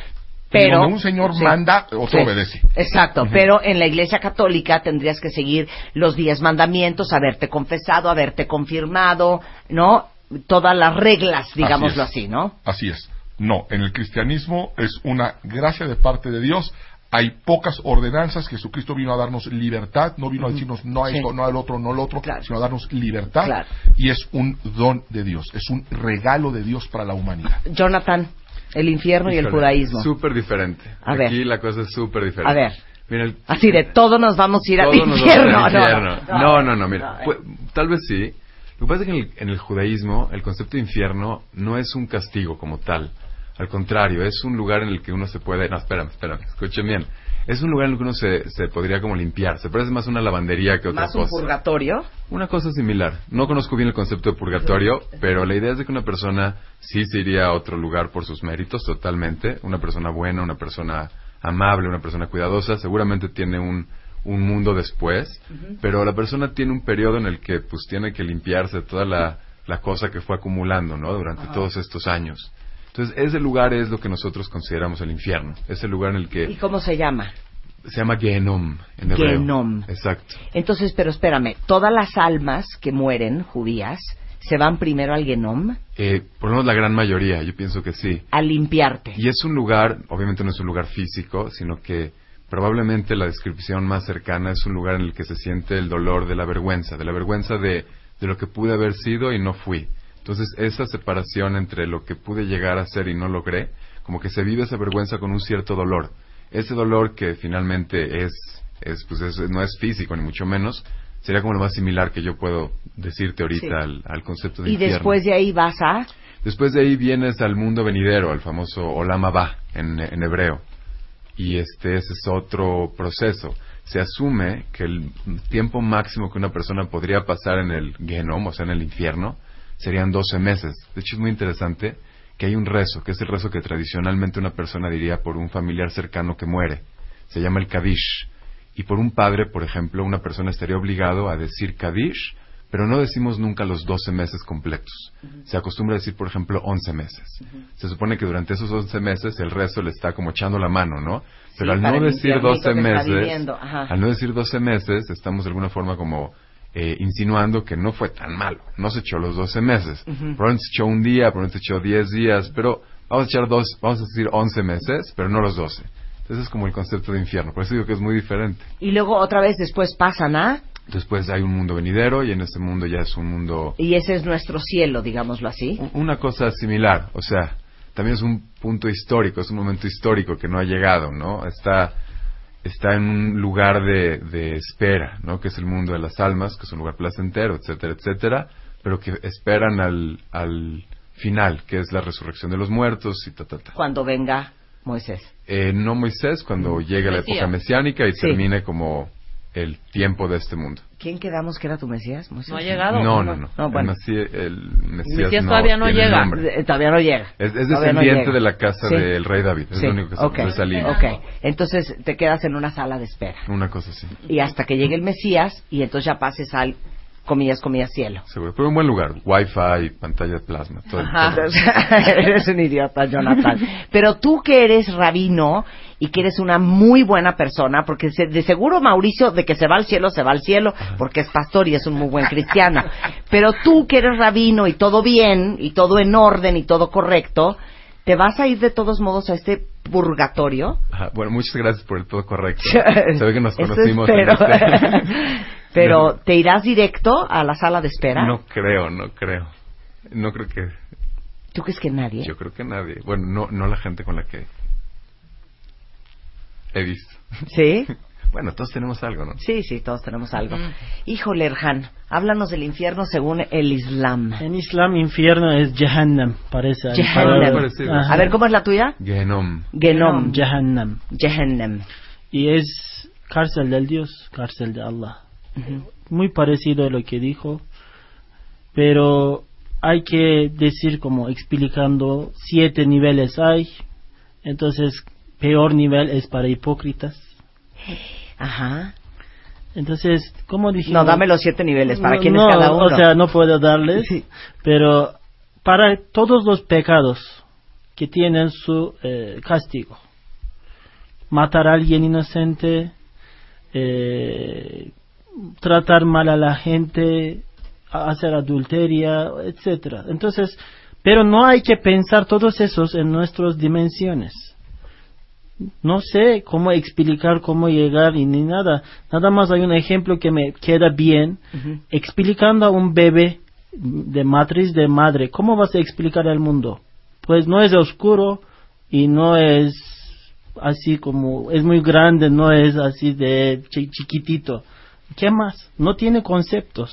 Pero donde un señor Sí. manda, otro Sí. obedece. Exacto, pero en la Iglesia Católica tendrías que seguir los diez mandamientos, haberte confesado, haberte confirmado, ¿no? Todas las reglas, digámoslo Así. ¿no? Así es. No, en el cristianismo es una gracia de parte de Dios. Hay pocas ordenanzas. Jesucristo vino a darnos libertad, no vino a decirnos no a Sí. esto, no al otro, no al otro, Claro. sino a darnos libertad. Claro. Y es un don de Dios, es un regalo de Dios para la humanidad. Jonathan, el infierno y el judaísmo. Súper diferente. A ver. Aquí la cosa es súper diferente. A ver. Mira, el- Así de todos nos vamos a ir al infierno. no, infierno. no, No, no, no, mira. no, pu- tal vez sí. Lo que pasa es que en el, en el judaísmo el concepto de infierno no es un castigo como tal. Al contrario, es un lugar en el que uno se puede... No, espérame, espérame, escuchen bien. Es un lugar en el que uno se, se podría como limpiar. Se parece más a una lavandería que otra Más un cosa. purgatorio. Una cosa similar. No conozco bien el concepto de purgatorio, pero la idea es de que una persona sí se iría a otro lugar por sus méritos totalmente. Una persona buena, una persona amable, una persona cuidadosa, seguramente tiene un, un mundo después, pero la persona tiene un periodo en el que pues tiene que limpiarse toda la, la cosa que fue acumulando, ¿no? Durante todos estos años. Entonces, ese lugar es lo que nosotros consideramos el infierno. Es el lugar en el ¿Y que cómo se llama? se llama Gehenom en hebreo. Gehenom. Exacto. Entonces, pero espérame, todas las almas que mueren, judías, se van primero al Genom Eh, por lo menos la gran mayoría, yo pienso que sí. a limpiarte. Y es un lugar, obviamente no es un lugar físico, sino que probablemente la descripción más cercana es un lugar en el que se siente el dolor de la vergüenza, de la vergüenza de, de lo que pude haber sido y no fui. Entonces esa separación entre lo que pude llegar a ser y no logré, como que se vive esa vergüenza con un cierto dolor. Ese dolor que finalmente es, es, pues es- no es físico ni mucho menos, sería como lo más similar que yo puedo decirte ahorita Sí. al, al concepto de Y infierno. después de ahí vas a... Después de ahí vienes al mundo venidero, al famoso Olam Abba en, en hebreo. Y este ese es otro proceso. Se asume que el tiempo máximo que una persona podría pasar en el Genom, o sea, en el infierno, serían 12 meses. De hecho, es muy interesante que hay un rezo, que es el rezo que tradicionalmente una persona diría por un familiar cercano que muere. Se llama el Kadish. Y por un padre, por ejemplo, una persona estaría obligado a decir Kadish, pero no decimos nunca los 12 meses completos. Se acostumbra a decir, por ejemplo, 11 meses. Se supone que durante esos 11 meses el resto le está como echando la mano, ¿no? Pero Sí, al no decir infiernito 12 que está meses, al no decir 12 meses, estamos de alguna forma como eh, insinuando que no fue tan malo. No se echó los 12 meses. Ujú. Probablemente se echó un día, probablemente se echó 10 días, pero vamos a echar dos, vamos a decir 11 meses, pero no los 12. Entonces es como el concepto de infierno. Por eso digo que es muy diferente. Y luego otra vez después pasan a... Después hay un mundo venidero y en este mundo ya es un mundo Y ese es nuestro cielo, digámoslo así. una cosa similar, o sea, también es un punto histórico, es un momento histórico que no ha llegado, ¿no? Está, está en un lugar de, de espera, ¿no? Que es el mundo de las almas, que es un lugar placentero, etcétera, etcétera, pero que esperan al, al final, que es la resurrección de los muertos y ta, ta, ta. Cuando venga Moisés. Eh, no Moisés, cuando llegue la época mesiánica y Sí. termine como el tiempo de este mundo. ¿Quién quedamos que era tu Mesías? Moisés? No ha llegado. No, no, no. No, El bueno. Mesías- el Mesías, Mesías todavía no tiene llega. Eh, Todavía no llega. Es, es no descendiente llega. de la casa Sí. del rey David. Es Sí. lo único que se Ok. de esa línea. Ok. Entonces te quedas en una sala de espera. Una cosa así. Y hasta que llegue el Mesías y entonces ya pases al, comillas, comillas, cielo. Seguro. Pero un buen lugar. Wi-Fi, pantalla de plasma. Todo, Ajá. todo. eres un idiota, Jonathan. Pero tú que eres rabino y que eres una muy buena persona, porque se- de seguro Mauricio, de que se va al cielo, se va al cielo, porque es pastor y es un muy buen cristiano. Pero tú que eres rabino y todo bien, y todo en orden y todo correcto, ¿te vas a ir de todos modos a este purgatorio? Ajá. Bueno, muchas gracias por el todo correcto. Se ve que nos conocimos. este- Pero, ¿te irás directo a la sala de espera? No creo, no creo. No creo que... ¿Tú crees que nadie? Yo creo que nadie. Bueno, no, no la gente con la que he visto. ¿Sí? Bueno, todos tenemos algo, ¿no? Sí, sí, todos tenemos algo. Híjole, Erhan, háblanos del infierno según el Islam. En Islam, infierno es Jahannam, parece. Jahannam. A ver, ¿cómo es la tuya? Genom. Genom. Jahannam. Jahannam. Y es cárcel del Dios, cárcel de Allah. Muy parecido a lo que dijo, pero hay que decir como explicando siete niveles hay. Entonces, peor nivel es para hipócritas. Ajá. Entonces, ¿cómo dijimos? No, dame los siete niveles. ¿Para No, quién es no, cada uno? O sea, no puedo darles, pero para todos los pecados que tienen su eh, castigo. Matar a alguien inocente, eh, tratar mal a la gente, hacer adulteria, etcétera. Entonces, pero no hay que pensar todos esos en nuestras dimensiones. No sé cómo explicar cómo llegar y ni nada. Nada más hay un ejemplo que me queda bien. Explicando a un bebé de matriz de madre, ¿cómo vas a explicar al mundo? Pues no es oscuro y no es así como, es muy grande, no es así de chi- chiquitito. ¿Qué más? No tiene conceptos.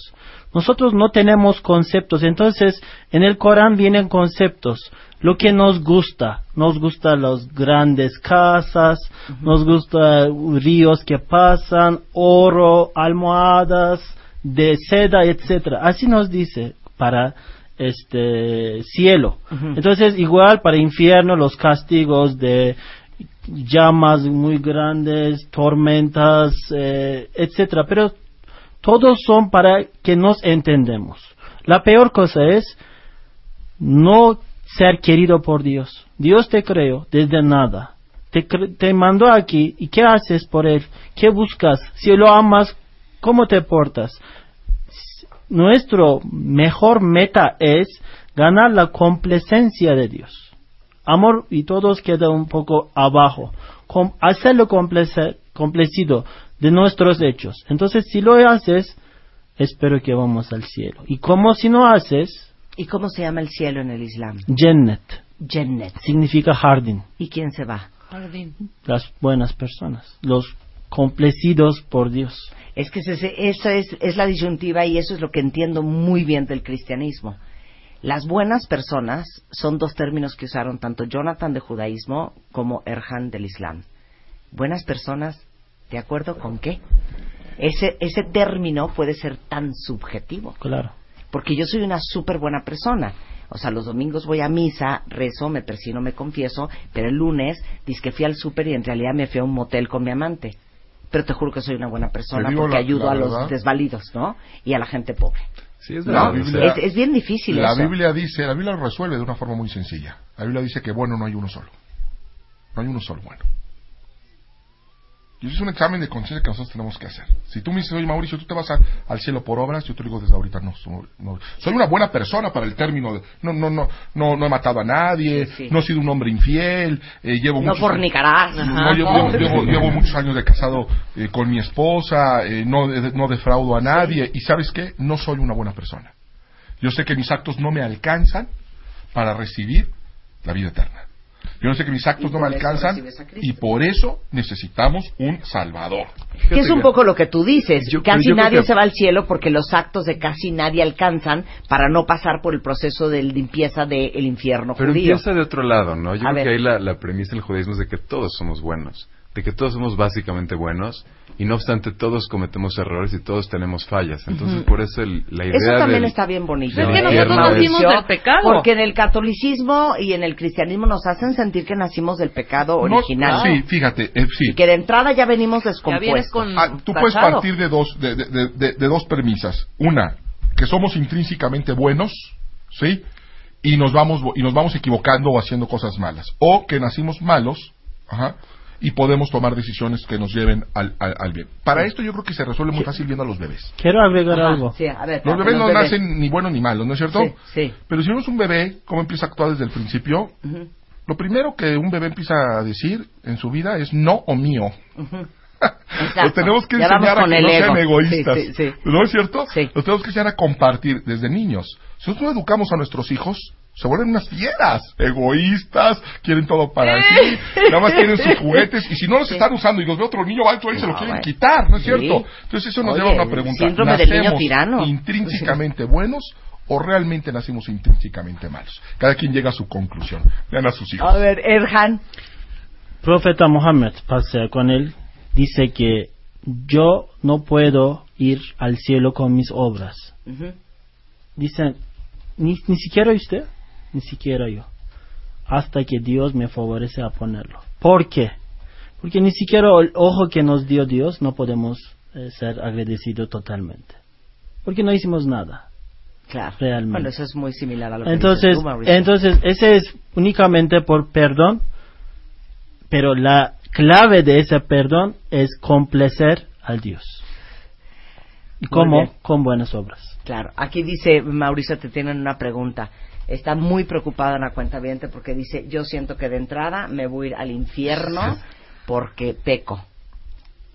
Nosotros no tenemos conceptos. Entonces, en el Corán vienen conceptos. Lo que nos gusta. Nos gustan las grandes casas, nos gustan ríos que pasan, oro, almohadas de seda, etcétera. Así nos dice para este cielo. Entonces, igual para infierno los castigos de llamas muy grandes, tormentas, eh, etcétera. Pero todos son para que nos entendemos. La peor cosa es no ser querido por Dios. Dios te creó desde nada. Te, te mandó aquí y ¿qué haces por Él? ¿Qué buscas? Si lo amas, ¿cómo te portas? Nuestro mejor meta es ganar la complacencia de Dios. Amor y todos queda un poco abajo. Hacerlo complacido de nuestros hechos. Entonces, si lo haces, espero que vamos al cielo. Y como si no haces, ¿Y cómo se llama el cielo en el Islam? Jannat Jannat. significa jardín. ¿Y quién se va? Jardín. Las buenas personas, los complacidos por Dios. Es que eso es, es la disyuntiva y eso es lo que entiendo muy bien del cristianismo. Las buenas personas son dos términos que usaron tanto Jonathan de judaísmo como Erhan del islam. Buenas personas, ¿de acuerdo con qué? Ese, ese término puede ser tan subjetivo. Claro. Porque yo soy una súper buena persona. O sea, los domingos voy a misa, rezo, me persino, me confieso, pero el lunes dice que fui al súper y en realidad me fui a un motel con mi amante. Pero te juro que soy una buena persona porque la- ayudo la a los desvalidos, ¿no? Y a la gente pobre. Sí, es ¿No? verdad. La o sea, Biblia- es, es bien difícil La eso. Biblia dice, la Biblia lo resuelve de una forma muy sencilla. La Biblia dice que bueno no hay uno solo. No hay uno solo bueno. Y eso es un examen de conciencia que nosotros tenemos que hacer. Si tú me dices, oye Mauricio, tú te vas a- al cielo por obras, yo te digo desde ahorita, no, so- no. soy una buena persona para el término de, no, no, no, no, no he matado a nadie, Sí, sí. no he sido un hombre infiel, eh, llevo No muchos- fornicarás. no, llevo, llevo- llevo- llevo muchos años de casado eh, con mi esposa, eh, no, de- no defraudo a nadie, y sabes qué, no soy una buena persona. Yo sé que mis actos no me alcanzan para recibir la vida eterna. Yo sé que mis actos no me alcanzan y por eso necesitamos un Salvador. Que es un poco lo que tú dices. Yo- pero casi yo nadie que- se va al cielo porque los actos de casi nadie alcanzan para no pasar por el proceso de limpieza del infierno Pero judío. empieza de otro lado, ¿no? Yo A creo ver. que ahí la, la premisa del judaísmo es de que todos somos buenos, de que todos somos básicamente buenos y no obstante todos cometemos errores y todos tenemos fallas. Entonces por eso el- la idea Eso también del- está bien bonito. Es que ¿eh, nosotros nacimos del pecado. Porque en el catolicismo y en el cristianismo nos hacen sentir que nacimos del pecado No- original. sí, fíjate, eh, sí. Y que de entrada ya venimos descompuestos. con Ah, tú puedes partir de dos, de, de- de- de- de dos premisas. Una, que somos intrínsecamente buenos, ¿sí? Y nos vamos, y nos vamos equivocando o haciendo cosas malas. O que nacimos malos, ajá, y podemos tomar decisiones que nos lleven al, al- al bien. Para esto yo creo que se resuelve muy fácil viendo a los bebés. Quiero agregar Ajá, algo. sí, a ver, Los bebés no bebés. nacen ni buenos ni malos, ¿no es cierto? Sí, sí. Pero si vemos un bebé, cómo empieza a actuar desde el principio, lo primero que un bebé empieza a decir en su vida es no o mío. Los tenemos que enseñar a que no sean ego. egoístas. Sí, sí, sí. ¿No es cierto? Sí. Los tenemos que enseñar a compartir desde niños. Si nosotros no educamos a nuestros hijos, se vuelven unas fieras, egoístas, quieren todo para sí, nada más quieren sus juguetes, y si no los están usando y los ve otro niño alto ahí, se lo quieren bueno. quitar, ¿no es Sí. cierto? Entonces eso nos Oye, lleva a una pregunta. niño ¿Nacemos intrínsecamente buenos o realmente nacimos intrínsecamente malos? Cada quien llega a su conclusión. Vean a sus hijos. A ver, Erhan. Profeta Mohammed, pasea con él, dice que yo no puedo ir al cielo con mis obras. Ujú. Dice, ni, ni siquiera usted, ni siquiera yo, hasta que Dios me favorece a ponerlo. ¿Por qué? Porque ni siquiera el ojo que nos dio Dios no podemos eh, ser agradecidos totalmente. Porque no hicimos nada. Claro. Realmente. Bueno, eso es muy similar a lo que Entonces, tú, entonces ese es únicamente por perdón, pero la clave de ese perdón es complacer al Dios. ¿Y cómo? Con buenas obras. Claro, aquí dice Mauricio, te tienen una pregunta. Está muy preocupada en la cuenta porque dice, yo siento que de entrada me voy a ir al infierno porque peco,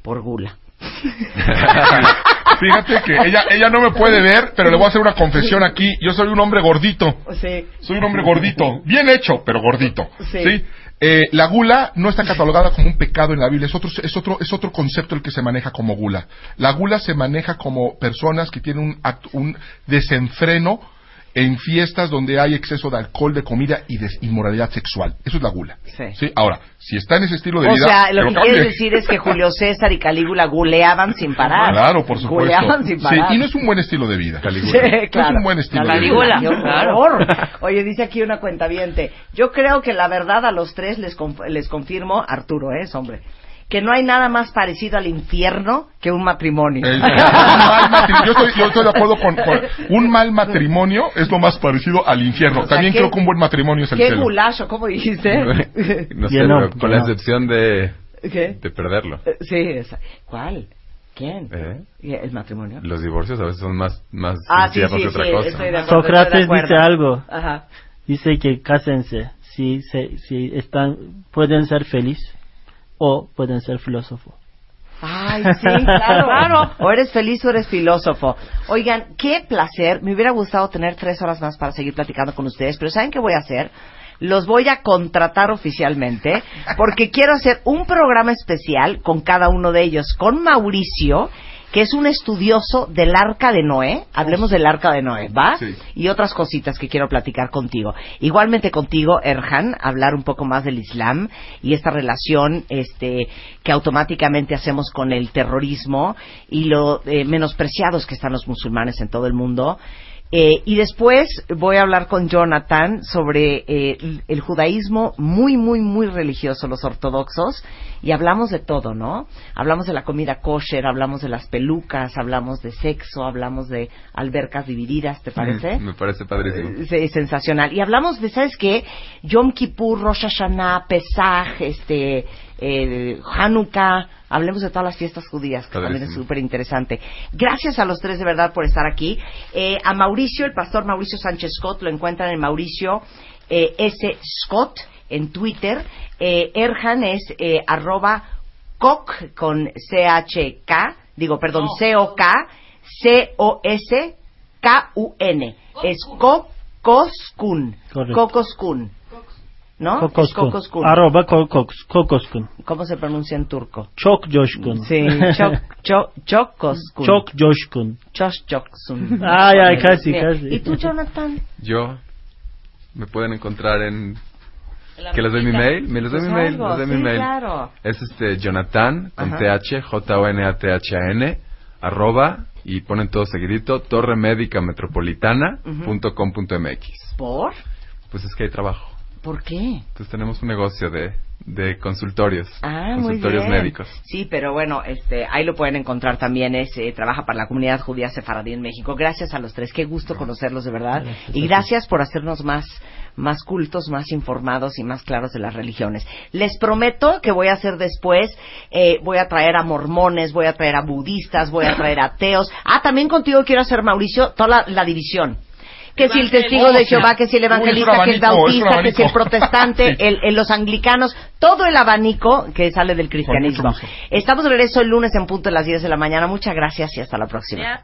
por gula. Fíjate que ella, ella no me puede ver, pero le voy a hacer una confesión aquí. Yo soy un hombre gordito. Sí. Soy un hombre gordito. Bien hecho, pero gordito. Sí. ¿Sí? Eh, la gula no está catalogada como un pecado en la Biblia, es otro, es, otro, es otro concepto el que se maneja como gula. La gula se maneja como personas que tienen un, un desenfreno en fiestas donde hay exceso de alcohol, de comida y de inmoralidad sexual. Eso es la gula. Sí. Ahora, si está en ese estilo de O vida... sea, lo que cambie. quieres decir es que Julio César y Calígula guleaban sin parar. Claro, por supuesto. Guleaban sin Sí, parar. y no es un buen estilo de vida. Sí, No claro. es un buen estilo de Calígula, vida. horror. Oye, dice aquí una cuenta Yo creo que la verdad a los tres les, conf- les confirmo, Arturo es, hombre, que no hay nada más parecido al infierno que un matrimonio. Eh, un mal matri- yo, estoy, yo estoy de acuerdo con, con- un mal matrimonio es lo más parecido al infierno. O sea, También qué- creo que un buen matrimonio es el Qué cielo. gulacho, ¿cómo dijiste? No sé, no, con la no. excepción de, ¿Qué? de perderlo. Eh, Sí, esa- ¿cuál? ¿Quién? ¿Eh? ¿Y ¿El matrimonio? Los divorcios a veces son más, más Ah, sí, infiernos sí, que otra sí, cosa. acuerdo. dice algo. Ajá. Dice que cásense si, se, si están, pueden ser felices o pueden ser filósofos. Ay, sí, claro. claro. O eres feliz o eres filósofo. Oigan, qué placer. Me hubiera gustado tener tres horas más para seguir platicando con ustedes, pero ¿saben qué voy a hacer? Los voy a contratar oficialmente porque quiero hacer un programa especial con cada uno de ellos, con Mauricio, que es un estudioso del arca de Noé. Hablemos del arca de Noé, ¿va? Sí. y otras cositas que quiero platicar contigo. Igualmente contigo, Erhan, hablar un poco más del Islam y esta relación este, que automáticamente hacemos con el terrorismo y lo eh, menospreciados que están los musulmanes en todo el mundo. Eh, y después voy a hablar con Jonathan sobre eh, el- el judaísmo muy, muy, muy religioso, los ortodoxos, y hablamos de todo, ¿no? Hablamos de la comida kosher, hablamos de las pelucas, hablamos de sexo, hablamos de albercas divididas, ¿te parece? Mm, Me parece padrísimo. Eh, sensacional. Y hablamos de, ¿sabes qué? Yom Kippur, Rosh Hashanah, Pesach, este, eh, Hanukkah. Hablemos de todas las fiestas judías, que también es súper interesante. Gracias a los tres de verdad por estar aquí. Eh, a Mauricio, el pastor Mauricio Sánchez Scott, lo encuentran en Mauricio eh, S. Scott en Twitter. Eh, Erhan es eh, arroba coc con C-H-K, digo, perdón, C-O-K, C-O-S-K-U-N. Es Cocoskun. Cocoskun. ¿No? Kokoskun. Arroba kokos- kokoskun. ¿Cómo se pronuncia en turco? Çok Joshkun. Sí, Chok, Chok, Chokoskun. Çok Joshkun. Chosh Choksun. Ay, ay, casi, Bien. casi. ¿Y tú, Jonathan? Yo me pueden encontrar en que les doy mi mail, me les doy Pues mi mail, les doy sí, mi mail. claro. Es este Jonathan con Ajá. th j o n a t h a n arroba y ponen todo seguidito torre médica metropolitana punto com punto mx. ¿Por? Pues es que hay trabajo. ¿Por qué? Pues tenemos un negocio de de consultorios, Ah, muy consultorios bien. médicos. Sí, pero bueno, este, ahí lo pueden encontrar también. Es, eh, trabaja para la comunidad judía sefaradí en México. Gracias a los tres. Qué gusto conocerlos de verdad. Y gracias por hacernos más, más cultos, más informados y más claros de las religiones. Les prometo que voy a hacer después, eh, voy a traer a mormones, voy a traer a budistas, voy a traer a ateos. Ah, también contigo quiero hacer, Mauricio, toda la, la división. Que si el testigo de Jehová, que si el evangelista, que el abanico, es un bautista, que si el protestante, el, el- los anglicanos, todo el abanico que sale del cristianismo. Estamos de regreso el lunes en punto de las 10 de la mañana. Muchas gracias y hasta la próxima.